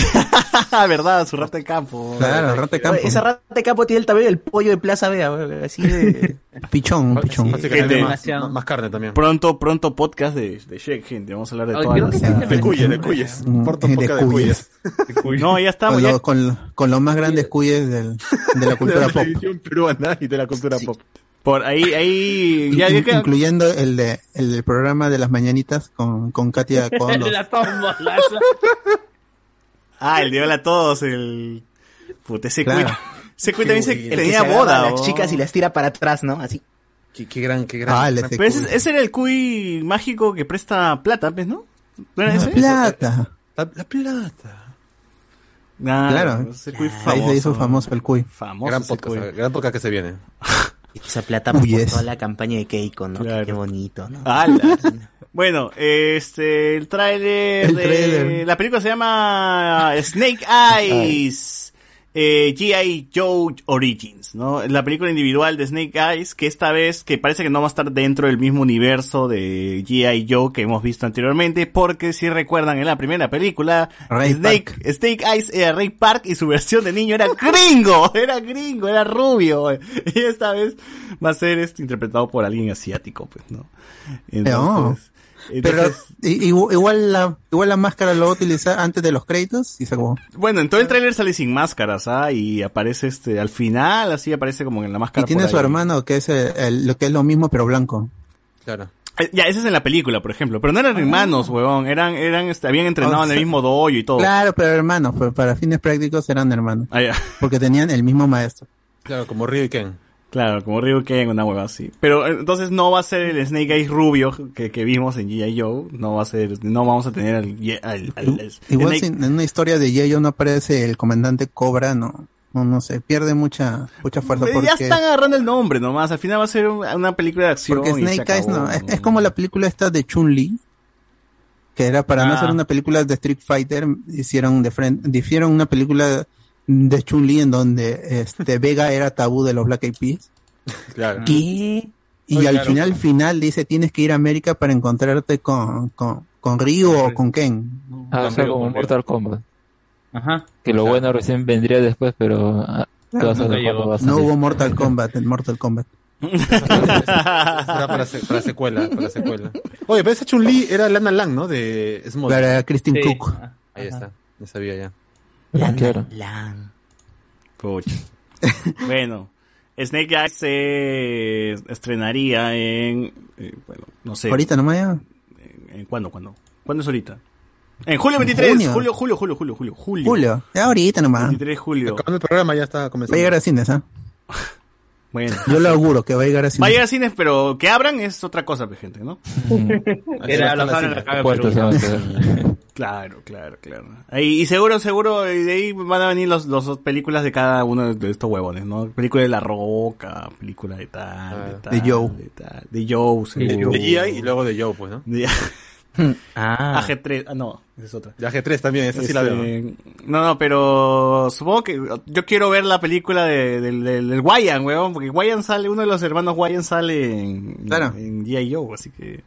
Ah, verdad, su rata de campo. Claro, rata de campo. Esa rata de campo tiene el tamaño del pollo de Plaza Vea, así de... Pichón, un pichón. Gente, tiene más, demasiado. más carne también. Pronto, pronto podcast de, de gente. Vamos a hablar de Ay, todas las... sí De cuyes, de cuyes. Mm, Porto de poca de cuyes. cuyes. No, ya estamos, Con, ya. lo- con, con los más grandes cuyes del, de la De cultura la pop. televisión peruana y de la cultura pop. Por ahí, ahí, ya, In- incluyendo el, de, el del programa de las mañanitas con, con Katia con los- La. Ah, el de hola a todos, el... Puta, ese Claro. cuy... Ese cuy también se, El que tenía se boda, a las chicas y las tira para atrás, ¿no? Así. Qué, qué gran, qué gran. Ah, el ese Pero ese, ese era el cuy mágico que presta plata, ¿ves, no? ¿No era La ese? plata. La, la plata. Ah, Claro. Ese cuy Ahí famoso. se hizo famoso el cuy. Famoso Gran podcast, cuy. gran podcast que se viene. Esa plata por toda la campaña de Keiko, ¿no? Claro. Qué bonito, ¿no? ¡Hala! Bueno, este, el tráiler de... tráiler. La película se llama Snake Eyes, eh, G.I. Joe Origins, ¿no? La película individual de Snake Eyes, que esta vez, que parece que no va a estar dentro del mismo universo de G.I. Joe que hemos visto anteriormente, porque si recuerdan en la primera película, Ray Snake, Snake Eyes era Ray Park y su versión de niño era gringo, era gringo, era rubio, y esta vez va a ser este, interpretado por alguien asiático, pues, ¿no? Entonces, entonces, igu- igual la, igual la máscara lo va a utilizar antes de los créditos y se acabó. bueno, en todo el tráiler sale sin máscaras, ¿ah? Y aparece este, al final, así aparece como en la máscara. Y tiene por su ahí. hermano que es el- el- lo que es lo mismo pero blanco. Claro. Eh, Ya, ese es en la película, por ejemplo. Pero no eran hermanos, huevón. Eran, eran, este, habían entrenado O en el mismo dojo y todo. Claro, pero hermanos, pero para fines prácticos eran hermanos. Ah, ya. Porque tenían el mismo maestro. Claro, como Ryu y Ken. Claro, como Ryu Ken, una hueva así. Pero eh, entonces no va a ser el Snake Eyes rubio que, que vimos en G.I. Joe. No va a ser, no vamos a tener al, al, al- al Igual Snake- en una historia de Yayo no aparece el comandante Cobra, no, no, no sé, pierde mucha, mucha fuerza Eh, porque, Ya están agarrando el nombre nomás. Al final va a ser un- una película de acción. porque Snake Eyes no, es, es como la película esta de Chun-Li, que era para no Ah. hacer una película de Street Fighter, hicieron de frente, hicieron una película de Chun-Li en donde este Vega era tabú de los Black Eyed Peas. Claro. ¿Qué? Y Oye, al claro. final, final dice, tienes que ir a América para encontrarte con, con, con Ryu o con Ken. Ah, o sea, como Mortal Kombat. Ajá. Que lo bueno recién vendría después, pero ah, Claro, No hubo Mortal Kombat en Mortal Kombat. Era para, se- para secuela, para secuela. Oye, pero esa Chun-Li era Lana Lang, ¿no? De Small. Para Christine Sí. Cook. Ahí está, ya sabía ya. Ah, claro. Pucha. bueno, Snake Eyes se estrenaría en. eh, bueno, no sé. Ahorita nomás ya. ¿En, en cuándo, cuándo? ¿Cuándo es ahorita? En julio 23. junio. Julio, julio, julio, julio, julio. Julio. Julio. Ya ahorita nomás. 23 de julio. Acabando el programa ya está Va a comenzando. llegar a cines, ¿ah? Bueno. Yo lo auguro que va a llegar a Va a cines. llegar a cines, pero que abran es otra cosa, gente, ¿no? Era la la. Claro, claro, claro. Ahí- y seguro, seguro, y de ahí van a venir los, los películas de cada uno de estos huevones, ¿no? Película de La Roca, película de tal, de tal. De Joe. De, tal, de Joe, seguro. de G.I. y luego de Joe, pues, ¿no? Ah, AG3, ah, no, esa es otra. De AG3 también, esa sí la veo. Este, No, no, pero supongo que yo quiero ver la película de, del, del, del Wyan, weón, porque Wyan sale, uno de los hermanos Wyan sale en, Claro. en G.I. Joe, así que...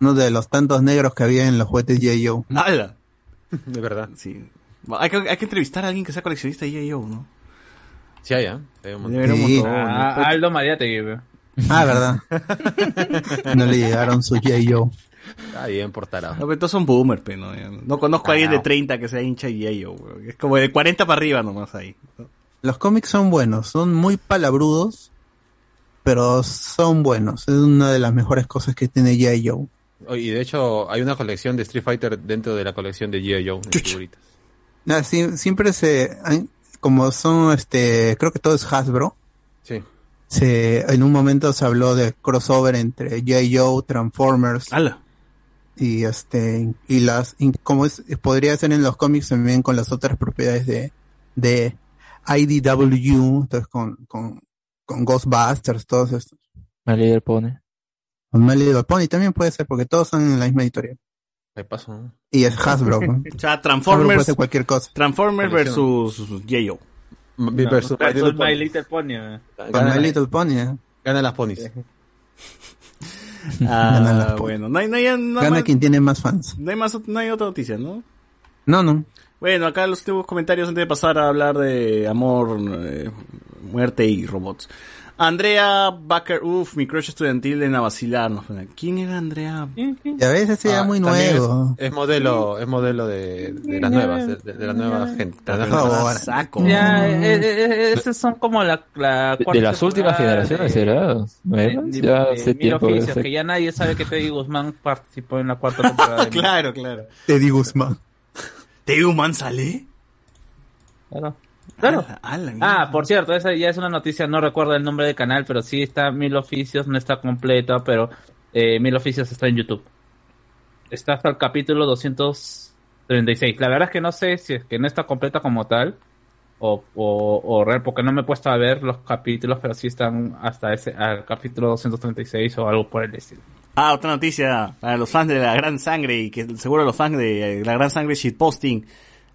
Uno de los tantos negros que había en los juguetes G.I. Joe. ¡Hala! De verdad. Sí. Hay que, hay que entrevistar a alguien que sea coleccionista de G.I. Joe, ¿no? Sí, hay, ¿eh? Hay un montón. Debe haber un Sí. montón. Ah, Aldo Mariate, weón. Ah, ¿verdad? no le llegaron sus G.I. Está bien por tarado. No, pero todos son boomer, pe, ¿no? No conozco a alguien de 30 que sea hincha. Joe, weón. Es como de 40 para arriba nomás ahí. ¿no? Los cómics son buenos, son muy palabrudos, pero son buenos. Es una de las mejores cosas que tiene G.I. Joe. Y de hecho, hay una colección de Street Fighter dentro de la colección de G.I. Joe. figuritas. Sí- siempre se, como son, este, creo que todo es Hasbro. Sí. Se, en un momento se habló de crossover entre G.I. Joe, Transformers ¡Hala! Y este, y las, y como es, podría ser en los cómics también con las otras propiedades de, de IDW, entonces con, con, con Ghostbusters, todos estos. My Little Pony. Con My Little Pony también puede ser, porque todos son en la misma editorial. Me paso. ¿no? Y es Hasbro. ¿no? O sea, Hasbro puede Transformers, ser cualquier cosa. Transformers versus. Joe. M- versus My Little Pony. Con Gana, My Little Pony, ¿eh? gana las ponis. Ah, bueno. No hay, no hay, no Gana más- quien tiene más fans. no hay más, no hay otra noticia, ¿no? No, no. Bueno, acá los últimos comentarios antes de pasar a hablar de amor, eh, muerte y robots. Andrea Baker, uff, mi crush estudiantil en Vacilar. nos pone. ¿Quién era Andrea? Y a veces sea Ah, muy nuevo. Es, es modelo, es modelo de, de las nuevas, de, de la nueva gente. de la Por nueva-. Saco. Ya, eh, eh, eh, esas son como la, la De, cuarta de las últimas generaciones, de- Ya hace tiempo. que Oficios, se- que ya nadie sabe que Teddy Guzmán participó en la cuarta temporada. claro, claro. Teddy Guzmán. ¿Te Human sale? Claro. Claro. A la Ah, mierda. por cierto, esa ya es una noticia, no recuerdo el nombre del canal, pero sí está Mil Oficios, no está completa, pero eh, Mil Oficios está en YouTube. Está hasta el capítulo 236. La verdad es que no sé si es que no está completa como tal, o, o, o real, porque no me he puesto a ver los capítulos, pero sí están hasta ese al capítulo 236 o algo por el estilo. Ah, otra noticia para los fans de la Gran Sangre y que seguro los fans de eh, la Gran Sangre shitposting.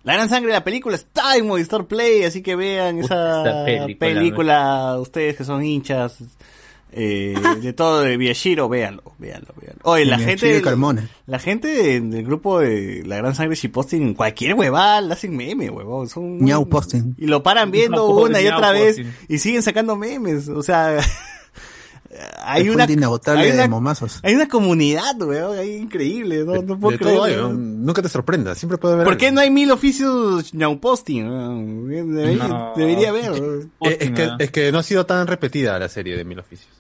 La Gran Sangre de la película está en Movistar Play, así que vean esa película, película, ustedes que son hinchas eh, de todo de Miyashiro, véanlo, véanlo, véanlo. Oye, la gente, Carmona. la gente de- del grupo de la Gran Sangre shitposting, cualquier huevada le hacen meme, huevón. Son posting. Y lo paran viendo No, una y otra vez posting. y siguen sacando memes, o sea, hay una, inagotable hay una- de momazos. hay una comunidad, weón, ahí increíble, no, no puedo creer. Nunca te sorprenda, siempre puede haber. ¿Por qué no hay mil oficios now posting? Debería, No. debería haber. Eh, es, que, Posting, es que no ha sido tan repetida la serie de Mil Oficios.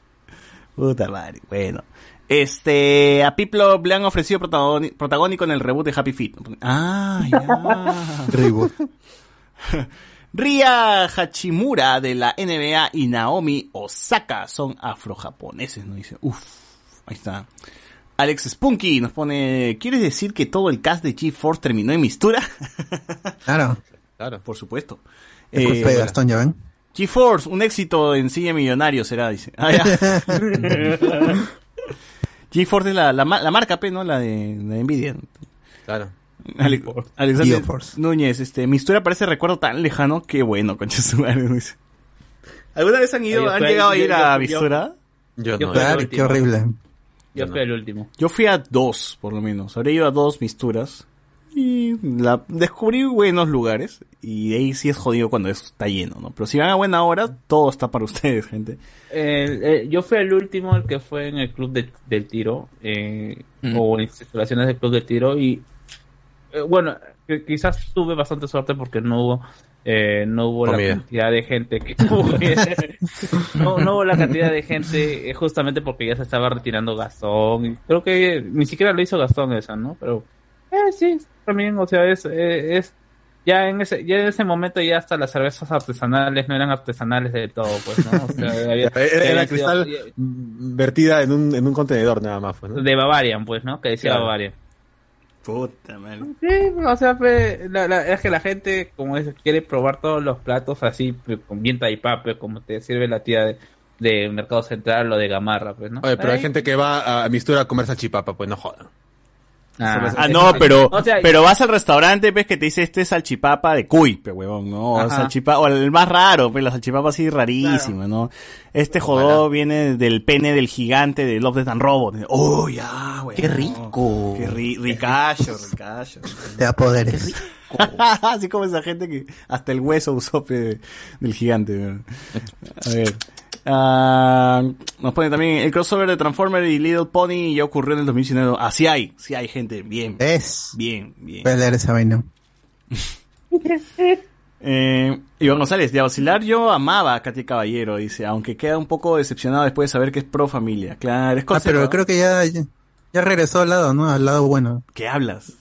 Puta madre, bueno. Este, a Piplo le han ofrecido protagónico en el reboot de Happy Feet. Ah, ya. Reboot. Ria Hachimura de la NBA y Naomi Osaka son afrojaponeses, ¿no? Dice, uff, ahí está. Alex Spunky nos pone, ¿quieres decir que todo el cast de G-Force terminó en mistura? Claro. Claro. Por supuesto. Es culpa de Eh, Gastón, ¿ya ven? G-Force, un éxito en cine millonario será, dice. Ah, ya. G-Force es la, la marca, P, ¿no? La de, la de Nvidia. Claro. Ale- Alexander. Núñez, este, mi historia parece recuerdo tan lejano que bueno, concha su madre. ¿Alguna vez han ido, han llegado a ir yo- a yo- Mistura? Yo Yo no. Claro, qué horrible. Yo fui el último. Yo fui a dos, por lo menos. Habré ido a dos misturas. Y la, descubrí buenos lugares. Y de ahí sí es jodido cuando está lleno, ¿no? Pero si van a buena hora, todo está para ustedes, gente. Eh, eh, yo fui el último, el que fue en el club de- del tiro, eh, Mm. o en instalaciones del club del tiro, y bueno, que- quizás tuve bastante suerte porque no hubo, eh, no hubo la cantidad de gente que no, no hubo la cantidad de gente eh, justamente porque ya se estaba retirando Gastón, y creo que ni siquiera lo hizo Gastón esa, ¿no? Pero, eh, sí, también, o sea, es, eh, es ya en ese ya en ese momento ya hasta las cervezas artesanales no eran artesanales de todo pues no o sea, había- Era, cristal sido- vertida en un, en un contenedor nada más. Pues, ¿no? de Bavarian pues no que decía Claro. Bavarian Puta madre. sí o sea la- la- es que la gente como es quiere probar todos los platos así con bien taipape como te sirve la tía de, de Mercado Central o de Gamarra pues no Oye, pero hay gente que va a Mistura a comer salchipapa, pues no jodan. Ah, Ah, no, pero, o sea, pero vas al restaurante, ves que te dice este es salchipapa de cuy, pe huevón, no, Ajá. salchipapa, o el más raro, pues la salchipapa así rarísima, ¿no? Este jodó viene del pene del gigante de Love, Death and Robot. Oh, ya, güey. Qué rico. Qué ri ricacho, ricacho. Te da poderes. Así como esa gente que hasta el hueso usó pe, del gigante. ¿no? A ver. Ah, nos pone también el crossover de Transformer y Little Pony ya ocurrió en el 2019. Así hay, sí hay gente. Bien, Es. bien, bien. Voy a leer esa vaina. Eh, Iván González, de vacilar yo amaba a Katy Caballero, dice, aunque queda un poco decepcionado después de saber que es pro familia. Claro, es Ah, cosa. pero creo que ya, ya regresó al lado, ¿no? Al lado bueno. ¿Qué hablas?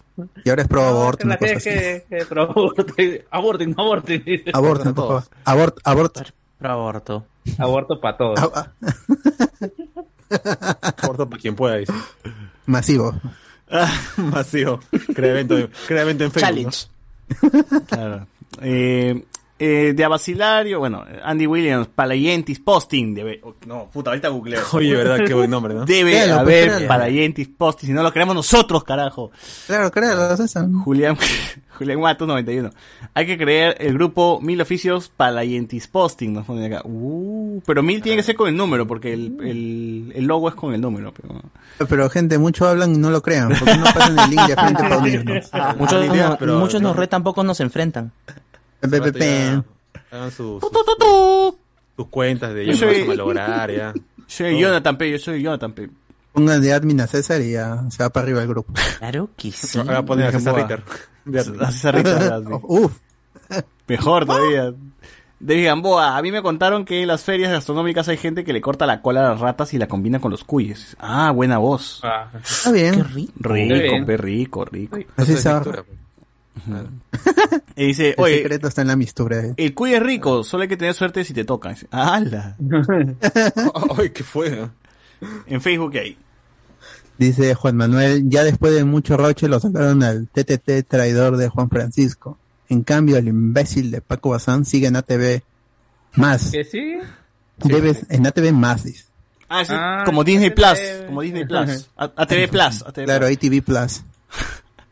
Y ahora es pro aborto, así. que, que pro aborto aborten aborten Aborto, por favor. Aborto, aborto. Pro aborto. Aborto para todos Ah, ah, Corto para quien pueda, dice. masivo. Masivo. Crea evento, crea evento en Facebook. Challenge. Claro. Eh, eh, de Abacilario, bueno, Andy Williams, Palayentis, Posting. Debe, oh, no, puta, ahorita googleo. Oye, verdad, qué buen nombre, ¿no? Debe Créalo, pues, haber créalo. Palayentis, Posting, si no lo creamos nosotros, carajo. Claro, créalo, César. Julián, Julián Matos 91. Hay que creer el grupo Mil Oficios Palayentis Posting, nos ponen acá. Uh, pero mil tiene que ser con el número, porque el, el, el logo es con el número. Pero... Pero gente, muchos hablan y no lo crean. porque no pasan el link de frente para unirnos? Muchos, no- pero- muchos nos retan, pocos nos enfrentan. Hagan sus, sus, sus cuentas de ya Yo me vas soy- a malograr, ya. Yo soy Jonathan P, yo soy Jonathan P. Pongan de admin a César y ya se va para arriba el grupo. Claro que sí. Ahora poner a César. Ritter. Se risa, así. Uf, Mejor todavía. David Gamboa, a mí me contaron que en las ferias gastronómicas hay gente que le corta la cola a las ratas y la combina con los cuyes. Ah, buena voz. Ah, está bien. Qué rico. Rico, bien. pe, rico, rico. Así Entonces, Y dice, El oye, secreto está en la mistura. eh. el cuy es rico, solo hay que tener suerte si te toca. ¡Hala! Ay, ¿qué fue? En Facebook ¿qué hay. Dice Juan Manuel, ya después de mucho roche lo sacaron al TTT traidor de Juan Francisco. En cambio, el imbécil de Paco Bazán sigue en ATV más. que sí Debes, en ATV más, dice. Ah, sí, Ah, como Disney Plus, como Disney Plus. ATV Plus, ATV Claro. ATV Plus.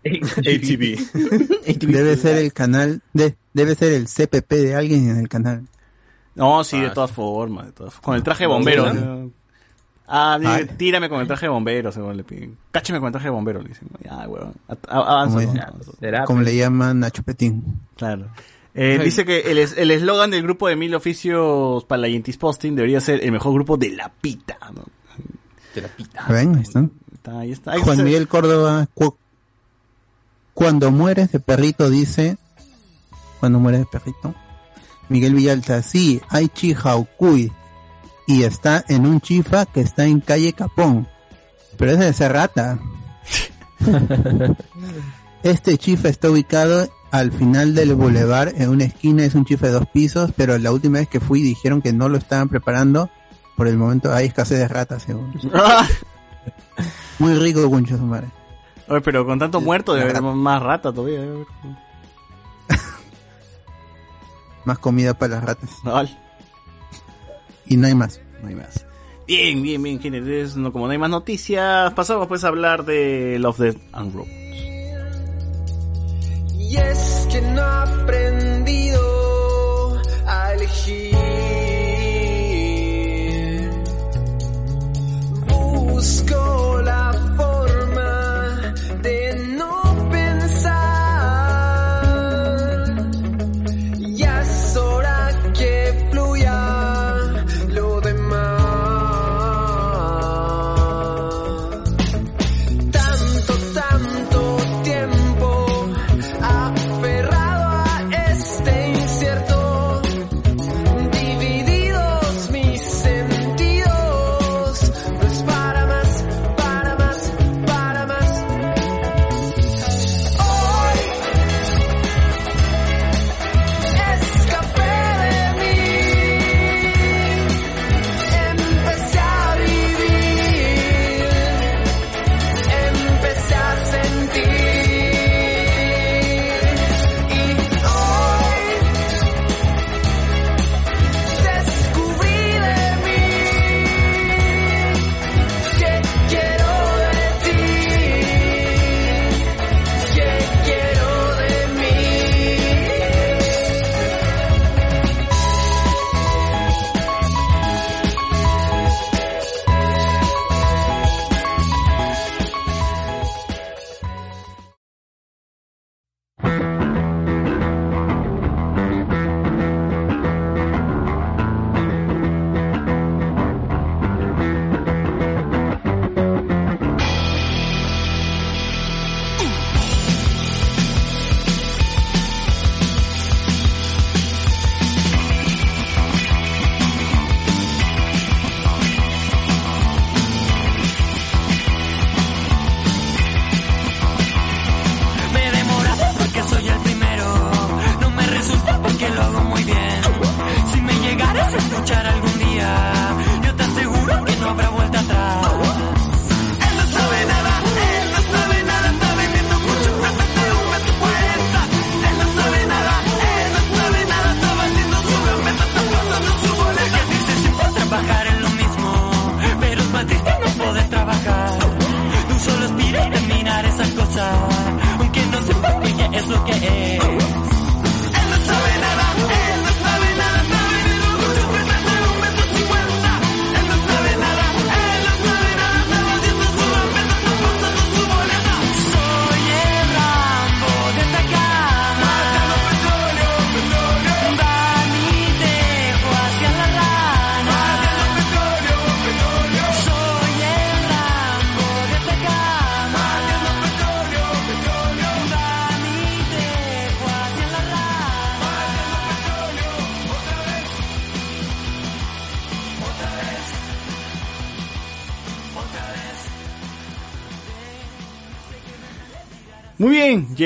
ATV. Debe ser el canal, de, debe ser el CPP de alguien en el canal. No, sí, de Ah, todas formas, de todas Con el traje de bombero. ¿Sí, ¿no? Ah, Ay. tírame con el traje de bombero, según le piden. Cáchame con el traje de bombero, le dicen. Ya, weón. A- a- Avanza, Muy ¿no? bien. Avanza. será Como le llaman a Chupetín. Claro. Eh, dice que el es- el eslogan del grupo de mil oficios para la Yentis Posting debería ser el mejor grupo de la pita. ¿no? De la pita. ¿Ven? Ahí está. Está, ahí está. Ahí Juan está. Miguel Córdoba, cuando mueres de perrito, dice, cuando mueres de perrito, Miguel Villalta, sí, hay Chihaucuy, y está en un chifa que está en calle Capón, pero ese es de rata. este chifa está ubicado al final del bulevar, en una esquina, es un chifa de dos pisos, pero la última vez que fui dijeron que no lo estaban preparando, por el momento hay escasez de ratas, según. Muy rico, Guncho, su madre. Oye, pero con tanto muerto debe haber más rata todavía. Más comida para las ratas. No, Y no hay más. no hay más. Bien, bien, bien, como no hay más noticias, pasamos pues a hablar de Love, Death and.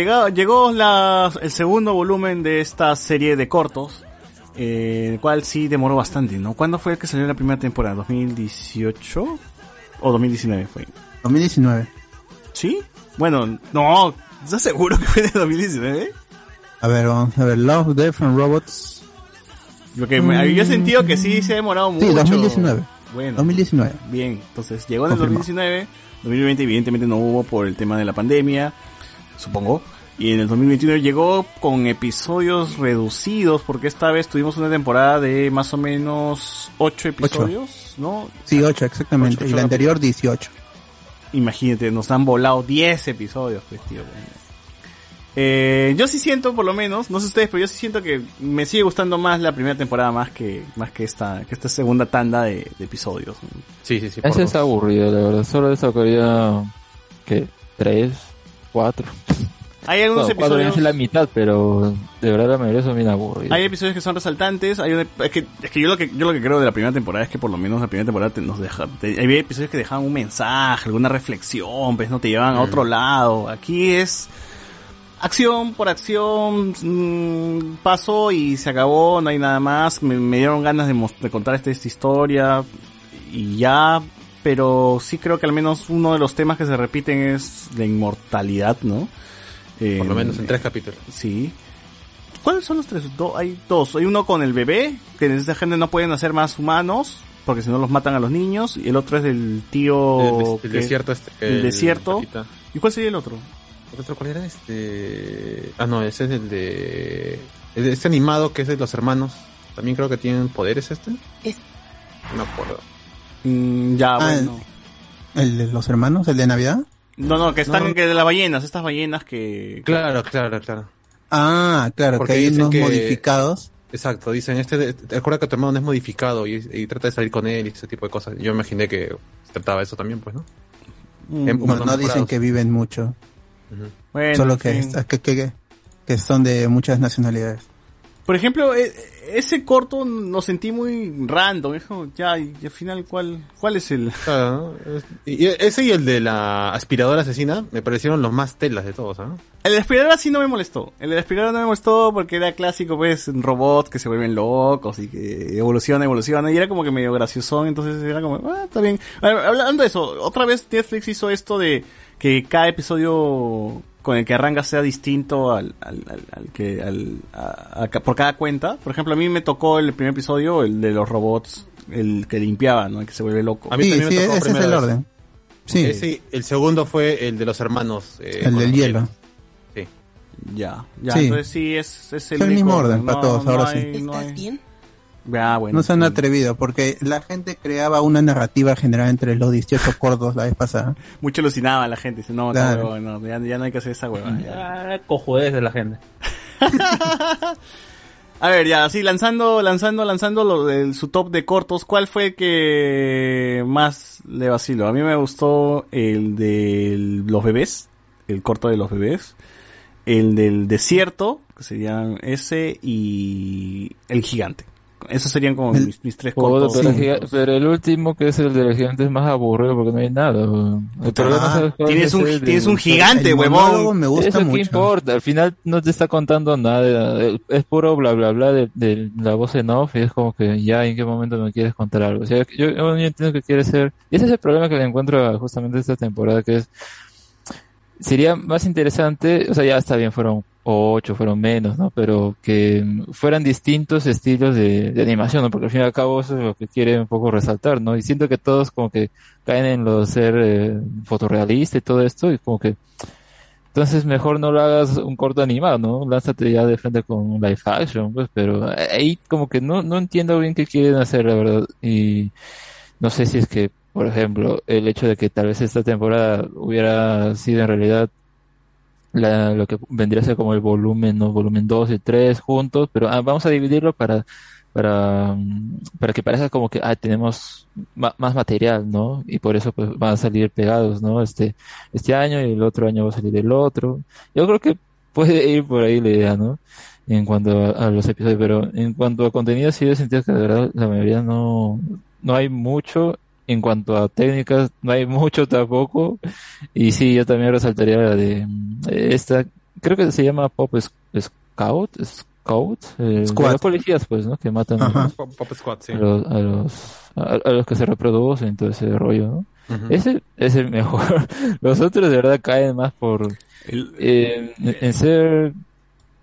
Bien, llegó, la- el segundo volumen de esta serie de cortos, eh, el cual sí demoró bastante, ¿no? ¿Cuándo fue el que salió la primera temporada? ¿2018? ¿O 2019 fue? 2019. ¿Sí? Bueno, no, ¿estás seguro que fue de 2019? A ver, vamos a ver. Love, Death and Robots. Lo que me- yo he sentido que sí se ha demorado mucho. Sí, 2019. Bueno. 2019. Bien, entonces llegó en el Confirmado. 2019, 2020 evidentemente no hubo por el tema de la pandemia, supongo, y en el 2021 llegó con episodios reducidos, porque esta vez tuvimos una temporada de más o menos 8 episodios, ¿no? Sí, 8 exactamente. Ocho, y la anterior 18. Imagínate, nos han volado 10 episodios, pues tío. Eh, yo sí siento, por lo menos, no sé ustedes, pero yo sí siento que me sigue gustando más la primera temporada más que más que esta que esta segunda tanda de, de episodios. Sí, sí, sí. Ese dos. es aburrido, la verdad. Solo le sacaría, ¿qué? ¿Tres? ¿Cuatro? Hay algunos No, cuatro episodios es la mitad, pero de verdad la mayoría son bien aburridos. Hay episodios que son resaltantes, hay un- es que es que yo lo que yo lo que creo de la primera temporada es que por lo menos la primera temporada te- nos deja te- hay episodios que dejaban un mensaje, alguna reflexión, pues no te llevan a otro lado. Aquí es acción por acción, mm, pasó y se acabó, no hay nada más. Me, me dieron ganas de, de contar esta, esta historia y ya, pero sí creo que al menos uno de los temas que se repiten es la inmortalidad, ¿no? Eh, Por lo menos en tres capítulos. Sí. ¿Cuáles son los tres? Do- hay dos. Hay uno con el bebé, que esa gente no pueden hacer más humanos, porque si no los matan a los niños. Y el otro es del tío... El, des- el que- desierto este. el desierto. patita. ¿Y cuál sería el otro? ¿El otro cuál era? Este... Ah, no, ese es el de... el de Este animado que es de los hermanos. También creo que tienen poderes este. Es- No me acuerdo. Mm, ya, Ah, bueno. ¿El de los hermanos? ¿El de Navidad? No, no, que están No. que de las ballenas, estas ballenas que... Claro, claro, claro. Ah, claro, Porque que hay dicen unos que- modificados. Exacto, dicen, este, de- recuerda que tu hermano no es modificado y, y trata de salir con él y ese tipo de cosas. Yo imaginé que se trataba de eso también, pues, ¿no? Mm, Em- No, dicen que viven mucho. Bueno, solo en que, que, que, que son de muchas nacionalidades. Por ejemplo, e- ese corto lo sentí muy random. Es como, ya, y al final, ¿cuál, cuál es el...? Claro, y ese y el de la aspiradora asesina me parecieron los más telas de todos, ¿ah? El de la aspiradora sí no me molestó. El de la aspiradora no me molestó porque era clásico, pues, robots que se vuelven locos y que evoluciona, evoluciona. Y era como que medio graciosón, entonces era como, ah, está bien. Hablando de eso, otra vez Netflix hizo esto de que cada episodio con el que arranca sea distinto al, al, al, al que, al, a- a- por cada cuenta. Por ejemplo, a mí me tocó el primer episodio, el de los robots, el que limpiaba, ¿no? El que se vuelve loco. A mí Sí, también me sí, tocó ese es el vez. orden. Sí, el segundo fue el de los hermanos. eh, el con del hielo. Sí. Ya, ya, Sí. entonces sí, es, es el, Es el único mismo orden no- para todos, no ahora hay- sí. no ¿Estás hay- bien? Ah, bueno. no se han sí. atrevido porque la gente creaba una narrativa general entre los 18 cortos la vez pasada. Mucho alucinaba la gente. Dice, no, Claro. no, ya, ya no hay que hacer esa hueva. Ah, cojudez de la gente. A ver, ya, así lanzando, lanzando, lanzando lo del, su top de cortos. ¿Cuál fue el que más le vaciló? A mí me gustó el de los bebés, el corto de los bebés. El del desierto, que serían ese, y el gigante. Esos serían como El- mis, mis tres cortos. pero, sí. el giga- pero el último, que es el del gigante, es más aburrido porque no hay nada. weón. El problema, ¿sabes cuál Tienes es un, el tienes un gigante, huevón. me gusta Eso qué mucho. importa, al final no te está contando nada, el- es puro bla bla bla de, de la voz en off y es como que ya en qué momento me quieres contar algo. O sea, yo, yo entiendo que quiere ser, y ese es el problema que le encuentro justamente esta temporada que es, sería más interesante, o sea, ya está bien, fueron ocho, fueron menos, ¿no? Pero que fueran distintos estilos de, animación, ¿no? Porque al fin y al cabo eso es lo que quiere un poco resaltar, ¿no? Y siento que todos como que caen en lo de ser eh, y todo esto y como que Entonces mejor no lo hagas un corto animado, ¿no? Lánzate ya de frente con un live action, pues, pero ahí como que no, no entiendo bien qué quieren hacer, la verdad. Y no sé si es que, por ejemplo, el hecho de que tal vez esta temporada hubiera sido en realidad la- lo que vendría a ser como el volumen, ¿no? Volumen 2 y 3 juntos, pero ah, vamos a dividirlo para, para, mm, para que parezca como que, ah, tenemos más material, ¿no? Y por eso pues van a salir pegados, ¿no? Este, este año y el otro año va a salir el otro. Yo creo que puede ir por ahí la idea, ¿no? En cuanto a, a los episodios, pero en cuanto a contenido sí he sentido que de verdad la mayoría no, no hay mucho. En cuanto a técnicas, no hay mucho tampoco. Y sí, yo también resaltaría la de mm, esta, creo que se llama Pop Sc- Scout, Scout, eh, Squad. los policías, pues, ¿no? Que matan a los, Pop, Squad, sí. a los, a los, a- a los que se reproducen, todo ese rollo, ¿no? Ujú. Ese es el mejor. Los otros de verdad caen más por El- eh, en, en ser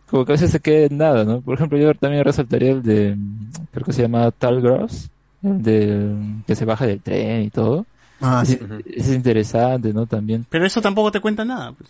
como que a veces se queda en nada, ¿no? Por ejemplo, yo también resaltaría el de mm, creo que se llama Tal Gross, el de que se baja del tren y todo. Ah, sí. Ese es interesante, ¿no? También. Pero eso tampoco te cuenta nada. Pues.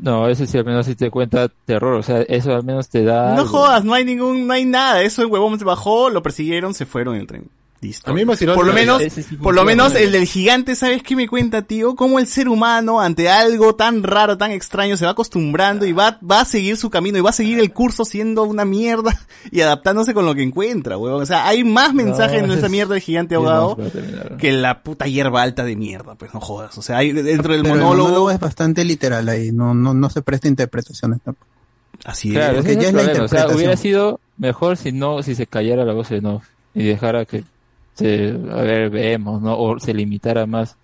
No, ese sí al menos sí te cuenta terror, o sea, eso al menos te da No algo. jodas, no hay ningún, no hay nada. Eso el huevón se bajó, lo persiguieron, se fueron en el tren. Listo. A mí me Por lo menos, por lo menos el del gigante, ¿sabes qué me cuenta, tío? Cómo el ser humano ante algo tan raro, tan extraño, se va acostumbrando y va, va a seguir su camino y va a seguir el curso siendo una mierda y adaptándose con lo que encuentra, huevón. O sea, hay más mensaje en esa es- mierda del gigante ahogado que la puta hierba alta de mierda, pues no jodas. O sea, hay dentro del Pero el monólogo, monólogo es bastante literal ahí, no, no, no se presta interpretaciones tampoco. así Claro, es. porque ya es la problema. O sea, interpretación. hubiera sido mejor si no, si se callara la voz de no y dejara que se, a ver, vemos, ¿no? O se limitara más.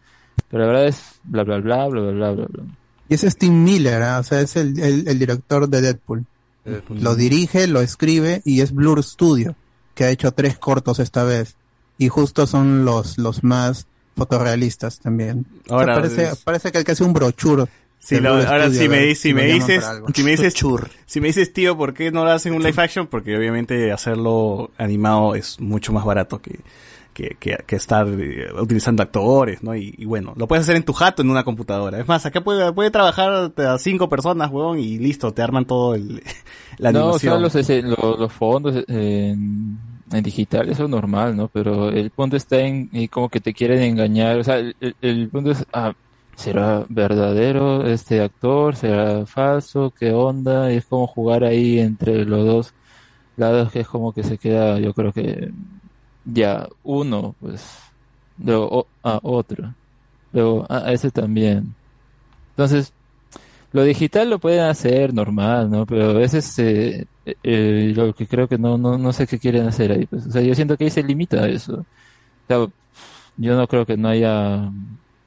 Pero la verdad es bla, bla, bla, bla, bla, bla, bla. Y ese es Tim Miller, ¿ah? o sea, es el, el, el director de Deadpool. Eh, Lo dirige, lo escribe y es Blur Studio, que ha hecho tres cortos esta vez. Y justo son los, los más fotorrealistas también. O sea, Ahora, parece, es- parece que el que hace un brochure. Sí, lo- ahora si me, si me dices, si me dices, si me dices, tío, ¿por qué no lo hacen un live action? Porque obviamente hacerlo animado es mucho más barato que, que, que, que estar eh, utilizando actores, ¿no? Y, y bueno, lo puedes hacer en tu jato en una computadora. Es más, acá puede, puede trabajar a cinco personas, huevón, y listo, te arman todo el, la No, o sea, animación. los, ese- los, los fondos eh, en, en digital, eso es normal, ¿no? Pero el punto está en, y como que te quieren engañar, o sea, el, el- el punto es, ah, ¿será verdadero este actor? ¿Será falso? ¿Qué onda? Y es como jugar ahí entre los dos lados que es como que se queda, yo creo que ya uno, pues, luego a otro, luego a ese también. Entonces, lo digital lo pueden hacer normal, ¿no? Pero a veces eh, eh, lo que creo que no, no, no sé qué quieren hacer ahí. Pues. O sea, yo siento que ahí se limita a eso. Yo no creo que no haya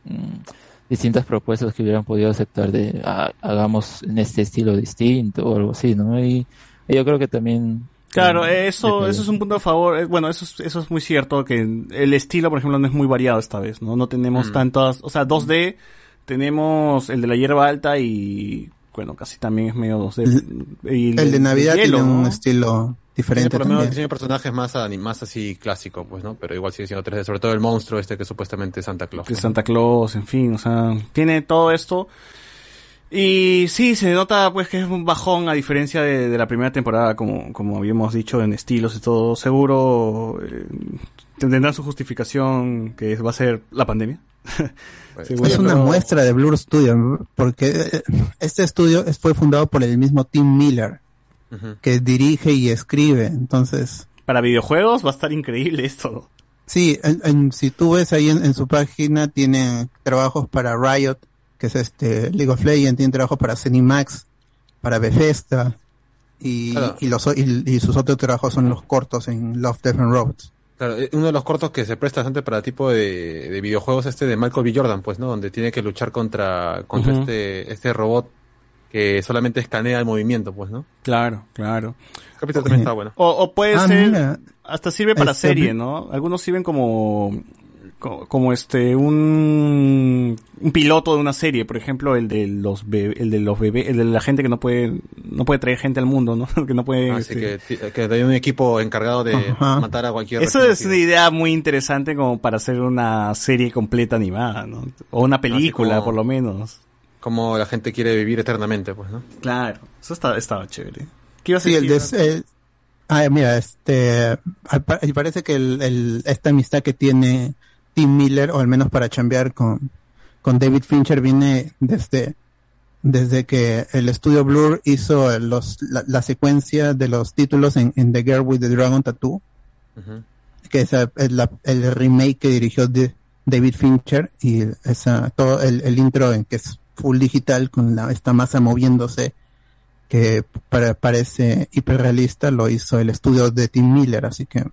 mm, distintas propuestas que hubieran podido aceptar de ah, hagamos en este estilo distinto o algo así, ¿no? Y, y yo creo que también... Claro, eso, eso es un punto a favor. Eh, Bueno, eso es, eso es muy cierto, que el estilo, por ejemplo, no es muy variado esta vez, ¿no? No tenemos Mm. tantas, o sea, 2D, tenemos el de la hierba alta y, bueno, casi también es medio 2D. Y El de Navidad hielo, tiene un ¿no? estilo Tiene diferente por lo menos diseño de personajes más, más así clásico, pues, ¿no? Pero igual sigue siendo 3D. Sobre todo el monstruo este que supuestamente es Santa Claus. de Santa Claus, en fin, o sea, tiene todo esto. Y sí, se nota pues que es un bajón a diferencia de, de la primera temporada, como, como habíamos dicho, en estilos y todo. Seguro eh, tendrán su justificación que va a ser la pandemia. Es una pero- muestra de Blur Studio, porque eh, este estudio es- fue fundado por el mismo Tim Miller, que dirige y escribe. Entonces, Para videojuegos va a estar increíble esto. sí, en- en- si tú ves ahí en, en su página, tiene trabajos para Riot, que es este League of Legends, tiene trabajos para Cinemax, para Bethesda, y, Claro. y, los, o- y, y sus otros trabajos son los cortos en Love, Death and Robots. Claro, eh, uno de los cortos que se presta bastante para tipo de, de videojuegos este de Michael B. Jordan, pues, ¿no? Donde tiene que luchar contra, contra este, este robot que solamente escanea el movimiento, pues, ¿no? Claro, claro. El capítulo también está bueno. O, o puede Ah, ser, mira. hasta sirve para Este, serie, ¿no? Algunos sirven como, como, como este, un, un piloto de una serie, por ejemplo, el de los bebés, el de los bebés, el de la gente que no puede, no puede traer gente al mundo, ¿no? que no puede, Así este- que, que hay un equipo encargado de Ajá. matar a cualquier... Eso es una idea muy interesante como para hacer una serie completa animada, ¿no? O una película, como- por lo menos. Como la gente quiere vivir eternamente, pues, ¿no? Claro, eso está, estaba chévere. ¿Qué ibas a Sí, el decir? de, el- ah, mira, este, parece que el, el- esta amistad que tiene Tim Miller, o al menos para chambear con, con David Fincher, viene desde, desde que el estudio Blur hizo los, la, la secuencia de los títulos en, en The Girl with the Dragon Tattoo, que es, la- el remake que dirigió de- David Fincher, y esa, todo el, el intro en que es full digital con la, esta masa moviéndose, que para- parece hiperrealista, lo hizo el estudio de Tim Miller, así que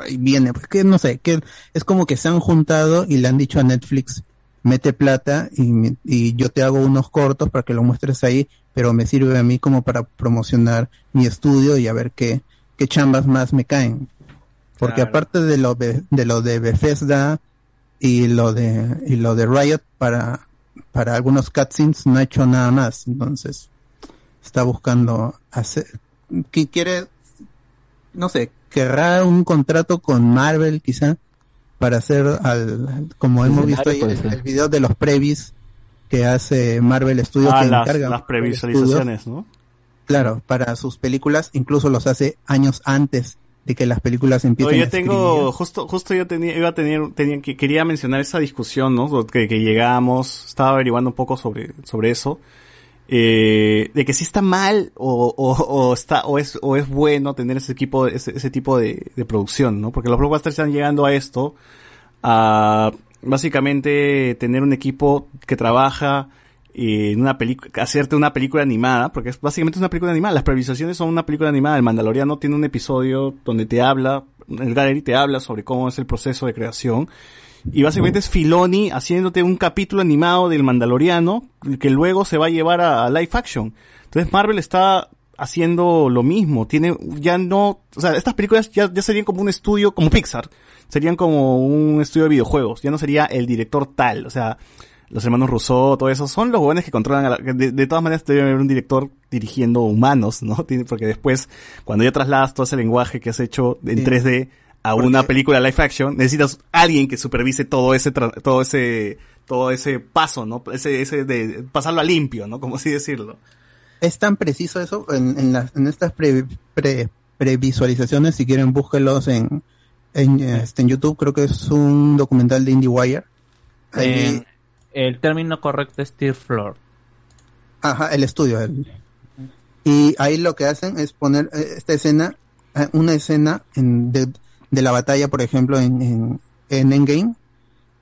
ahí viene, pues que no sé, que es como que se han juntado y le han dicho a Netflix, mete plata y, y yo te hago unos cortos para que lo muestres ahí, pero me sirve a mí como para promocionar mi estudio y a ver qué, qué chambas más me caen. Porque Claro. aparte de lo de, de lo de Bethesda y lo de y lo de Riot para para algunos cutscenes no ha hecho nada más, entonces está buscando hacer que quiere no sé, querrá un contrato con Marvel quizá para hacer al como hemos visto ahí el, el video de los previs que hace Marvel Studios Ah, que las, encarga las previsualizaciones, ¿no? claro, para sus películas incluso los hace años antes de que las películas empiecen a yo tengo, justo, justo yo tenía, iba a tener, tenía, que quería mencionar esa discusión, ¿no? Que, que llegamos, estaba averiguando un poco sobre, sobre eso, eh, de que si está mal o, o, o está, o es, o es bueno tener ese equipo, ese, ese tipo de, producción, ¿no? Porque los blockbusters están llegando a esto, a básicamente tener un equipo que trabaja eh, en una película, hacerte una película animada, porque es básicamente una película animada. Las previsualizaciones son una película animada. El Mandaloriano tiene un episodio donde te habla, el Gallery te habla sobre cómo es el proceso de creación. Y básicamente es Filoni haciéndote un capítulo animado del Mandaloriano que luego se va a llevar a, a live action. Entonces Marvel está haciendo lo mismo. Tiene, ya no, o sea, estas películas ya, ya serían como un estudio, como Pixar. Serían como un estudio de videojuegos. Ya no sería el director tal. O sea, los hermanos Rousseau, todo eso, son los jóvenes que controlan, a la- de, de todas maneras debe haber un director dirigiendo humanos, ¿no? Tiene- Porque después, cuando ya trasladas todo ese lenguaje que has hecho en Sí. 3D a Porque- una película live action, necesitas alguien que supervise todo ese, tra- todo ese, todo ese paso, ¿no? Ese, ese de pasarlo a limpio, ¿no? Como así decirlo. es tan preciso eso en, en, las- en estas pre, pre- previsualizaciones si quieren búsquelos en en, este, en YouTube creo que es un documental de IndieWire Ahí- Eh, el término correcto es Tear Floor. ajá el estudio el- y ahí lo que hacen es poner eh, esta escena eh, una escena en, de, de la batalla por ejemplo en, en, en Endgame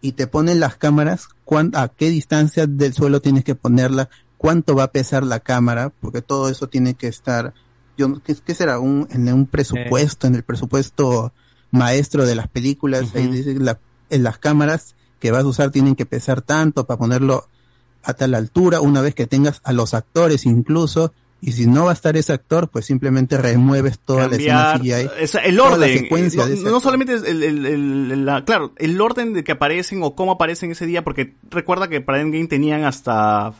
y te ponen las cámaras cuán- a qué distancia del suelo tienes que ponerla cuánto va a pesar la cámara porque todo eso tiene que estar yo qué, qué será un en un presupuesto en el presupuesto maestro de las películas ahí dice la- en las cámaras que vas a usar tienen que pesar tanto para ponerlo a tal altura una vez que tengas a los actores incluso y si no va a estar ese actor pues simplemente remueves toda la cambiar escena CGI o sea, el toda la orden secuencia no, de solamente el, el- la- claro el orden de que aparecen o cómo aparecen ese día porque recuerda que para Endgame tenían hasta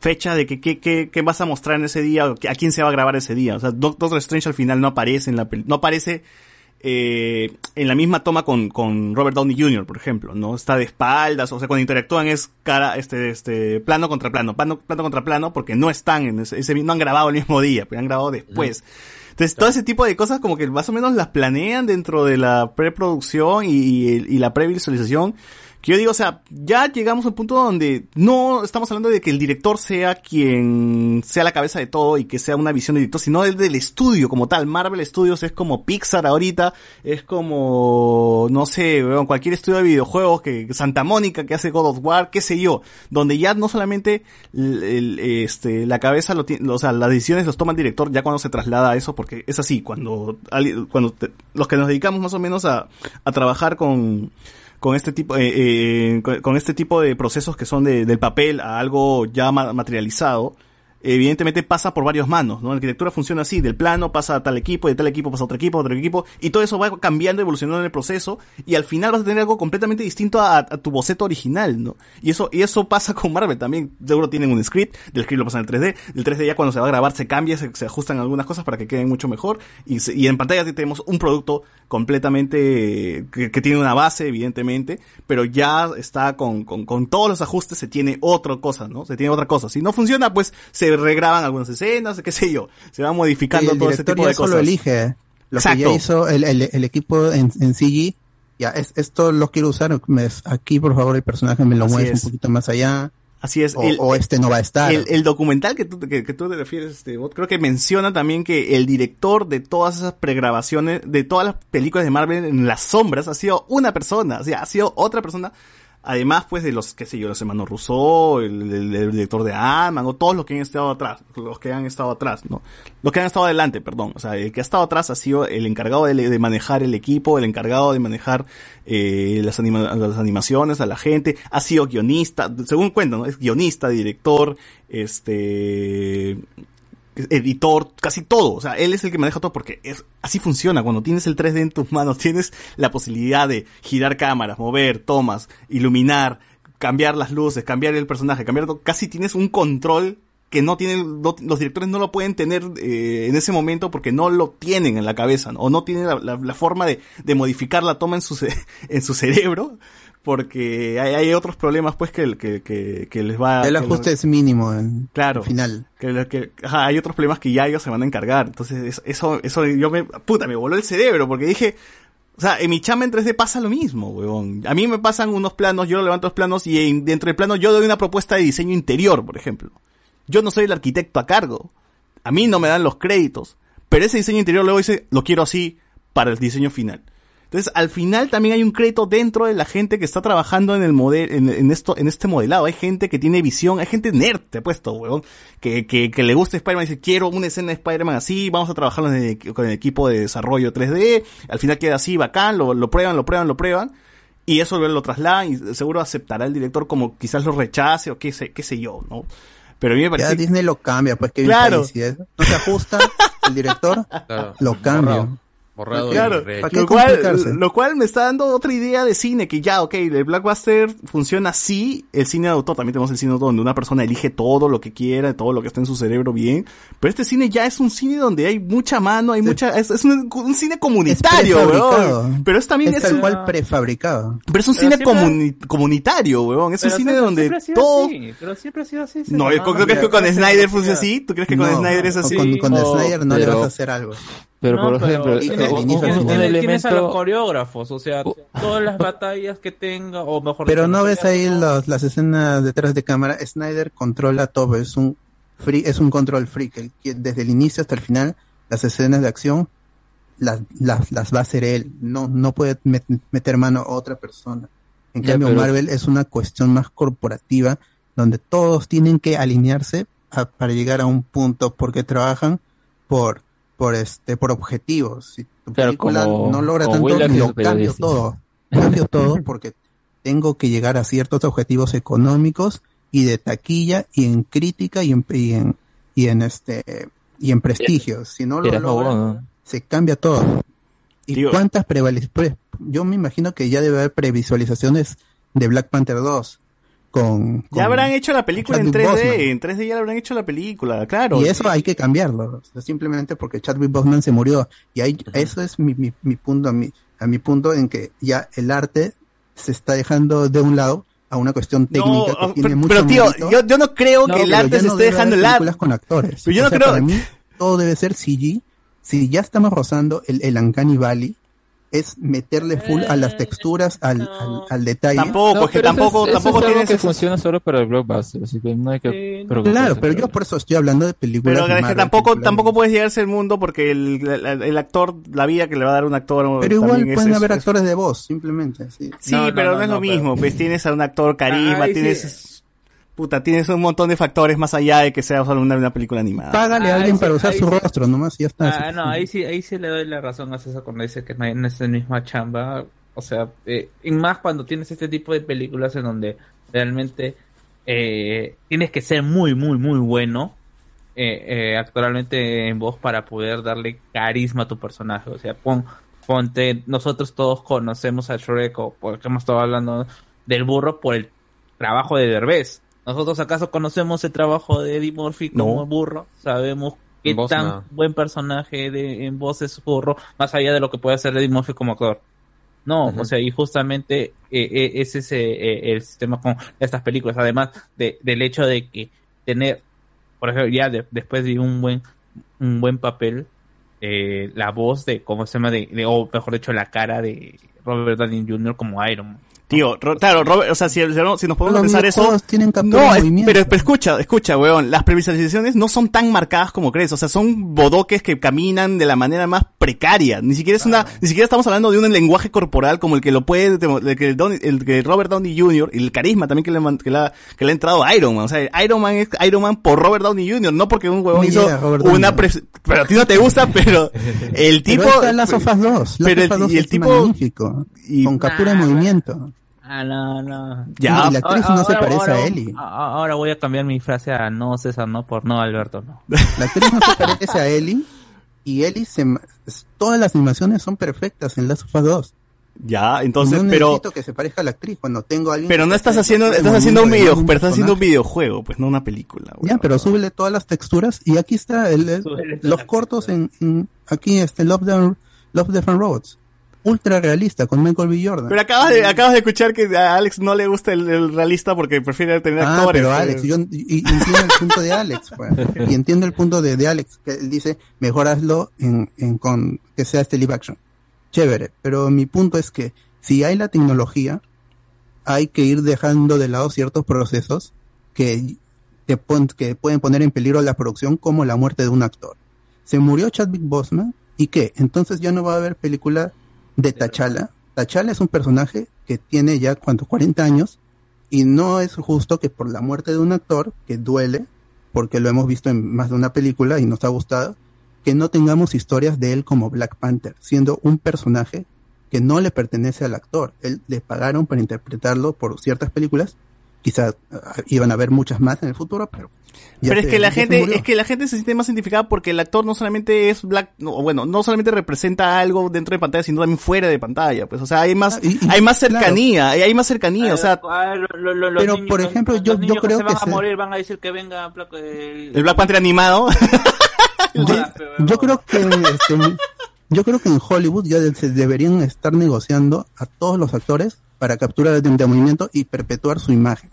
fecha de que qué vas a mostrar en ese día o a quién se va a grabar ese día. O sea Doc- Doctor Strange al final no aparece en la pel- no aparece eh, en la misma toma con, con Robert Downey Jr., por ejemplo, ¿no? Está de espaldas, o sea, cuando interactúan es cara, este, este, plano contra plano, plano, plano contra plano, porque no están en ese, ese- no han grabado el mismo día, pero han grabado después. Entonces, todo ese tipo de cosas como que más o menos las planean dentro de la preproducción y, y, y la previsualización. Que yo digo, o sea, ya llegamos a un punto donde no estamos hablando de que el director sea quien sea la cabeza de todo y que sea una visión de director, sino del, del estudio como tal. Marvel Studios es como Pixar ahorita, es como, no sé, cualquier estudio de videojuegos que Santa Mónica que hace God of War, qué sé yo, donde ya no solamente el- el, este, la cabeza lo o sea, las decisiones los toma el director ya cuando se traslada a eso, porque es así, cuando, cuando te- los que nos dedicamos más o menos a, a trabajar con, con este tipo eh, eh, con, con este tipo de procesos que son de- del papel a algo ya ma- materializado evidentemente pasa por varias manos, ¿no? La arquitectura funciona así, del plano pasa a tal equipo, de tal equipo pasa a otro equipo, a otro equipo, y todo eso va cambiando, evolucionando en el proceso, y al final vas a tener algo completamente distinto a, tu boceto original, ¿no? Y eso, y eso pasa con Marvel también, seguro tienen un script, del script lo pasan en 3D, del 3D ya cuando se va a grabar se cambia, se, se ajustan algunas cosas para que queden mucho mejor, y, y en pantalla tenemos un producto completamente, que, que tiene una base, evidentemente, pero ya está con, con, con todos los ajustes, se tiene otra cosa, ¿no? Se tiene otra cosa. Si no funciona, pues se regraban algunas escenas, qué sé yo, se va modificando el todo ese tipo de solo cosas. elige lo que Exacto. ya hizo el, el, el equipo en, en CG. Ya, es, esto lo quiero usar. me- aquí, por favor, el personaje me lo es. un poquito más allá. Así es. O, el- o este no va a estar. El, el documental que tú, que, que tú te refieres, este, Bot, creo que menciona también que el director de todas esas pregrabaciones, de todas las películas de Marvel en las sombras, ha sido una persona, o sea, ha sido otra persona. Además, pues, de los, qué sé yo, los hermanos Rousseau, el, el- el director de Ant-Man, o todos los que han estado atrás, los que han estado atrás, ¿no? Los que han estado adelante, perdón. O sea, el que ha estado atrás ha sido el encargado de, de manejar el equipo, el encargado de manejar eh, las, anima- las animaciones, a la gente, ha sido guionista, según cuento, ¿no? Es guionista, director, este editor, casi todo. O sea, él es el que maneja todo porque es, así funciona. Cuando tienes el 3D en tus manos, tienes la posibilidad de girar cámaras, mover, tomas, iluminar, cambiar las luces, cambiar el personaje, cambiar todo. Casi tienes un control que no tienen, no- los directores no lo pueden tener eh, en ese momento porque no lo tienen en la cabeza, ¿no? o no tienen la, la- forma de, de modificar la toma en su, en su cerebro, porque hay, hay otros problemas pues que, que, que, que les va el ajuste los- es mínimo en Claro. al final. que, que- ajá, hay otros problemas que ya ellos se van a encargar. Entonces, es- eso, eso yo me, puta, me voló el cerebro porque dije, o sea, en mi chamba en 3D pasa lo mismo, huevón. A mí me pasan unos planos, yo levanto los planos y en- dentro del plano yo doy una propuesta de diseño interior, por ejemplo. Yo no soy el arquitecto a cargo. A mí no me dan los créditos. Pero ese diseño interior luego dice, lo quiero así para el diseño final. Entonces, al final también hay un crédito dentro de la gente que está trabajando en el modelo, en, en esto, en este modelado. Hay gente que tiene visión, hay gente nerd, te he puesto, huevón, que, que, que le gusta Spider-Man y dice, quiero una escena de Spider-Man así, vamos a trabajarlo en el- con el equipo de desarrollo 3D, al final queda así, bacán, lo, lo prueban, lo prueban, lo prueban, y eso lo trasladan y seguro aceptará el director como quizás lo rechace o qué sé, qué sé yo, ¿no? Pero a mí me Ya parece... Disney lo cambia, pues que Claro. si es- no se ajusta el director, Claro, lo cambia. Borrado, Claro, rehecho. ¿Para qué lo cual, lo cual me está dando otra idea de cine, que ya, ok, el blockbuster funciona así, el cine de autor, también tenemos el cine de autor donde una persona elige todo lo que quiera, todo lo que está en su cerebro bien, pero este cine ya es un cine donde hay mucha mano, hay mucha, es, es un, un cine comunitario, prefabricado. weón. Pero es también Es es, tal un- cual prefabricado. pero es un Pero cine siempre- comuni- comunitario, weón, es un cine siempre- donde siempre ha sido todo... así, pero siempre ha sido así. No, se yo creo que, con Snyder funciona así, ¿tú crees que con No, Snyder es así? Con, con Snyder no le vas a hacer algo. Pero No, por pero ejemplo, un- un, un final. Tienes- a los elemento coreógrafos, o sea, todas las batallas que tenga, o mejor Pero no ves ahí no- los- las escenas detrás de cámara. Snyder controla todo. Es un free, es un control freak. el desde el inicio hasta el final, las escenas de acción las, las, las va a hacer él. No, no puede met- meter mano a otra persona. En Ya, cambio, pero- Marvel es una cuestión más corporativa, donde todos tienen que alinearse a- para llegar a un punto, porque trabajan por, por este, por objetivos. Si tu Claro, película como- no logra tanto, Willa, que es lo un cambio todo. Cambio todo porque tengo que llegar a ciertos objetivos económicos y de taquilla y en crítica y en, y en, y en este, y en prestigio. Si no lo logra, se cambia todo. ¿Y Digo- cuántas pre- Yo me imagino que ya debe haber previsualizaciones de Black Panther 2 con... con- Ya habrán hecho la película en Chadwick 3D, Boseman. en 3D ya habrán hecho la película, claro. Y eso hay que cambiarlo, o sea, simplemente porque Chadwick Boseman se murió. Y ahí, eso es mi, mi, mi punto, a mi, a mi punto en que ya el arte se está dejando de un lado a una cuestión técnica No, que ah, tiene pero, mucho pero, tío, yo, yo no creo No, que el arte se no esté debe dejando el arte. películas con actores. Pero yo O no sea, creo- Para mí, todo debe ser CG. Si ya estamos rozando el, el Uncanny Valley, es meterle full a las texturas, al, al, al detalle. Tampoco, No, es que pero eso tampoco, es- eso tampoco es algo tienes que funciona solo para el blockbuster, así que no hay que Sí. Claro, pero yo por eso estoy hablando de películas. Pero de es que Marvel, tampoco, películas tampoco de- puedes llegarse al mundo porque el, el, el actor, la vida que le va a dar un actor. Pero igual pueden es- haber es- actores de voz, simplemente. Sí. Sí, No, no, pero no, no, es lo no, pero- mismo. Pues tienes a un actor carisma, sí. Puta, tienes un montón de factores más allá de que sea solo una, una película animada. Págale a Ah, alguien ahí para sí, usar su sí. rostro nomás y ya está. Ah, no, ahí sí, ahí sí le doy la razón a César cuando dice que no, hay- no es la misma chamba. O sea, eh, y más cuando tienes este tipo de películas en donde realmente eh, tienes que ser muy, muy, muy bueno eh, eh, actualmente en voz para poder darle carisma a tu personaje. O sea, pon, ponte, nosotros todos conocemos a Shrek o porque hemos estado hablando del burro por el trabajo de Derbez. Nosotros acaso conocemos el trabajo de Eddie Murphy como No. burro, sabemos qué voz, tan buen personaje de, en voz es burro, más allá de lo que puede hacer Eddie Murphy como actor. No, o sea, y justamente eh, eh, ese es eh, eh, el sistema con estas películas, además de, del hecho de que tener, por ejemplo, ya de- después de un buen un buen papel, eh, la voz de, ¿cómo se llama? De, de- o mejor dicho, la cara de Robert Downey Jr. como Iron Man. Tío, Ro- claro, Robert, o sea, si, si no- si nos podemos pensar eso. tienen captura No, de es- movimiento. pero, pero escucha, escucha, weón, las previsualizaciones no son tan marcadas como crees, o sea, son bodoques que caminan de la manera más precaria, ni siquiera es una, ni siquiera estamos hablando de un lenguaje corporal como el que lo puede, el que, el, Downey- el que Robert Downey Jr. y el carisma también que le, que le, ha, que le ha entrado a Iron Man, o sea, Iron Man es Iron Man por Robert Downey Jr., no porque un huevón hizo una, pre- pero a ti no te gusta, pero el tipo, Pero está Last of Us 2. pero Last of el- y el es tipo- magnífico. y- con captura de movimiento. Ah, no, no. Ya. La actriz no se parece a Ellie. a- Ahora voy a cambiar mi frase a no, César, no, por no, Alberto, no. La actriz no se parece a Ellie. Y Ellie se, todas las animaciones son perfectas en Last of Us 2. ya, entonces, no pero, necesito que se parezca a la actriz cuando tengo a alguien Pero no estás haciendo, estás haciendo un video, pero estás haciendo un videojuego, pues no una película. Ya, weón. pero súbele todas las texturas y aquí está el, los cortos en, en- aquí este Love the Love and Robots. Ultra realista con Michael B. Jordan. Pero acabas de, acabas de escuchar que a Alex no le gusta el, el realista porque prefiere tener Ah, actores. pero pues. Alex, yo y- y entiendo el punto de Alex, pues. y entiendo el punto de, de Alex, que él dice, mejor hazlo en, en con que sea este live action. Chévere, pero mi punto es que si hay la tecnología, hay que ir dejando de lado ciertos procesos que, te pon- que pueden poner en peligro la producción, como la muerte de un actor. Se murió Chadwick Boseman, ¿y qué? Entonces ya no va a haber película de T'Challa. T'Challa es un personaje que tiene ya, ¿cuántos? 40 años, y no es justo que por la muerte de un actor, que duele, porque lo hemos visto en más de una película y nos ha gustado, que no tengamos historias de él como Black Panther, siendo un personaje que no le pertenece al actor. Él le pagaron para interpretarlo por ciertas películas. Quizás ah, iban a haber muchas más en el futuro, pero Pero es que la gente, es que la gente se siente más identificada porque el actor no solamente es black, no, bueno, no solamente representa algo dentro de pantalla, sino también fuera de pantalla, pues, o sea, hay más, Ah, y- y- hay más claro. cercanía, hay más cercanía, o sea, lo- lo- lo- los Pero, niños- por ejemplo, los yo- yo niños creo se van que a morir, van a decir que venga Black- el, el Black Panther animado, De- yo creo que este, yo creo que en Hollywood ya de- se deberían estar negociando a todos los actores para capturar de, de movimiento y perpetuar su imagen,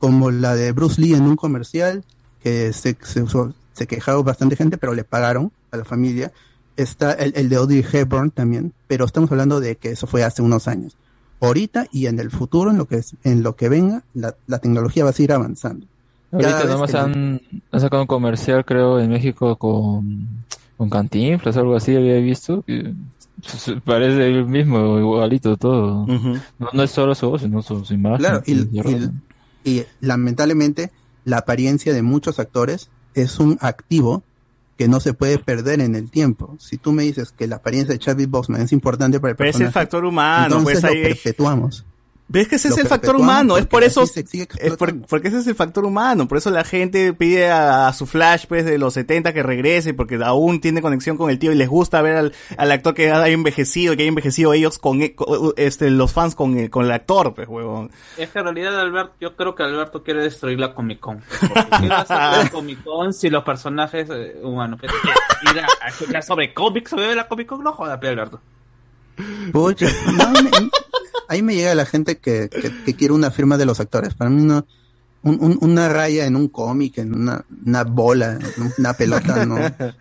como la de Bruce Lee en un comercial que se, se, usó- se quejaba bastante gente, pero le pagaron a la familia. Está el, el de Audrey Hepburn también, pero estamos hablando de que eso fue hace unos años. Ahorita y en el futuro, en lo que es, en lo que venga, la, la tecnología va a seguir avanzando. Ahorita nomás han, han sacado un comercial, creo, en México con, con Cantinflas o algo así, había visto. que se- parece el mismo, igualito todo. No, no es solo su voz, sino su, su imagen. Claro, y. y lamentablemente la apariencia de muchos actores es un activo que no se puede perder en el tiempo. Si tú me dices que la apariencia de Chadwick Boseman es importante para el pero es el personaje, factor humano, entonces pues lo ahí, perpetuamos. Ves que ese es el factor humano, es por eso, es por- porque ese es el factor humano, por eso la gente pide a, a su Flash, pues, de los 70 que regrese, porque aún tiene conexión con el tío y les gusta ver al, al actor que ha envejecido, que ha envejecido ellos con, e- con- este, los fans con, el- con el actor, pues, huevón. Es que en realidad Alberto, yo creo que Alberto quiere destruir la Comic Con. Porque ¿Qué va a hacer la Comic Con si los personajes eh, humanos? Pero, escuchar sobre cómics sobre la Comic Con, no joda, pe, Alberto. Pucha, no, me- ahí me llega la gente que, que, que quiere una firma de los actores. Para mí no, un- un- una raya en un cómic, en una, una bola, en una pelota, no,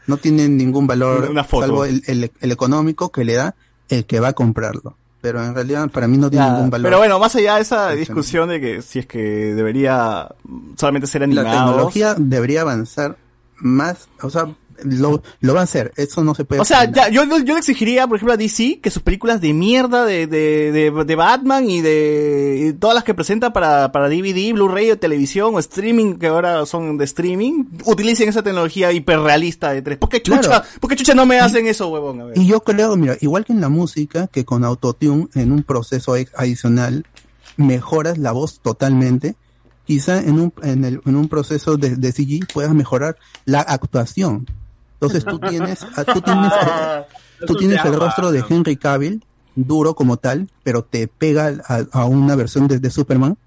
no tiene ningún valor, Una foto. salvo el, el- el económico que le da el que va a comprarlo. Pero en realidad para mí no tiene Ya, ningún valor. Pero bueno, más allá de esa discusión de que si es que debería solamente ser la animados. tecnología debería avanzar más, o sea, lo, lo va a hacer, eso no se puede O sea, ya, yo, yo le exigiría, por ejemplo, a DC que sus películas de mierda de, de, de, de Batman y de y todas las que presenta para, para DVD, Blu-ray o televisión o streaming, que ahora son de streaming, utilicen esa tecnología hiperrealista de tres. ¿Por qué chucha, Claro. ¿por qué chucha no me hacen eso, huevón? A ver. Y yo creo, mira, igual que en la música, que con autotune, en un proceso adicional, mejoras la voz totalmente, quizá en un, en, el, en un proceso de, de CG puedas mejorar la actuación. Entonces tú tienes, tú tienes, tú tienes el rostro de Henry Cavill, duro como tal, pero te pega a, a una versión de, de Superman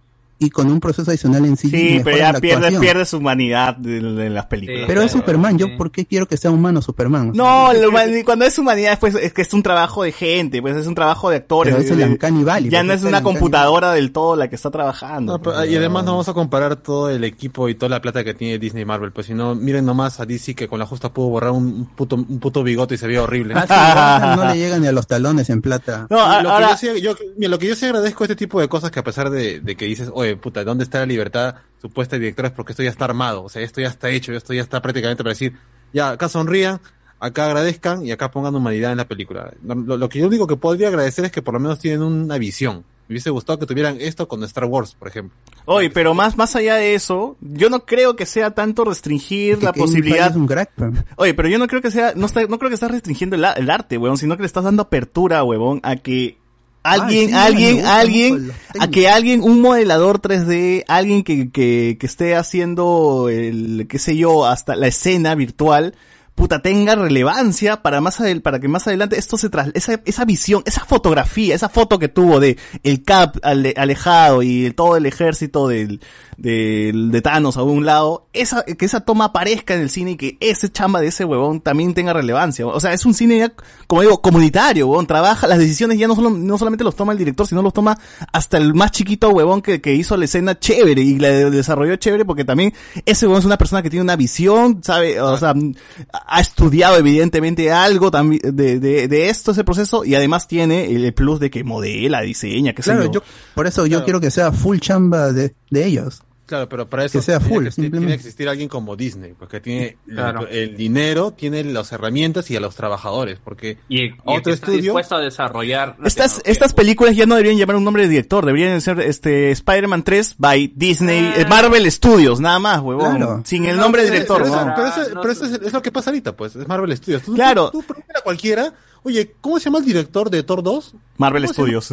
y con un proceso adicional en CG Sí, pero ya la pierde, pierde su humanidad de, de las películas. Pero es Superman, ¿yo por qué quiero que sea humano Superman? O sea, No, cuando es humanidad, pues es que es un trabajo de gente, pues es un trabajo de actores. Pero es el de- de- Uncanny Valley, Ya no es una computadora del todo la que está trabajando. No, pero- y además no vamos a comparar todo el equipo y toda la plata que tiene Disney y Marvel, pues si no, miren nomás a DC que con la justa pudo borrar un puto, un puto bigote y se veía horrible. Ah, sí, no le llegan ni a los talones en plata. No, a- lo, ahora- que yo sí, yo- mira, lo que yo sí agradezco a este tipo de cosas que a pesar de, de que dices, oye, puta, ¿dónde está la libertad supuesta de directores? Porque esto ya está armado, o sea, esto ya está hecho, esto ya está prácticamente para decir, ya, acá sonrían, acá agradezcan y acá pongan humanidad en la película. Lo, que yo único que podría agradecer es que por lo menos tienen una visión. Me hubiese gustado que tuvieran esto con Star Wars, por ejemplo. Oye, pero más, más allá de eso, yo no creo que sea tanto restringir Que la posibilidad. Feige es un crack, pero- Oye, pero yo no creo que sea, no, está, no creo que estás restringiendo el, el arte, huevón, sino que le estás dando apertura, huevón, a que alguien, sí, me alguien, gusta alguien, a que alguien, un modelador 3D, alguien que, que, que esté haciendo el, qué sé yo, hasta la escena virtual, puta, tenga relevancia para más para que más adelante esto se tras, esa, esa visión, esa fotografía, esa foto que tuvo de el Cap ale- alejado y todo el ejército del, del, de Thanos a un lado, esa, que esa toma aparezca en el cine y que ese chamba de ese huevón también tenga relevancia. O sea, es un cine ya, como digo, comunitario, huevón, trabaja, las decisiones ya no solo, no solamente los toma el director, sino los toma hasta el más chiquito huevón que, que hizo la escena chévere y la de- desarrolló chévere porque también ese huevón es una persona que tiene una visión, sabe, o sea, ha estudiado evidentemente algo también de, de, de esto, ese proceso, y además tiene el plus de que modela, diseña, sé Claro, yo. yo, por eso yo quiero que sea full chamba de, de ellos. Claro, pero para eso Que sea tiene full, que- tiene, que existir alguien como Disney, porque tiene Claro. el, el dinero, tiene las herramientas y a los trabajadores, porque Y, y el otro que está estudio dispuesto a desarrollar. la Estas, estas películas ya no deberían llevar un nombre de director, deberían ser este Spider-Man 3 by Disney, eh, Marvel Studios, nada más, huevón. Claro. Sin el No, nombre de pero- director, pero, eso, ¿no? pero eso- No, pero eso es, es lo que pasa ahorita, pues, es Marvel Studios. Tú, Claro. Tú, tú a cualquiera, oye, ¿cómo se llama el director de Thor 2? Marvel. Studios.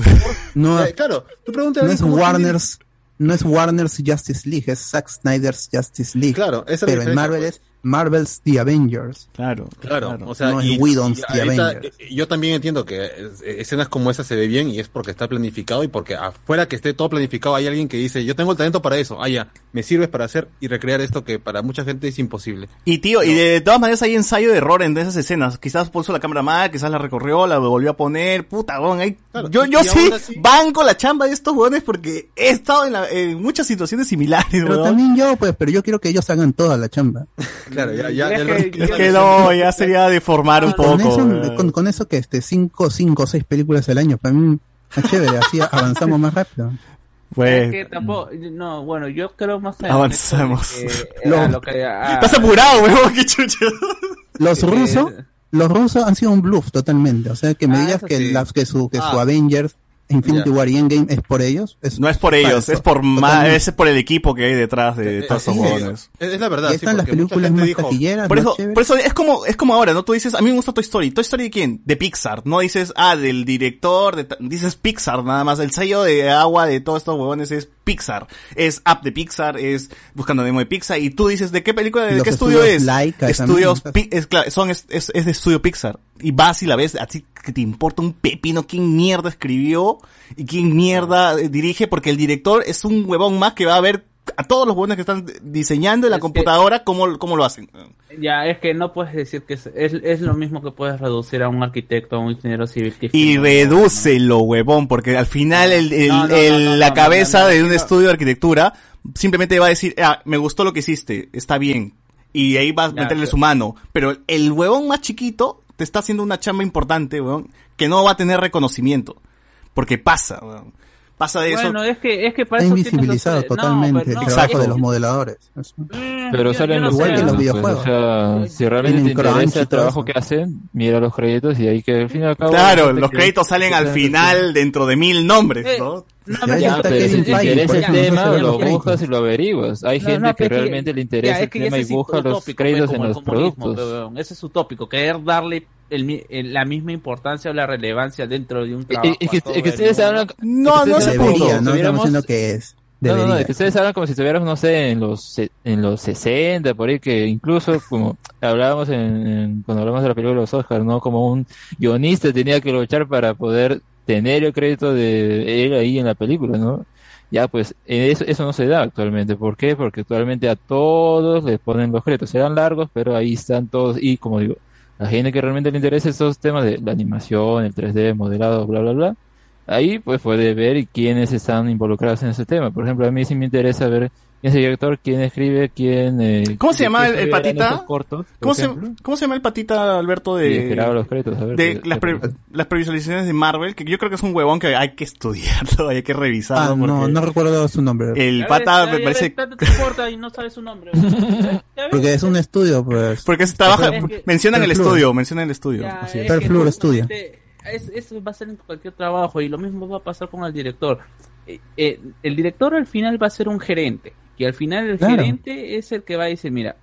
No, Eh, claro, tú pregúntale a no es Warner's, no es Warner's Justice League, es Zack Snyder's Justice League. Claro, esa es la Pero en Marvel pues. es Marvel's The Avengers. Claro, Claro, o sea, No es y, Whedon's y The ahorita, Avengers. eh, yo también entiendo que eh, escenas como esa se ve bien y es porque está planificado y porque afuera que esté todo planificado hay alguien que dice, yo tengo el talento para eso, ah ya, me sirves para hacer y recrear esto que para mucha gente es imposible. Y tío, y de todas maneras hay ensayo de error en esas escenas. Quizás puso la cámara mal, quizás la recorrió, la volvió a poner, puta, ahí. Claro, yo, y- yo y sí así- banco la chamba de estos huevones porque he estado en, la- en muchas situaciones similares, Pero también yo, pues, pero yo quiero que ellos hagan toda la chamba. Claro, ya, ya, Es ya que- Es que no, ya sería deformar un Con poco. eso, huevón. con, con eso que este, cinco, cinco o seis películas al año, para mí es chévere, así avanzamos más rápido. Pues, Es que tampoco, no, bueno, yo creo más Avanzamos. que, eh, Lo- a lo que, a- Estás apurado, huevón, qué chucha. Los Eh, rusos, los rusos han sido un bluff totalmente. O sea, que me Ah, digas eso que, sí. las, que su, que su Ah. Avengers, Infinity Ya. War y Endgame es por ellos. No es por ellos, falso. es por más, Totalmente. es por el equipo que hay detrás de Eh, todos estos sí, huevones. es, la verdad, Y sí, están las películas más dijo, taquilleras, Por eso, por eso es como, es como ahora, ¿no? Tú dices, a mí me gusta Toy Story. ¿Toy Story de quién? De Pixar. No dices, ah, del director, de dices Pixar nada más. El sello de agua de todos estos huevones es Pixar. Es App de Pixar, es Buscando Nemo de Pixar. Y tú dices, ¿de qué película, de Los qué estudio es? Laika Estudios, es, claro, son, es, es, es de estudio Pixar. Y vas y la ves, así que te importa un pepino quién mierda escribió y quién mierda eh, dirige, porque el director es un huevón más que va a ver a todos los huevones que están diseñando en la Es que- computadora cómo, cómo lo hacen. Ya, es que no puedes decir que es, es, es lo mismo que puedes reducir a un arquitecto, a un ingeniero civil. Que Y redúcelo, huevón, porque al final el, el- No, no, no, el- no, la no, cabeza no, no, de no, un no. estudio de arquitectura simplemente va a decir, ah, me gustó lo que hiciste, está bien. Y ahí vas a meterle pero- su mano. Pero el huevón más chiquito te está haciendo una chamba importante, huevón, que no va a tener reconocimiento. Porque pasa, huevón. Pasa de eso. Bueno, es que, es que para Está eso invisibilizado los- no, totalmente pero el no, trabajo exacto. de los modeladores. Mm, Pero salen no los igual sé. que los créditos, pues, videojuegos. o sea, si realmente te interesa el trabajo que hacen, mira los créditos y ahí que al fin y al cabo... Claro, los créditos salen al final dentro de mil nombres, Eh, ¿no? No, Ya, me- ya Ya, pero si te interesa el tema, no lo buscas y lo averiguas. Hay No, gente no, que pero es que- realmente le ya, interesa es el ya tema y busca los utópico, créditos en los productos. weón. Ese es utópico, querer darle el el- la misma importancia o la relevancia dentro de un trabajo. Y- y que- que ustedes hablan- No, no se. Debería, no estamos tuviéramos- diciendo que es. No, no, no, Debería. es que ustedes hablan como si estuviéramos, no sé, en los, en los 60, por ahí, que incluso como hablábamos en, en- cuando hablamos de la película de los Oscars, ¿no? Como un guionista tenía que luchar para poder tener el crédito de él ahí en la película, ¿no? Ya, pues, eh, eso, eso no se da actualmente. ¿Por qué? Porque actualmente a todos les ponen los créditos. Serán largos, pero ahí están todos. Y como digo, la gente que realmente le interesa estos temas de la animación, el 3D, modelado, bla, bla, bla, ahí pues puede ver quiénes están involucrados en ese tema. Por ejemplo, a mí sí me interesa ver quién es el director, quién escribe, quién... eh, ¿Cómo se llama el- el patita? cortos, ¿Cómo se, ¿Cómo se llama el patita, Alberto, de, los créditos. A ver, de qué- las, qué- pre- las previsualizaciones de Marvel? Que yo creo que es un huevón que hay que estudiarlo, hay que revisarlo. Ah, no, no recuerdo su nombre. El pata me parece... y no sabes su nombre. Porque es un estudio, pues. Porque se trabaja... Es que- mencionan el estudio, mencionan el estudio. Ya, así es. estudia. Es, eso va a ser en cualquier trabajo y lo mismo va a pasar con el director. Eh, eh, el director al final va a ser un gerente. Y al final el Claro. gerente es el que va a decir, mira,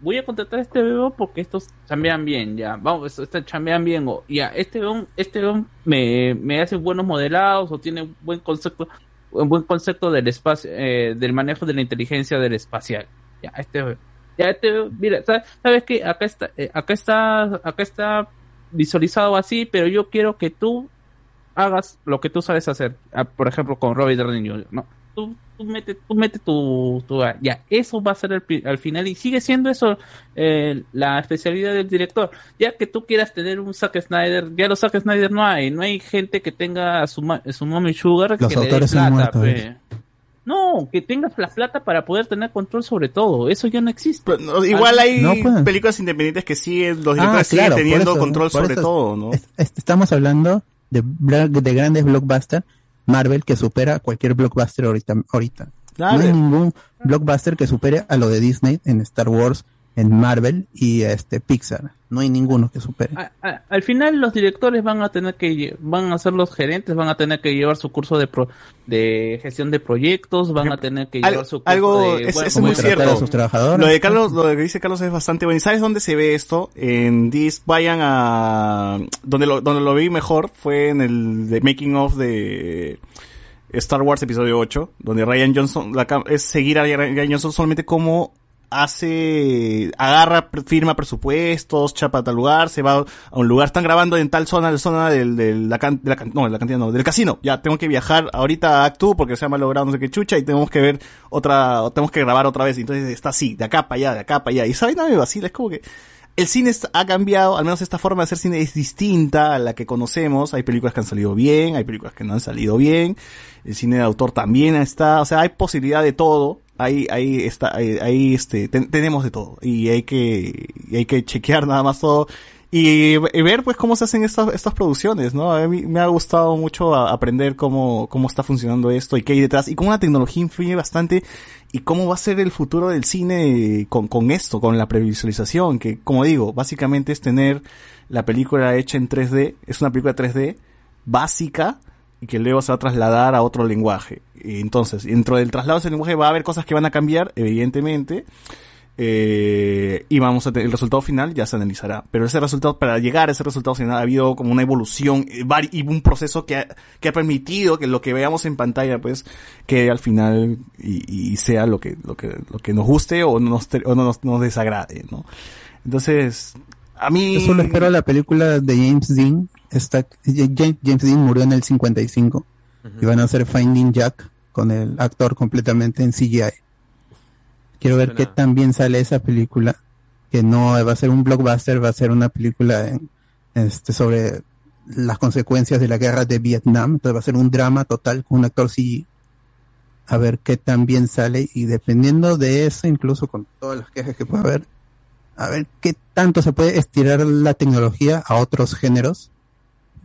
voy a contratar a este bebé porque estos chambean bien, ya, vamos, estos chambean bien, o ya, este bebé, este me, me hace buenos modelados o tiene buen concepto, un buen concepto del espacio, eh, del manejo de la inteligencia del espacial. Ya, este bebé. Ya, este bebé, mira, ¿sabes, sabes qué? Acá está, eh, acá está, acá está visualizado así, pero yo quiero que tú hagas lo que tú sabes hacer. Ah, Por ejemplo, con Robert Downey Jr., ¿no? Tú, tú mete, tú mete tu, tu- Ya, eso va a ser el, al final y sigue siendo eso eh, la especialidad del director. Ya que tú quieras tener un Zack Snyder, ya los Zack Snyder no hay. No hay gente que tenga su, ma- su mommy sugar Los que le dé plata. ¿eh? No, que tengas la plata para poder tener control sobre todo. Eso ya no existe. Pero, no, igual hay No, pues. películas independientes que siguen, los Ah, directores claro, siguen teniendo eso, control sobre eso todo, ¿no? es- es- estamos hablando de, de grandes blockbusters Marvel que supera cualquier blockbuster ahorita. ahorita. No hay ningún blockbuster que supere a lo de Disney en Star Wars, en Marvel y este Pixar. No hay ninguno que supere. A- a- al final los directores van a tener que van a ser los gerentes van a tener que llevar su curso de pro- de gestión de proyectos van a tener que llevar Algo, su curso algo de es, bueno, es muy cierto. a sus trabajadores. Lo de Carlos, lo que dice Carlos es bastante bueno. ¿Y sabes dónde se ve esto? En Dis, vayan a donde lo, donde lo vi mejor fue en el de making of de Star Wars episodio 8, donde Ryan Johnson la es seguir a Ryan Johnson solamente como hace agarra firma presupuestos chapa a tal lugar se va a un lugar están grabando en tal zona la zona del, del la can- la can- no del casino ya tengo que viajar ahorita a Actu porque se ha malogrado no sé qué chucha y tenemos que ver otra tenemos que grabar otra vez entonces está así de acá para allá de acá para allá y esa vaina me vacila es como que el cine ha cambiado, al menos esta forma de hacer cine es distinta a la que conocemos. Hay películas que han salido bien, hay películas que no han salido bien. El cine de autor también está, o sea, hay posibilidad de todo. Hay, hay, está, hay, hay, este, ten- tenemos de todo. Y hay que, y hay que chequear nada más todo. Y, y ver pues cómo se hacen estas, estas producciones, ¿no? A mí me ha gustado mucho aprender cómo, cómo está funcionando esto y qué hay detrás y cómo la tecnología influye bastante y cómo va a ser el futuro del cine con, con esto, con la previsualización, que como digo, básicamente es tener la película hecha en 3D, es una película 3D básica que luego se va a trasladar a otro lenguaje. Y entonces, dentro del traslado de ese lenguaje va a haber cosas que van a cambiar, evidentemente, eh, y vamos a tener el resultado final ya se analizará. Pero ese resultado, para llegar a ese resultado final ha habido como una evolución eh, y un proceso que ha, que ha permitido que lo que veamos en pantalla, pues, que al final y, y sea lo que, lo que, lo que nos guste o no nos, no nos, nos desagrade, ¿no? Entonces, a mí... Yo solo espero la película de James Dean. Esta, James, Dean murió en el 55 y van a hacer Finding Jack con el actor completamente en CGI. Quiero ver qué tan bien sale esa película, que no va a ser un blockbuster, va a ser una película en- este, sobre las consecuencias de la guerra de Vietnam, entonces va a ser un drama total con un actor CGI. A ver qué tan bien sale y dependiendo de eso, incluso con todas las quejas que pueda haber, a ver qué tanto se puede estirar la tecnología a otros géneros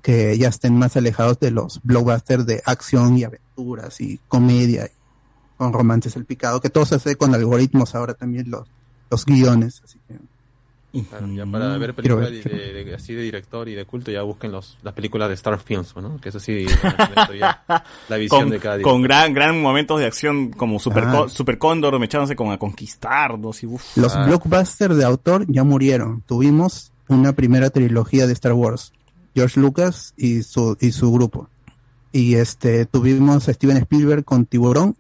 que ya estén más alejados de los blockbusters de acción y aventuras y comedia y con romances el picado, que todo se hace con algoritmos ahora también los, los guiones. Así que, Claro, ya para ver películas ver, de- quiero de- de- así de director y de culto, ya busquen los, las películas de Star Films, ¿no? Que eso sí, van a tener todavía la visión con, de cada director. con gran, gran momentos de acción como Super, Ah. Co- Super Cóndor mechándose con a conquistarnos y uf. los Ah. blockbusters de autor ya murieron. Tuvimos una primera trilogía de Star Wars, George Lucas y su, y su grupo. Y este, tuvimos a Steven Spielberg con Tiburón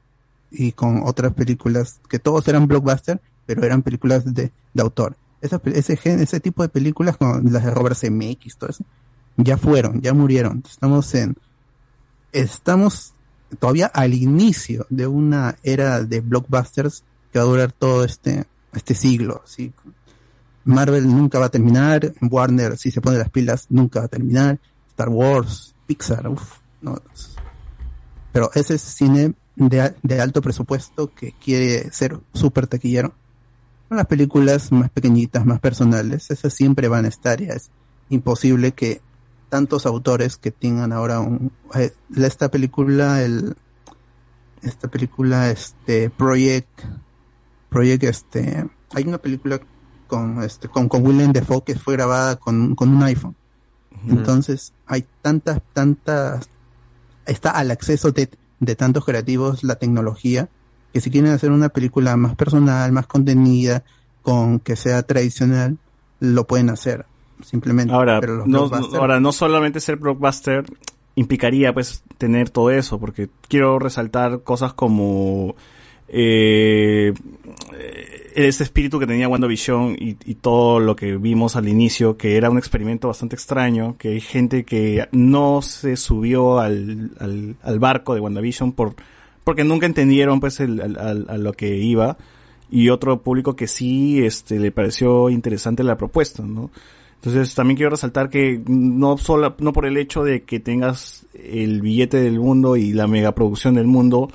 y con otras películas que todos eran blockbuster, pero eran películas de, de autor. Esa, ese, ese tipo de películas, como las de Robert Zemeckis, todo eso, ya fueron, ya murieron. Estamos en, estamos todavía al inicio de una era de blockbusters que va a durar todo este, este siglo. ¿sí? Marvel nunca va a terminar, Warner, si se pone las pilas, nunca va a terminar, Star Wars, Pixar, uff, no. Pero ese es cine de, de alto presupuesto que quiere ser súper taquillero. Las películas más pequeñitas, más personales, esas siempre van a estar. Ya es imposible que tantos autores que tengan ahora un, eh, esta película, el, esta película, este, Project, Project, este, hay una película con, este, con, con Willem Dafoe que fue grabada con, con un iPhone. Entonces, hay tantas, tantas, está al acceso de, de tantos creativos la tecnología, que si quieren hacer una película más personal, más contenida, con que sea tradicional, lo pueden hacer. Simplemente. Ahora, Pero no, ahora, no solamente ser blockbuster implicaría pues tener todo eso, porque quiero resaltar cosas como eh, ese espíritu que tenía WandaVision y, y todo lo que vimos al inicio, que era un experimento bastante extraño, que hay gente que no se subió al, al, al barco de WandaVision por, porque nunca entendieron pues a lo que iba y otro público que sí este le pareció interesante la propuesta, ¿no? Entonces también quiero resaltar que no solo, no por el hecho de que tengas el billete del mundo y la megaproducción del mundo,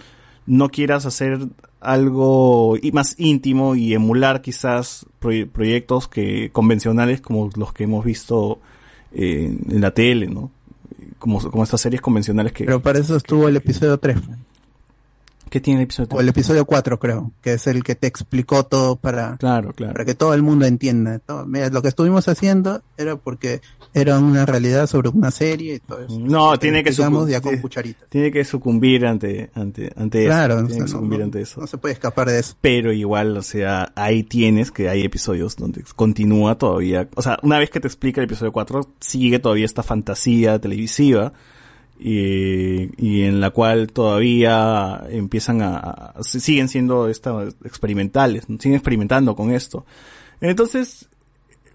no quieras hacer algo y- más íntimo y emular quizás proye- proyectos que convencionales como los que hemos visto eh, en la tele, ¿no? Como, como estas series convencionales que... Pero para eso estuvo el episodio 3. ¿Qué tiene el episodio O el episodio 4, creo, que es el que te explicó todo para, Claro, claro. para que todo el mundo entienda. Todo. Mira, lo que estuvimos haciendo era porque era una realidad sobre una serie y todo eso. No, Te tiene que explicamos sucum- ya con tiene- que sucumbir ante, ante, ante Claro, eso. o Tiene que no- sucumbir no- ante eso. No se puede escapar de eso. Pero igual, o sea, ahí tienes que hay episodios donde continúa todavía. O sea, una vez que te explica el episodio 4, sigue todavía esta fantasía televisiva. Y, y en la cual todavía empiezan a, a- siguen siendo estas experimentales, ¿no? siguen experimentando con esto. Entonces,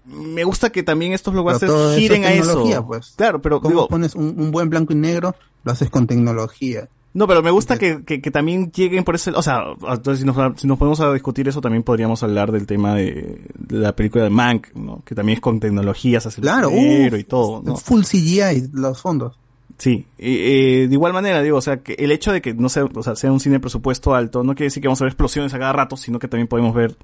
me gusta que también estos blockbusters eso es giren a eso. pues. Claro, pero ¿Cómo digo, pones un, un buen blanco y negro? Lo haces con tecnología. no, pero me gusta que, que, que también lleguen por ese, o sea, entonces si nos, si nos ponemos a discutir eso también podríamos hablar del tema de, de la película de Mank, ¿no? Que también es con tecnologías, hace el Claro, primero uf, y todo, ¿no? Full CGI, los fondos. Sí, eh, de igual manera, digo, o sea, que el hecho de que no sea, o sea, sea un cine de presupuesto alto, no quiere decir que vamos a ver explosiones a cada rato, sino que también podemos ver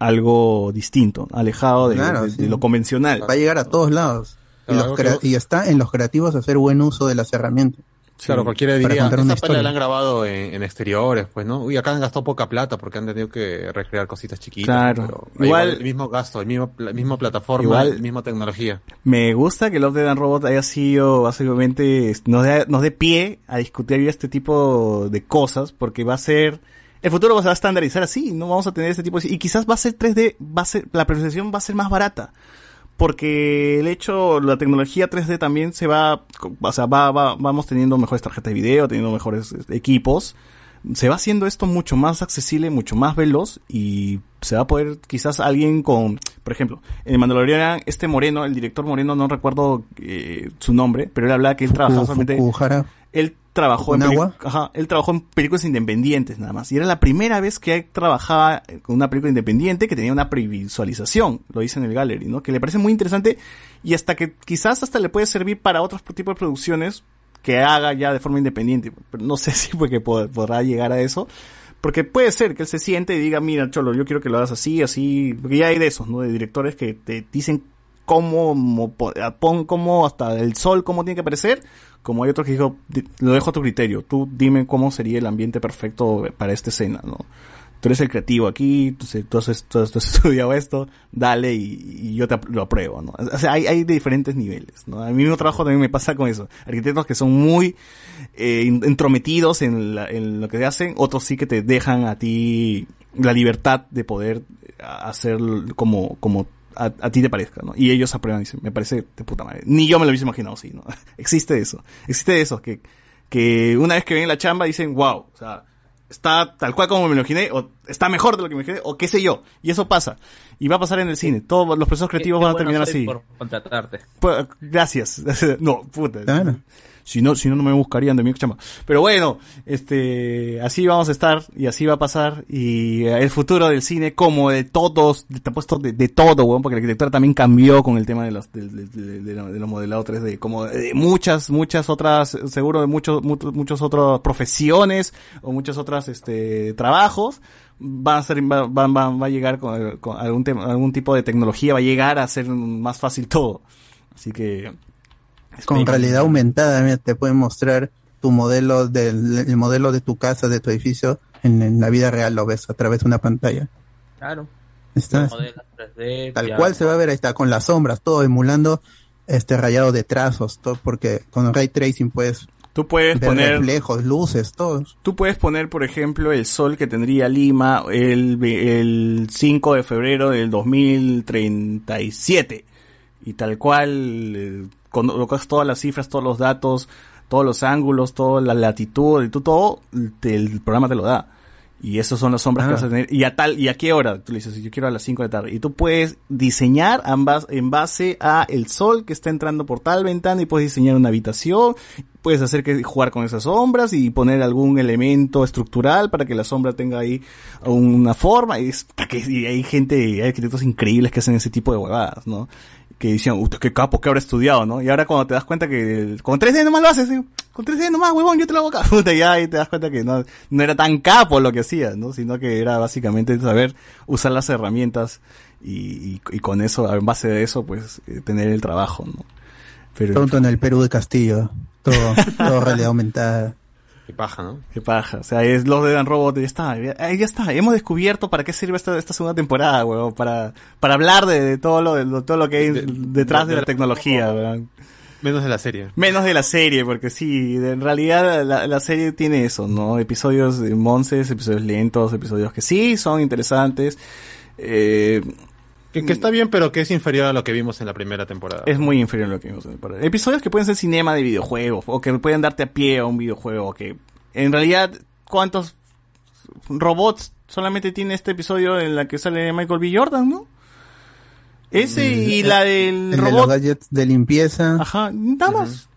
algo distinto, alejado de, Claro, de- sí. de lo convencional. Va a llegar a todos lados. Y, los vos- y está en los creativos hacer buen uso de las herramientas. Claro, cualquiera diría, esta historia. la han grabado en, en exteriores, pues, ¿no? Uy, acá han gastado poca plata porque han tenido que recrear cositas chiquitas. Claro. Igual- igual, el mismo gasto, el mismo, la misma plataforma, Igual- la misma tecnología. Me gusta que Love, Dead and Robot haya sido básicamente, nos dé, nos dé pie a discutir este tipo de cosas, porque va a ser, el futuro va a estandarizar así, no vamos a tener este tipo de, y quizás va a ser 3D, va a ser, la presentación va a ser más barata. Porque el hecho, la tecnología 3D también se va, o sea, va, va- vamos teniendo mejores tarjetas de video, teniendo mejores este, equipos. Se va haciendo esto mucho más accesible, mucho más veloz y se va a poder quizás alguien con, por ejemplo, en el Mandalorian, este Moreno, el director Moreno, no recuerdo eh, su nombre, pero él hablaba que él trabajaba solamente, Fukuhara. Él trabajó en, peli- ajá, él trabajó en películas independientes nada más. Y era la primera vez que él trabajaba con una película independiente que tenía una previsualización, lo dice en el gallery, ¿no? Que le parece muy interesante y hasta que quizás hasta le puede servir para otros tipos de producciones que haga ya de forma independiente. Pero no sé si porque pod- podrá llegar a eso. Porque puede ser que él se siente y diga, mira, Cholo, yo quiero que lo hagas así, así. Porque ya hay de esos, ¿no? De directores que te dicen cómo, mo- po- pon cómo hasta el sol, cómo tiene que aparecer. Como hay otros que dijo, "Di- lo dejo a tu criterio. Tú dime cómo sería el ambiente perfecto para esta escena, ¿no? Tú eres el creativo aquí, tú has, tú has- estudiado esto, dale y, yo te lo apruebo, ¿no? O sea, hay, hay de diferentes niveles, ¿no? A mí mismo trabajo también me pasa con eso. Arquitectos que son muy eh, entrometidos en, la- en lo que hacen, otros sí que te dejan a ti la libertad de poder hacer como, como a, a ti te parezca, ¿no? Y ellos aprueban y dicen, me parece de puta madre. Ni yo me lo hubiese imaginado así, ¿no? Existe eso. Existe eso, que, que una vez que ven la chamba dicen, wow, o sea, está tal cual como me lo imaginé, o está mejor de lo que me imaginé, o qué sé yo. Y eso pasa. Y va a pasar en el cine. Todos los procesos creativos Qué- qué van a terminar así. por contratarte. Pues, gracias. No, puta. Claro. Si no, si no, no me buscarían de mi chamba. Pero bueno, este, así vamos a estar y así va a pasar. Y el futuro del cine, como de todos, de, de, de todo, weón, porque la arquitectura también cambió con el tema de los, de, de, de, de, lo- de lo modelado 3D. Como de muchas, muchas otras, seguro de muchos, muchos, muchos otras profesiones o muchas otras, este, trabajos. Va a ser, va, va, va- a llegar con, con algún tema, algún tipo de tecnología, va a llegar a ser más fácil todo. Así que, Con realidad aumentada, mira, te pueden mostrar tu modelo del el modelo de tu casa, de tu edificio, en, en la vida real lo ves a través de una pantalla. Claro. Está, Modelos 3D, tal ya. cual se va a ver ahí está con las sombras, todo emulando este rayado de trazos, todo porque con ray tracing puedes Tú puedes poner reflejos, luces, todo. Tú puedes poner, por ejemplo, el sol que tendría Lima el, el 5 de febrero del 2037. Y tal cual, eh, colocas todas las cifras, todos los datos, todos los ángulos, toda la latitud, y tú todo, te- el programa te lo da. Y esas son las sombras que Ah. vas a tener. Y a tal, y a qué hora, tú le dices, yo quiero a las 5 de la tarde. Y tú puedes diseñar ambas, en base a el sol que está entrando por tal ventana y puedes diseñar una habitación. Puedes hacer que jugar con esas sombras y poner algún elemento estructural para que la sombra tenga ahí una forma. Y, es, y hay gente, hay arquitectos increíbles que hacen ese tipo de huevadas, ¿no? Que dicen, usted qué capo, que habrá estudiado, ¿no? Y ahora cuando te das cuenta que el- con 3D nomás lo haces, con 3D nomás, huevón, yo te lo hago acá. Puta, ya ahí te das cuenta que no, no era tan capo lo que hacías, ¿no? Sino que era básicamente saber usar las herramientas y, y, y con eso, en base de eso, pues, eh, tener el trabajo, ¿no? Pero, Pronto en el Perú de Castillo, todo, todo realidad aumentada. Qué paja, ¿no? Qué paja. O sea, es los de Dan Robot, ya está, ya, ahí ya está. Hemos descubierto para qué sirve esta, esta segunda temporada, weón. Para, para hablar de, de todo lo, de todo lo que hay De- detrás de- la tecnología, weón. Menos de la serie. Menos de la serie, porque sí, en realidad la, la serie tiene eso, ¿no? Episodios monces, episodios lentos, episodios que sí son interesantes. Eh, Que, que está bien, pero que es inferior a lo que vimos en la primera temporada. es muy inferior a lo que vimos en el par- Episodios que pueden ser cinema de videojuegos, o que pueden darte a pie a un videojuego, que en realidad, ¿cuántos robots solamente tiene este episodio en la que sale Michael B. Jordan, no? Ese y la del El de los robot. gadgets de limpieza. Ajá, nada más.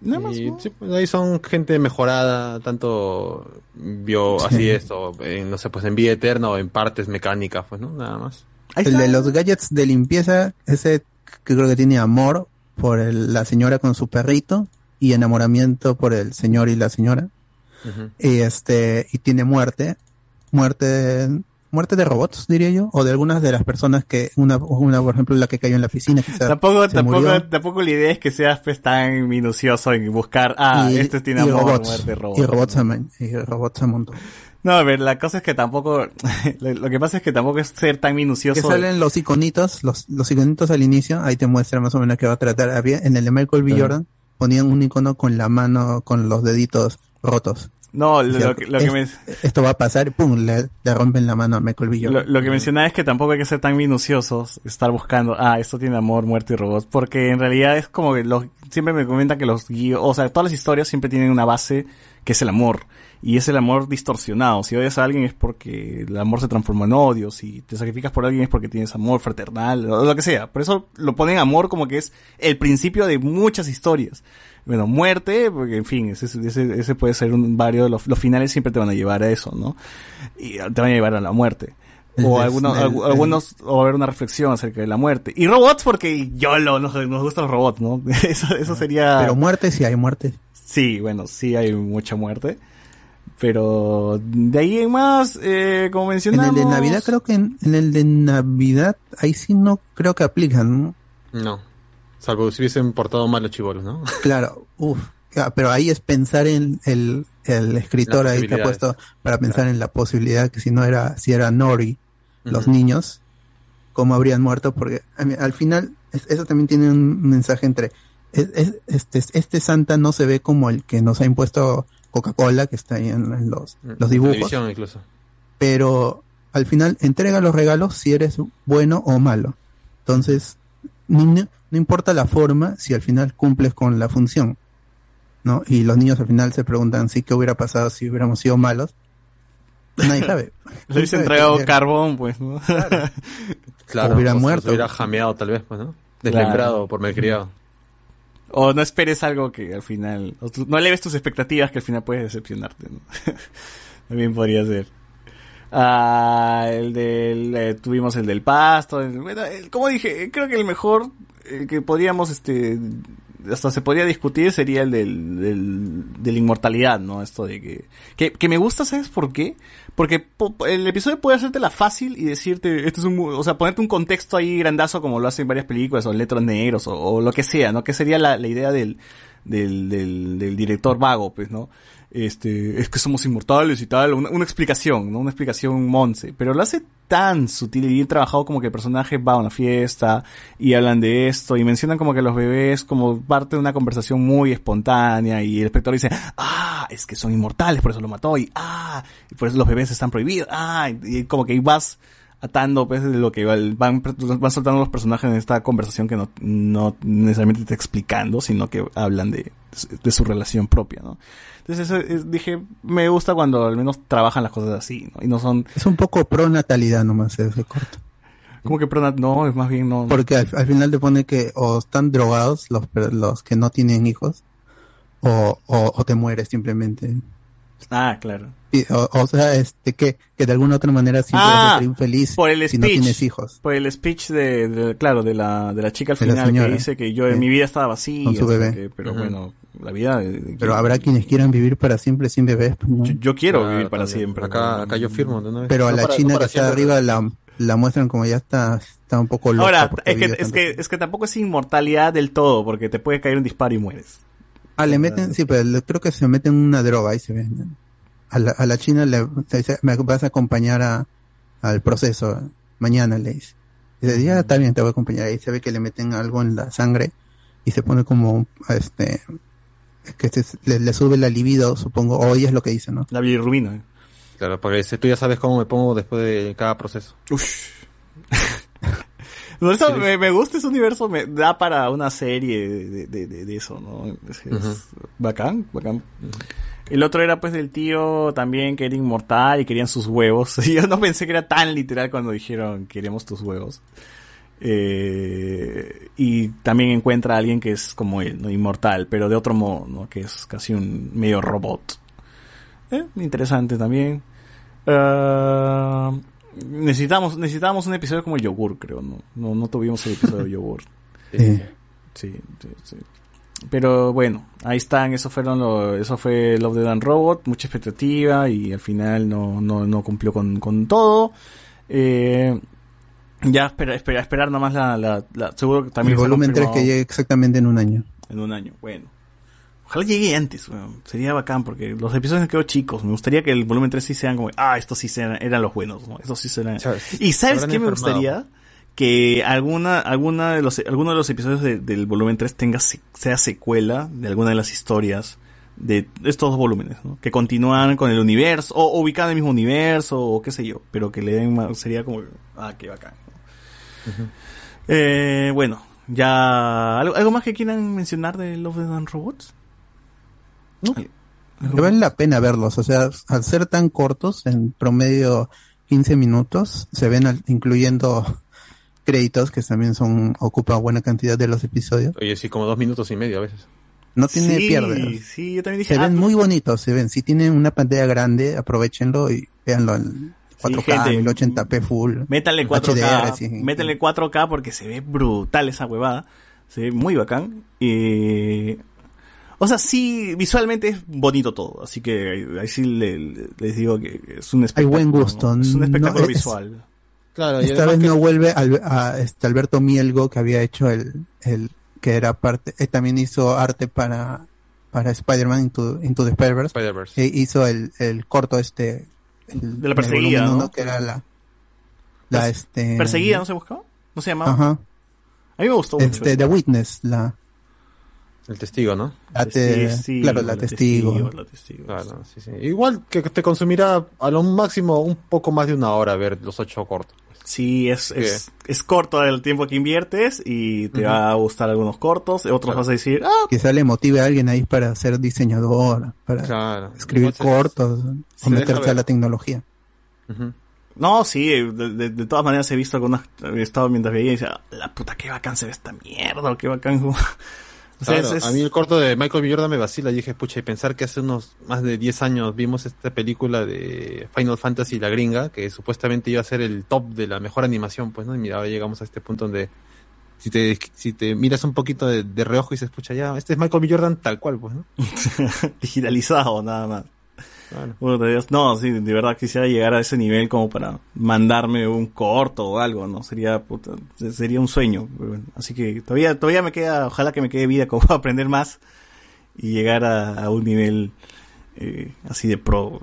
Nada más. Y, ¿no? sí, pues, ahí son gente mejorada, tanto bio, así esto, en, no sé, pues en vida eterna o en partes mecánicas, pues, ¿no? Nada más. El de los gadgets de limpieza, ese que creo que tiene amor por el- la señora con su perrito y enamoramiento por el señor y la señora. Y este, y tiene muerte, muerte, muerte de robots, diría yo, o de algunas de las personas que, una, una por ejemplo, la que cayó en la piscina, quizás Tampoco, murió. tampoco, tampoco la idea es que seas pues tan minucioso en buscar, ah, y, este tiene y amor, robots, muerte, robot. y robots a y robots a montón. No, a ver, la cosa es que tampoco, lo que pasa es que tampoco es ser tan Que minucioso. salen los iconitos, los, los iconitos al inicio, ahí te muestra más o menos qué va a tratar. Había, en el de Michael B. Jordan ponían un icono con la mano, con los deditos rotos. No, lo, que, lo que "Es- me, Esto va a pasar y pum, le, le rompen la mano a Michael B. lo, Jordan. lo que mencionaba es que tampoco hay que ser tan minuciosos, estar buscando, ah, esto tiene amor, muerte y robots, porque en realidad es como que los, siempre me comentan que los guíos, o sea, todas las historias siempre tienen una base que es el amor. Y es el amor distorsionado. Si odias a alguien es porque el amor se transformó en odio. Si te sacrificas por alguien es porque tienes amor fraternal, o lo que sea. Por eso lo ponen amor como que es el principio de muchas historias. Bueno, muerte, porque en fin, ese, ese, ese puede ser un varios, los, los finales siempre te van a llevar a eso, ¿no? Y te van a llevar a la muerte. O algunos, el- algu- algunos, o haber una reflexión acerca de la muerte. Y robots porque yo lo, nos, nos gustan los robots, ¿no? Eso, eso sería... Pero muerte sí hay muerte. Sí, bueno, sí hay mucha muerte. Pero de ahí en más, eh, como En mencionamos... el de Navidad creo que en, en el de Navidad ahí sí no creo que aplican, ¿no? No. Salvo si hubiesen portado mal los chivolos, ¿no? Claro, uff. Pero ahí es pensar en el, el escritor ahí te ha puesto para pensar en la posibilidad que si no era, si era Nori, los niños, cómo habrían muerto, porque al final es- eso también tiene un mensaje entre es- es- este, este Santa no se ve como el que nos ha impuesto Coca-Cola, que está ahí en, en los, los En dibujos, incluso. pero al final entrega los regalos si eres bueno o malo. Entonces, no, no- importa la forma si al final cumples con la función. ¿no? Y los niños al final se preguntan sí qué hubiera pasado si hubiéramos sido malos. Nadie sabe. Le hubiese entregado carbón, pues, ¿no? Claro, hubiera o se muerto. hubiera jameado tal vez, pues, ¿no? Desmembrado por malcriado. O no esperes algo que al final... tú- no eleves tus expectativas que al final puedes decepcionarte, ¿no? También podría ser. Ah, el del... eh, tuvimos el del pasto. el- bueno, como dije, creo que el mejor... Que podríamos, este... Hasta se podría discutir sería el del, del, de la inmortalidad, ¿no? Esto de que, que... Me gusta, ¿sabes por qué? Porque po- el episodio puede hacértela fácil y decirte, esto es un, o sea, ponerte un contexto ahí grandazo como lo hacen varias películas o letras negros o, lo que sea, ¿no? Que sería la, la idea del, del, del, del director vago, pues, ¿no? Este, es que somos inmortales y tal, una, una explicación, ¿no? Una explicación monce, pero lo hace tan sutil y bien trabajado como que el personaje va a una fiesta y hablan de esto y mencionan como que los bebés como parte de una conversación muy espontánea y el espectador dice, ah, es que son inmortales, por eso lo mató y ah, y por eso los bebés están prohibidos, ah, y, como que vas atando pues lo que va- van, van soltando los personajes en esta conversación que no, no necesariamente está explicando, sino que hablan de, de su relación propia, ¿no? Entonces eso, es- dije, me gusta cuando al menos trabajan las cosas así, ¿no? Y no son, Es un poco pro natalidad nomás ese corto. como que pronat- no, es más bien no. Porque al, al final te pone que o están drogados los, los que no tienen hijos o, o, o te mueres simplemente. Ah, claro. Y, o, o sea, este que, que de alguna otra manera siempre Ah, vas a ser infeliz por el si no speech. tienes hijos. Por el speech de, de- claro, de la, de la chica al De final que dice que yo en Sí. mi vida estaba vacía. Con su bebé. que- pero bueno, la vida... de- Pero habrá quienes quieran vivir para siempre sin bebés. pues, ¿no? yo, yo quiero Claro, vivir para también. siempre. Acá, acá yo firmo. vez. Pero a No la para- china no que está arriba la, la muestran como ya está, está un poco loca. Ahora, porque es que, es, que, es que tampoco es inmortalidad del todo, porque te puede caer un disparo y mueres. Ah, le meten, sí, pero le- creo que se meten una droga y se ven. A la, a la china le dice, me vas a acompañar a, al proceso mañana, le dice. Dice, ya está bien, te voy a acompañar. Ahí se ve que le meten algo en la sangre y se pone como, este, que se- le, le sube la libido, supongo, o ella es lo que dice, ¿no? La bilirrubina. ¿eh? Claro, porque si tú ya sabes cómo me pongo después de cada proceso. Ush. No, eso me, me gusta ese universo, me da para una serie de, de, de- de eso, ¿no? Es, es Ujú. bacán, bacán. El otro era pues del tío también que era inmortal y querían sus huevos. Y yo no pensé que era tan literal cuando dijeron queremos tus huevos. Eh, y también encuentra a alguien que es como él, ¿no? Inmortal, pero de otro modo, ¿no? Que es casi un medio robot. Eh, interesante también. Ah, necesitamos, necesitamos un episodio como Yogur, creo, ¿no? No, no tuvimos el episodio de Yogur. Sí. Sí, sí, sí. Pero bueno, ahí están, eso fueron lo, eso fue Love the Dan Robot, mucha expectativa y al final no, no, no cumplió con, con todo. Eh, ya espera, espera, esperar nomás la, la, la- seguro que también el volumen 3 que llegue exactamente en un año. en un año. Bueno. Ojalá llegue antes, weón. Sería bacán porque los episodios me quedo chicos. Me gustaría que el volumen 3 sí sean como, ah, estos sí sean, eran los buenos, ¿no? Estos sí serán. ¿Sabes? Y ¿sabes qué me gustaría? Que alguna, alguna de los, alguno de los episodios de- del volumen 3 tenga, se- sea secuela de alguna de las historias de estos dos volúmenes, ¿no? Que continúan con el universo, o, o ubicado en el mismo universo, o qué sé yo, pero que le den más, sería como, ah, qué bacán. ¿no? eh, bueno, ya, ¿algo, algo más que quieran mencionar de Love Death and Robots? No. ¿Algo Que vale la pena verlos, o sea, al ser tan cortos, en promedio 15 minutos, se ven al- incluyendo créditos que también son ocupa buena cantidad de los episodios. Oye, sí, como dos minutos y medio a veces. No tiene sí, pierde. Sí, yo también dije, Se ah, ven muy bonitos, se ven. Si tienen una pantalla grande, aprovechenlo y véanlo en 4K, gente, 1080p full. Métanle 4K, HDR, sí. métanle 4K porque se ve brutal esa huevada. Se ve muy bacán. Y... O sea, sí, visualmente es bonito todo. Así que ahí, sí le- le- les digo que es un Hay espectáculo. buen gusto. ¿no? Es un no- espectáculo es- visual. Claro, y Esta vez que- no vuelve al- a, este Alberto Mielgo que había hecho el, el que era parte, él también hizo arte para, para Spider-Man Into, Into the Spider-Verse. Spider-Verse. E hizo el, el corto este el- De la perseguida, ¿no? uno, que era la, la Perse- este ¿Perseguida no se buscaba? ¿No se llamaba? Ajá. A mí me gustó mucho. Este, The Witness, la, El testigo, ¿no? la te- Testigo, claro, la testigo. la testigo. Claro, sí, sí. Igual que te consumirá a lo máximo un poco más de una hora ver los ocho cortos. Sí, es, es, es corto el tiempo que inviertes y te va a gustar algunos cortos, otros Claro. vas a decir, ah, Quizá le motive a alguien ahí para ser diseñador, para Claro. escribir cortos, o meterse a la tecnología. No, sí, de, de- de todas maneras he visto algunas, he estado mientras veía y decía, la puta, qué bacán se ve esta mierda, qué bacán. o sea, Claro, es- es- A mí el corto de Michael B. Jordan me vacila. Y dije, pucha, y pensar que hace unos más de 10 años vimos esta película de Final Fantasy La Gringa, que supuestamente iba a ser el top de la mejor animación, pues, ¿no? Y mira, ahora llegamos a este punto donde si te, si te miras un poquito de, de reojo y se escucha ya, este es Michael B. Jordan tal cual, pues, ¿no? digitalizado nada más. Claro. Puta, Dios, No, sí, de verdad quisiera llegar a ese nivel como para mandarme un corto o algo, ¿no? Sería, puta, sería un sueño. Así que todavía, todavía me queda, ojalá que me quede vida como para aprender más y llegar a, a un nivel eh, así de pro.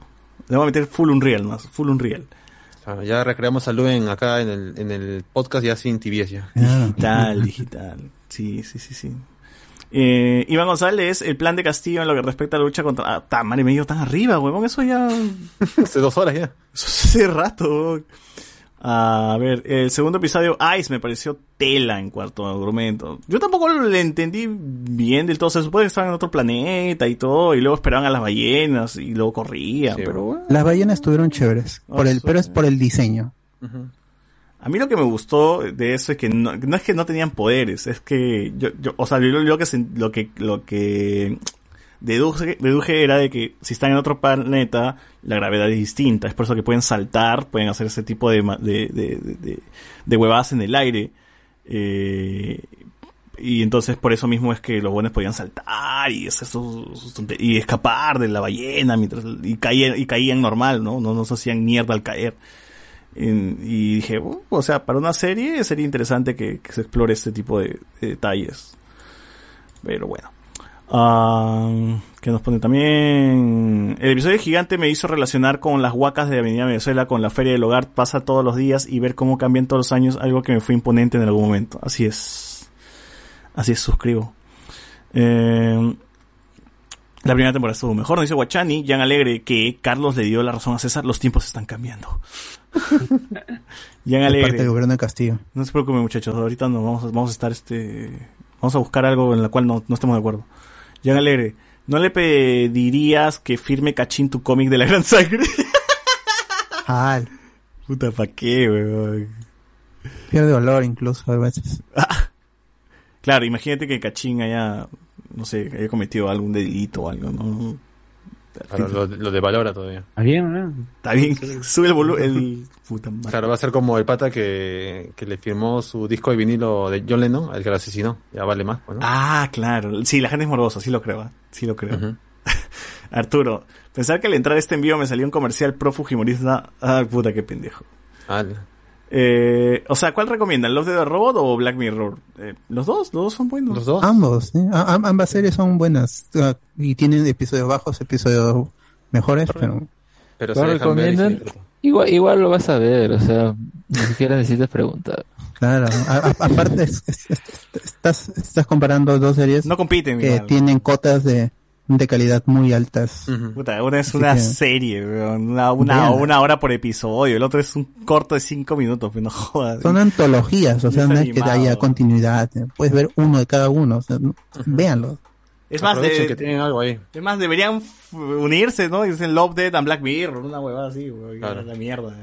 Le voy a meter full Unreal más, full Unreal. Claro, ya recreamos a Luen acá en el, en el podcast ya sin tibieza. Digital, digital. Sí, sí, sí, sí. Eh, Iván González, el plan de Castillo en lo que respecta a la lucha contra... Ah, ta, madre mía, tan arriba, huevón. Eso ya... Hace dos horas ya. Eso hace rato. huevón. A ver, el segundo episodio, Ice, me pareció tela en cuarto argumento. Yo tampoco le entendí bien del todo. Se supone que estaban en otro planeta y todo, y luego esperaban a las ballenas y luego corrían, Sí, pero bueno. Las ballenas estuvieron chéveres, por Ah, el, pero es por el diseño. A mí lo que me gustó de eso es que no, no es que no tenían poderes, es que yo, yo o sea, yo lo que lo que lo que deduje, deduje era de que si están en otro planeta la gravedad es distinta, es por eso que pueden saltar, pueden hacer ese tipo de de de, de, de- huevadas en el aire. Eh, y entonces por eso mismo es que los buenos podían saltar y hacer sus- y escapar de la ballena mientras y caían y caían normal, ¿no? No nos hacían mierda al caer. Y dije, "Oh, o sea, para una serie sería interesante que, se explore este tipo de, de detalles. Pero bueno. Ah, que nos pone también. El episodio gigante me hizo relacionar con las huacas de Avenida Venezuela, con la Feria del Hogar. Pasa todos los días y ver cómo cambian todos los años, algo que me fue imponente en algún momento. Así es. Así es, suscribo. Eh, la primera temporada estuvo mejor, nos dice Guachani, Jan Alegre, que Carlos le dio la razón a César, los tiempos están cambiando. De parte Alegre. del gobierno de Castillo. No se preocupen muchachos, ahorita nos vamos a, vamos a estar este vamos a buscar algo en la cual no, no estemos de acuerdo. Alegre, ¿no le pedirías que firme Cachín tu cómic de la gran sangre? Ah, Puta, ¿pa' qué, weón? pierde valor incluso a veces. Claro, imagínate que Cachín haya, no sé, haya cometido algún delito o algo, ¿no? Claro, lo, lo devalora todavía. Está bien, ¿no? Está bien, sube el volumen, el... Puta madre. Claro, va a ser como el pata que, que le firmó su disco de vinilo de John Lennon, al que lo asesinó. Ya vale más, ¿no? Ah, claro. Sí, la gente es morbosa, sí lo creo, ¿eh? sí lo creo. Arturo, pensar que al entrar a este envío me salió un comercial pro Fujimorista. Ah, puta, qué pendejo. Ah, Eh, o sea, ¿cuál recomiendan? ¿Love Dead Robot o Black Mirror? Eh, los dos, los dos son buenos. los dos. Ambos, ambas series son buenas ah, y tienen episodios bajos, episodios mejores, pero pero ¿Lo se dejan ver y se recomiendan? Igual, igual lo vas a ver, o sea, ni siquiera necesitas preguntar. claro, a- a- aparte es- es- es- estás, estás comparando dos series No compiten, que igual. tienen cotas de, de calidad muy altas. Puta, una es Así una que- serie, weón, una, una, una hora por episodio. El otro es un corto de cinco minutos, pero no jodas. Son antologías, o sea, es no es que haya continuidad. Puedes ver uno de cada uno, o sea, no- véanlo. Es más, de, que tienen algo ahí. es más, deberían unirse, ¿no? Dicen Love Dead and Black Mirror, una huevada así. Claro. La mierda.